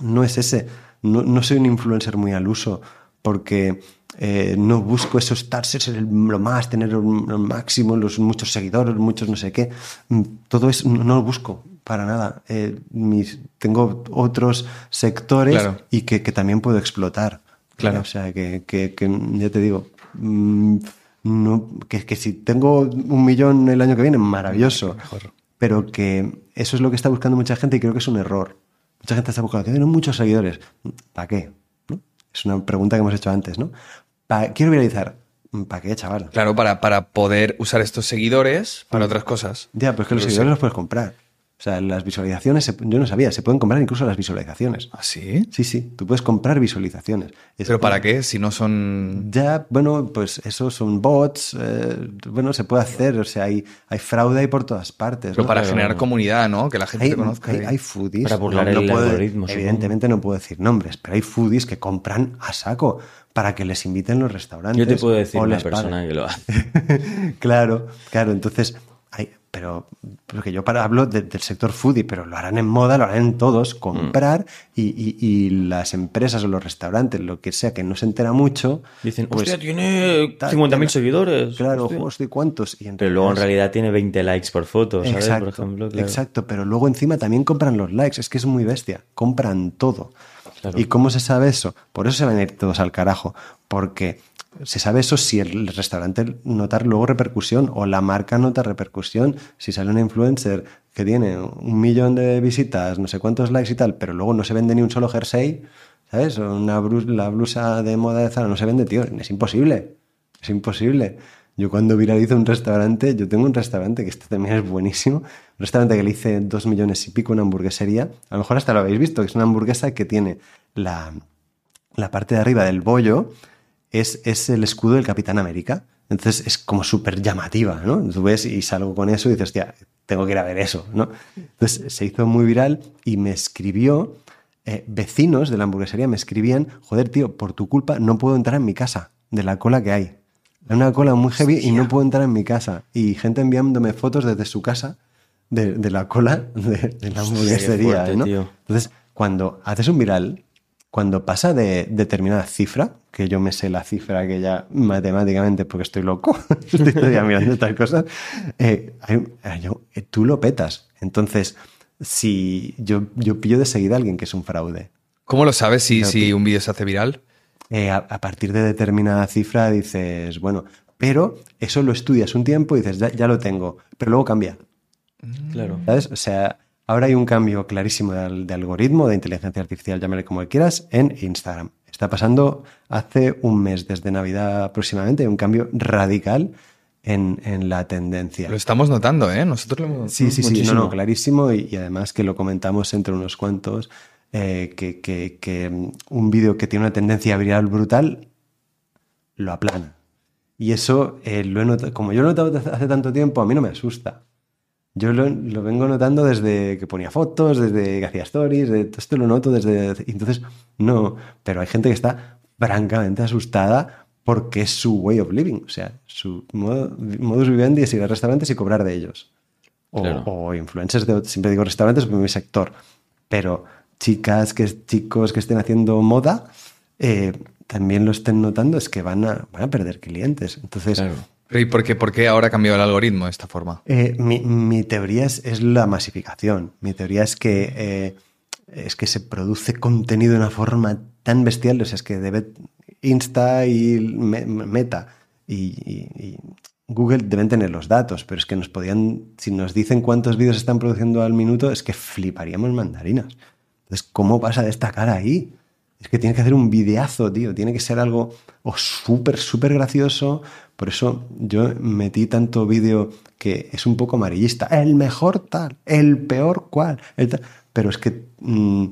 no es ese. No, soy un influencer muy al uso porque eh, no busco eso, estar, ser lo más, tener lo máximo, los muchos seguidores, muchos no sé qué. Mm, todo eso no, lo busco para nada. Eh, mis, tengo otros sectores y que, también puedo explotar. Claro. O sea, que, que ya te digo... Mm, no, que, que si tengo un millón el año que viene, maravilloso. Mejor. Pero que eso es lo que está buscando mucha gente y creo que es un error. Mucha gente está buscando que tienen muchos seguidores. ¿Para qué? Es una pregunta que hemos hecho antes, ¿no? Quiero viralizar. ¿Para qué, chaval? Claro, para, para poder usar estos seguidores para otras cosas. Ya, pero es que los seguidores los puedes comprar. O sea, las visualizaciones, yo no sabía, se pueden comprar incluso las visualizaciones. ¿Ah, sí? Sí, sí, tú puedes comprar visualizaciones. Es- ¿Pero para qué? Si no son... Ya, bueno, pues eso son bots, eh, bueno, se puede hacer, o sea, hay, hay fraude ahí por todas partes. Pero ¿no? para Pero- generar comunidad, ¿no? Que la gente hay, te conozca. hay, foodies. Para burlar el puedo- algoritmo, supongo. Evidentemente no puedo decir nombres, pero hay foodies que compran a saco para que les inviten los restaurantes. Yo te puedo decir o una persona que lo hace. claro, claro, entonces, hay, pero porque yo para, hablo de- del sector foodie, pero lo harán en moda, lo harán en todos, comprar y, y- y las empresas o los restaurantes, lo que sea, que no se entera mucho, Dicen, pues, hostia, tiene tal, 50.000 tal. seguidores. Claro, hostia". hostia, ¿cuántos? Y Pero luego en realidad- realidad tiene 20 likes por foto, ¿sabes? Exacto, por ejemplo, claro. exacto, pero luego encima también compran los likes, es que es muy bestia, compran todo. Claro. ¿Y cómo se sabe eso? Por eso se van a ir todos al carajo, porque se sabe eso si el restaurante nota luego repercusión o la marca nota repercusión, si sale una influencer que tiene un millón de visitas, no sé cuántos likes y tal, pero luego no se vende ni un solo jersey, ¿sabes? Una blusa, la blusa de moda de Zara no se vende, tío, es imposible, es imposible. Yo cuando viralizo un restaurante, yo tengo un restaurante que este también es buenísimo, un restaurante que le hice dos millones y pico, una hamburguesería, a lo mejor hasta lo habéis visto, que es una hamburguesa que tiene la, la parte de arriba del bollo, es, es el escudo del Capitán América. Entonces es como súper llamativa, ¿no? Tú ves y salgo con eso y dices, hostia, tengo que ir a ver eso, ¿no? Entonces se hizo muy viral y me escribió, eh, vecinos de la hamburguesería me escribían, joder, tío, por tu culpa no puedo entrar en mi casa, de la cola que hay. Hay una cola muy heavy y no puedo entrar en mi casa. Y gente enviándome fotos desde su casa de, de la cola de, de la Hostia, hamburguesería, fuerte, ¿no? tío. Entonces, cuando haces un viral, cuando pasa de determinada cifra, que yo me sé la cifra que ya matemáticamente porque estoy loco, estoy todavía mirando estas cosas, eh, hay- hay- yo- eh, tú lo petas. Entonces, si yo, yo pillo de seguida a alguien que es un fraude, ¿Cómo lo sabes si, si un vídeo se hace viral? eh, a, a partir de determinada cifra dices, bueno, pero eso lo estudias un tiempo y dices, ya, ya lo tengo, pero luego cambia. Claro. ¿Sabes? O sea, ahora hay un cambio clarísimo de, al- de algoritmo, de inteligencia artificial, llámale como quieras, en Instagram. Está pasando hace un mes, desde Navidad aproximadamente, hay un cambio radical en, en la tendencia. Lo estamos notando, ¿eh? Nosotros lo hemos... Sí, sí, sí, no, Muchísimo. no, clarísimo y, y además que lo comentamos entre unos cuantos, eh, que, que- que, mm, un vídeo que tiene una tendencia viral brutal lo aplana. Y eso eh, lo he notado, como yo lo he notado hace tanto tiempo, a mí no me asusta. Yo lo, lo vengo notando desde que ponía fotos, desde que hacía stories, de, esto lo noto desde... Entonces, no, pero hay gente que está francamente asustada porque es su way of living, o sea, su modo- modus vivendi es ir a restaurantes y cobrar de ellos. O, Claro. o influencers, de, siempre digo restaurantes por mi sector, pero chicas, que, chicos que estén haciendo moda, eh, también lo estén notando, es que van a, van a perder clientes. Entonces, Claro. ¿Y por qué, por qué ahora ha cambiado el algoritmo de esta forma? eh, mi, teoría es, la masificación. Mi teoría es que, eh, es que se produce contenido de una forma tan bestial. O sea, es que debe Insta y Me- Meta y, Google deben tener los datos, pero es que nos podían, si nos dicen cuántos vídeos están produciendo al minuto, es que fliparíamos mandarinas. Entonces, ¿cómo vas a destacar ahí? Es que tiene que hacer un videazo, tío. Tiene que ser algo o súper, súper gracioso. Por eso yo metí tanto vídeo que es un poco amarillista. El mejor tal, el peor cual. el tal. Pero es que mm,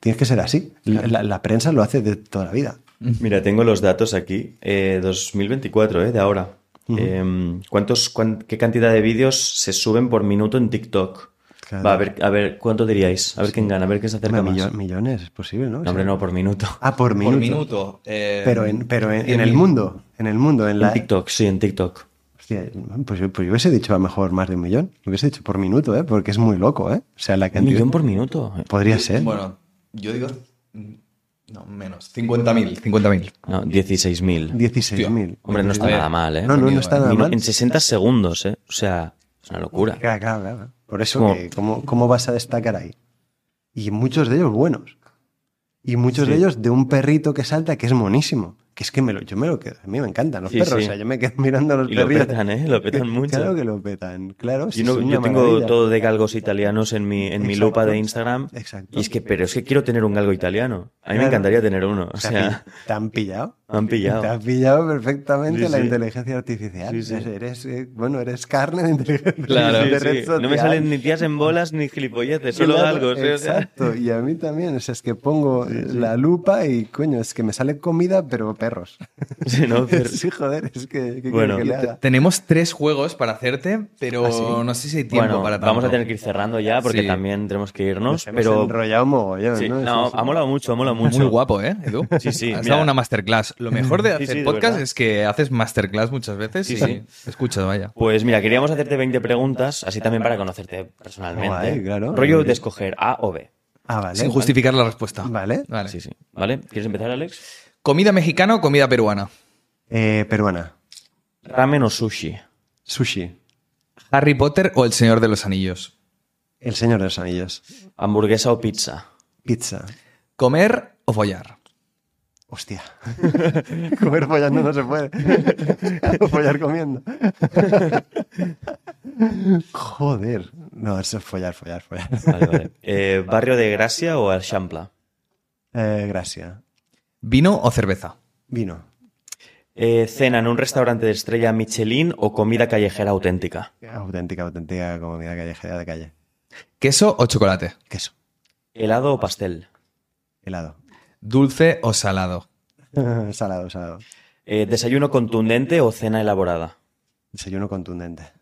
tienes que ser así. La, la- la prensa lo hace de toda la vida. Mira, tengo los datos aquí. Eh, 2024, ¿eh? De ahora. Eh, ¿cuántos, cuán- ¿Qué cantidad de vídeos se suben por minuto en TikTok? Claro. Va, a ver, a ver, ¿cuánto diríais? A ver quién gana, a ver quién se acerca Hombre, más. millo- millones, es posible, ¿no? O No, sea, hombre, no, por minuto. Ah, por minuto. Por minuto. eh, Pero en, pero en, en 100.000. el mundo. En el mundo. En, la, En TikTok, sí, en TikTok. Hostia, pues, yo, pues yo hubiese dicho a lo mejor más de un millón. Lo hubiese dicho por minuto, ¿eh? Porque es muy loco, ¿eh? O sea, la Un cantidad. millón por minuto. Podría ser. Bueno, yo digo... No, menos. 50.000. 50.000. No, 16.000. 16.000. Hombre, no está nada mal, ¿eh? No, no, no está nada Minu- mal. En 60 segundos, ¿eh? O sea, es una locura. Claro, claro, claro. Por eso, Como- que, ¿cómo, ¿cómo vas a destacar ahí? Y muchos de ellos buenos. Y muchos Sí. de ellos de un perrito que salta que es monísimo. Que es que me lo, yo me lo quedo. A mí me encantan los Sí, perros. sí. O sea, yo me quedo mirando a los Y lo perrillos. petan, ¿eh? Lo petan mucho. Claro que lo petan. Claro, Yo, no- yo tengo maravilla. todo de galgos italianos en mi, en mi Exacto. lupa de Instagram. Exacto. Y es que, pero es que quiero tener un galgo italiano. A mí me encantaría tener uno. O ¿Te, ha sea, ¿te han pillado? me han pillado. Te has pillado perfectamente Sí, la inteligencia artificial. Sí, sí. Eres, eh, bueno, eres carne de inteligencia Claro, sí. No me salen ni tías en bolas ni gilipolleces, solo Claro, algo. ¿sí? O sea, Exacto, y a mí también. O sea, es que pongo la lupa y, coño, es que me sale comida, pero perros. sí, ¿no? Pero- Sí, joder, es que, ¿qué Bueno. quiere que le haga? Tenemos tres juegos para hacerte, pero ¿Ah, sí? no sé si hay tiempo bueno, para vamos a tanto. tener que ir cerrando ya porque Sí. también tenemos que irnos. Nos hemos Pero enrollado mogollón, sí, ¿no? no, Sí, sí. ha molado mucho, ha molado mucho. Muy guapo, ¿eh, Edu? Sí, sí, Has mira. dado una masterclass. Lo mejor de hacer de podcast verdad. es que haces masterclass muchas veces Sí, y sí. escuchas, vaya. Pues mira, queríamos hacerte 20 preguntas, así también para conocerte personalmente. Claro. Rollo de escoger A o B. Ah, vale. Sin justificar la respuesta. Vale. Vale. Sí, sí. ¿Vale? ¿Quieres empezar, Alex? ¿Comida mexicana o comida peruana? Eh, peruana. Ramen o sushi. Sushi. ¿Harry Potter o El Señor de los Anillos? El Señor de los Anillos. Hamburguesa o pizza. Pizza. ¿Comer o follar? Hostia. Comer follando no se puede. follar comiendo. Joder. No, eso es follar, follar, follar. Vale, vale. Eh, ¿Barrio de Gracia o Alchampla? Eh, gracias. ¿Vino o cerveza? Vino. Eh, ¿Cena en un restaurante de estrella Michelin o comida callejera auténtica? Auténtica, auténtica comida callejera de calle. ¿Queso o chocolate? Queso. ¿Helado o pastel? Helado. ¿Dulce o salado? salado, salado. Eh, ¿Desayuno contundente o cena elaborada? Desayuno contundente.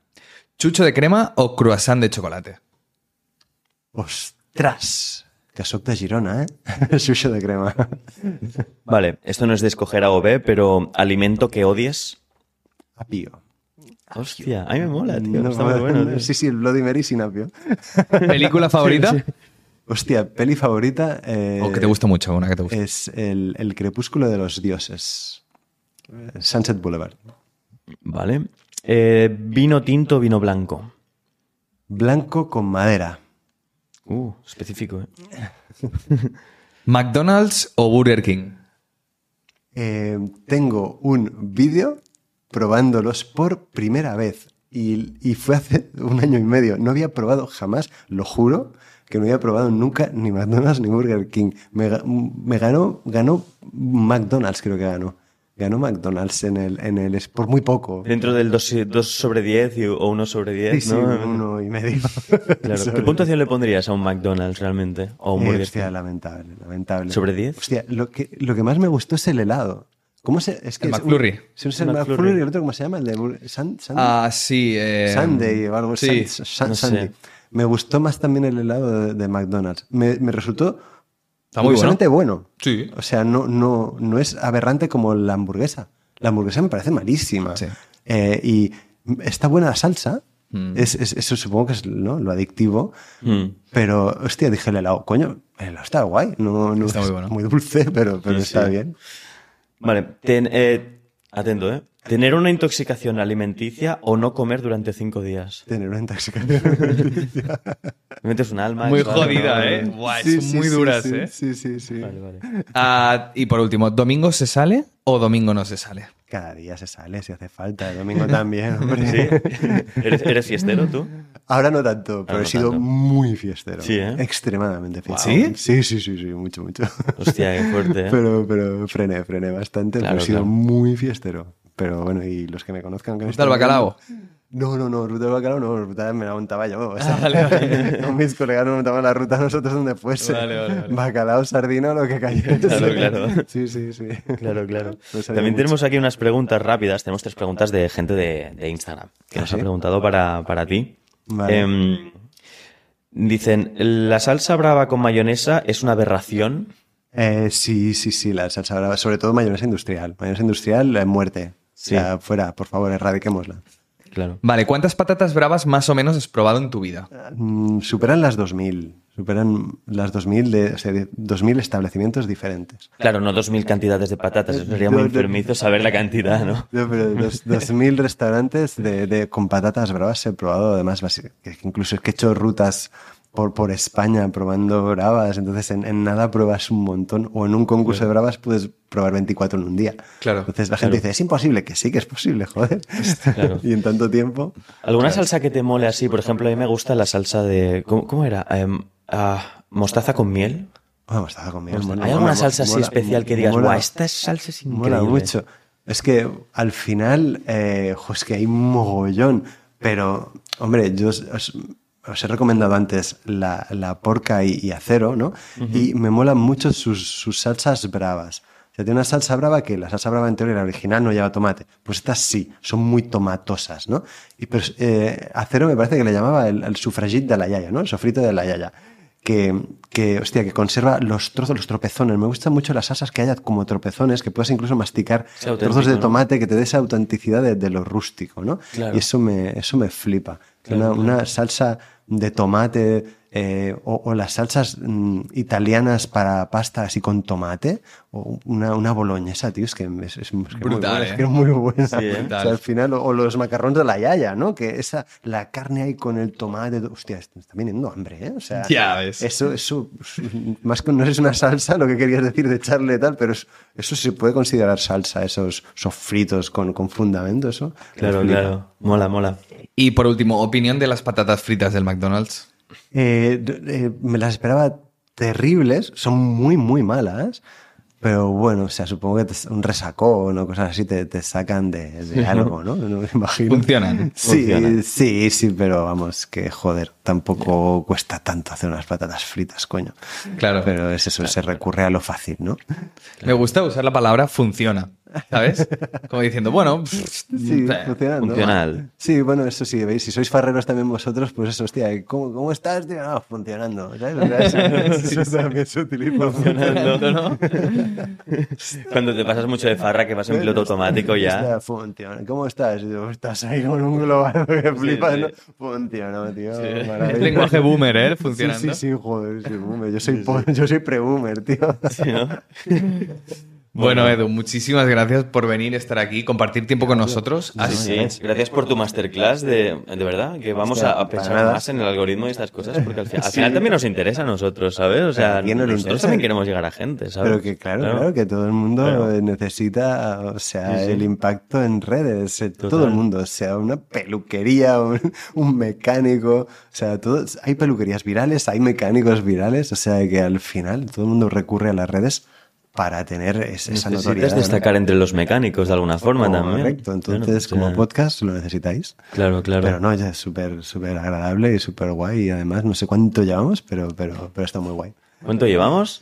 ¿Chucho de crema o croissant de chocolate? ¡Ostras! Que de Girona, ¿eh? Sushi de crema. Vale, esto no es de escoger A o B, pero ¿alimento que odies? Apio. Hostia, a mí me mola, tío. No, Está muy bueno, tío. Sí, sí, el Bloody Mary sin apio. ¿Película favorita? Hostia, peli favorita. eh, ¿O que te gusta mucho? Una que te gusta. Es el, el crepúsculo de los dioses. Sunset Boulevard. Vale. Eh, ¿Vino tinto o vino blanco? Blanco con madera. Uh, específico, ¿eh? ¿McDonald's o Burger King? Eh, tengo un vídeo probándolos por primera vez. Y, y fue hace un año y medio. No había probado jamás, lo juro, que no había probado nunca ni McDonald's ni Burger King. Me, me ganó, ganó McDonald's, creo que ganó. Ganó McDonald's en el, en el por muy poco. Dentro del 2 sobre 10 y- o 1 sobre 10, Sí, sí, ¿no? uno y medio. Claro. ¿Qué puntuación le pondrías a un McDonald's realmente? ¿O a un Eh, hostia, lamentable, lamentable. ¿Sobre 10? Hostia, lo que, lo que más me gustó es el helado. ¿Cómo se...? Es que El es un- McFlurry. sí, es el El McFlurry. El otro, ¿cómo se llama? El de... Bur- Sun- Sunday. Ah, sí. eh, Sunday o algo Sí. Sun- Sun- no sé. Sunday. Me gustó más también el helado de, de McDonald's. Me, me resultó Está muy curiosamente bueno. Sí. O sea, no, no, no es aberrante como la hamburguesa. La hamburguesa me parece malísima. Sí. Eh, y está buena la salsa. Mm. Es, es- eso supongo que es ¿no? lo adictivo. Mm. Pero, hostia, dije el helado. Coño, el helado está guay. No, no Está es muy bueno. muy dulce, pero, pero Sí, está sí. bien. Vale, ten- eh, atento, ¿eh? ¿Tener una intoxicación alimenticia o no comer durante 5 días? Tener una intoxicación. Me metes un alma. Muy jodida, ¿eh? Sí, son sí, muy duras, sí, ¿eh? Sí, sí, sí. Vale, vale. Ah, y por último, ¿domingo se sale o domingo no se sale? Cada día se sale si hace falta. El domingo también, hombre. ¿Sí? ¿Eres, eres fiestero tú? Ahora no tanto, pero no he sido tanto. muy fiestero. Sí, ¿eh? Extremadamente fiestero. ¿Sí? Sí, sí, sí, sí, mucho, mucho. Hostia, qué fuerte, ¿eh? Pero, pero frené, frené bastante, Claro, pero he sido claro. muy fiestero. Pero bueno, y los que me conozcan... Que me ¿Ruta del bacalao? viendo- No, no, no, ruta del bacalao no, ruta me la montaba yo. o sea, Ah, vale, vale. Mis colegas nos montaban la ruta nosotros donde fuese. Vale, vale, vale. Bacalao, sardina, lo que cayese. Claro, claro. Sí, sí, sí. Claro, claro. Pues También mucho. tenemos aquí unas preguntas rápidas. Tenemos tres preguntas de gente de, de Instagram que ¿Ah, nos ha sí? preguntado para, para ti. Vale. Em, dicen, ¿la salsa brava con mayonesa es una aberración? Eh, sí, sí, sí, la salsa brava, sobre todo mayonesa industrial. Mayonesa industrial, eh, muerte. Sí. O sea, fuera, por favor, erradiquémosla. Claro. Vale, ¿cuántas patatas bravas más o menos has probado en tu vida? Mm, superan las 2000. Superan las 2000 de, o sea, de 2000 establecimientos diferentes. Claro, no dos mil cantidades de patatas. Eso sería muy enfermizo saber la cantidad, ¿no? No, pero dos, 2000 restaurantes de, de- con patatas bravas he probado, además, incluso es que he hecho rutas por, por España probando bravas, entonces en, en nada pruebas un montón, o en un concurso de bravas puedes probar 24 en un día. Claro, Entonces la gente dice, es imposible, que sí que es posible, joder. Claro. y en tanto tiempo... ¿Alguna salsa que te mole así? Por ejemplo, a mí me gusta la salsa de... ¿Cómo, cómo era? Em, ah, ¿Mostaza con miel? Vamos, estaba conmigo. Hostia, mola, ¿Hay alguna mola, salsa así mola, especial que digas, mola, guau, esta salsa es increíble? Mola mucho. Es que al final, eh, jo, es que hay un mogollón. Pero, hombre, yo os, os- os he recomendado antes la, la porca y, y acero, ¿no? Y me molan mucho sus, sus salsas bravas. O sea, tiene una salsa brava que la salsa brava en teoría, la original, no lleva tomate. Pues estas sí, son muy tomatosas, ¿no? Y pues, eh, acero me parece que le llamaba el, el sufragit de la yaya, ¿no? El sofrito de la yaya que, que, hostia, que conserva los trozos, los tropezones. Me gustan mucho las salsas que haya como tropezones, que puedas incluso masticar trozos de ¿no? tomate, que te dé esa autenticidad de, de lo rústico, ¿no? Claro. Y eso me, eso me flipa. Una, una salsa de tomate eh, o, o las salsas mm, italianas para pasta así con tomate o una, una boloñesa, tío, es que es, es- es que muy Brutal, buena, ¿eh? es que es muy buena. Sí, ¿eh? O sea, al final, o, o los macarrones de la yaya, ¿no? Que esa, la carne ahí con el tomate, hostia, está viniendo hambre, ¿eh? O sea, Ya ves. eso, eso, más que no es una salsa, lo que querías decir de echarle tal, pero es- eso se puede considerar salsa, esos sofritos con, con fundamento, eso. Claro, claro. Mola, mola. Y por último, opinión de las patatas fritas del McDonald's. Eh, eh, me las esperaba terribles, son muy, muy malas. Pero bueno, o sea, supongo que te- un resacón o cosas así te, te sacan de, de algo, ¿no? No me imagino. Funcionan. Sí, Funcionan. sí, sí, pero vamos, que joder, tampoco cuesta tanto hacer unas patatas fritas, coño. Claro. Pero es eso, se recurre a lo fácil, ¿no? Me gusta usar la palabra funciona, ¿sabes? Como diciendo, bueno, Sí, funcionando. Funcional. Sí, bueno, eso sí, veis, si sois farreros también vosotros, pues eso, hostia, ¿cómo, cómo estás? Tío? No, funcionando, ¿sabes? O sea, eso, eso también se utiliza. funcionando, ¿no? Cuando te pasas mucho de farra, que vas en piloto automático ya. Funciona. ¿Cómo estás? Estás ahí con un global que flipas, sí. ¿no? Funciona, tío. Lenguaje boomer, ¿eh? Funcionando. sí, sí, joder, sí, boomer. Yo soy, yo soy pre-boomer, tío. Sí, ¿no? Bueno, Edu, muchísimas gracias por venir, estar aquí, compartir tiempo con nosotros. Sí, Así- sí. Gracias por tu masterclass de, de verdad, que vamos a, pensar más en el algoritmo y estas cosas, porque al, fi- al final también nos interesa a nosotros, ¿sabes? O sea, ¿A quién no le nosotros interesa? también queremos llegar a gente, ¿sabes? Pero que claro, claro, que todo el mundo Claro. necesita, o sea, Sí, sí. el impacto en redes, eh, todo el mundo, o sea, una peluquería, un, un mecánico, o sea, todo, hay peluquerías virales, hay mecánicos virales, o sea, que al final todo el mundo recurre a las redes para tener es- esa Necesitas notoriedad. ¿no? destacar entre los mecánicos de alguna forma también. Correcto, entonces Claro, o sea, como podcast lo necesitáis. Claro, claro. Pero no, ya es súper, súper agradable y súper guay y además no sé cuánto llevamos, pero, pero, pero está muy guay. ¿Cuánto llevamos?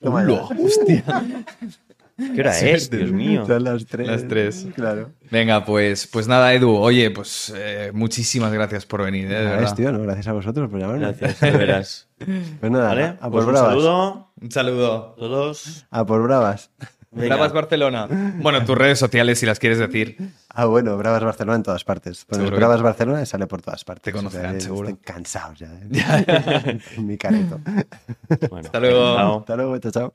Toma ya. Hostia. ¿Qué hora es? Dios mío. Son las tres. Las tres. Claro. Venga, pues, pues nada, Edu. Oye, pues eh, muchísimas gracias por venir, ¿eh? Nada, es, tío, no, gracias a vosotros por llamarme. Gracias, de veras. Pues nada, ¿Vale? a por Pues un saludo Un saludo. a todos. A por bravas. Venga. Bravas Barcelona. Bueno, tus redes sociales, si las quieres decir. Ah, bueno, Bravas Barcelona en todas partes. Pones que- Bravas Barcelona y sale por todas partes. Te conocerán, O sea, seguro. Estoy cansado ya. ¿eh? Mi careto. Bueno, Hasta luego. chao. Hasta luego, chao, chao.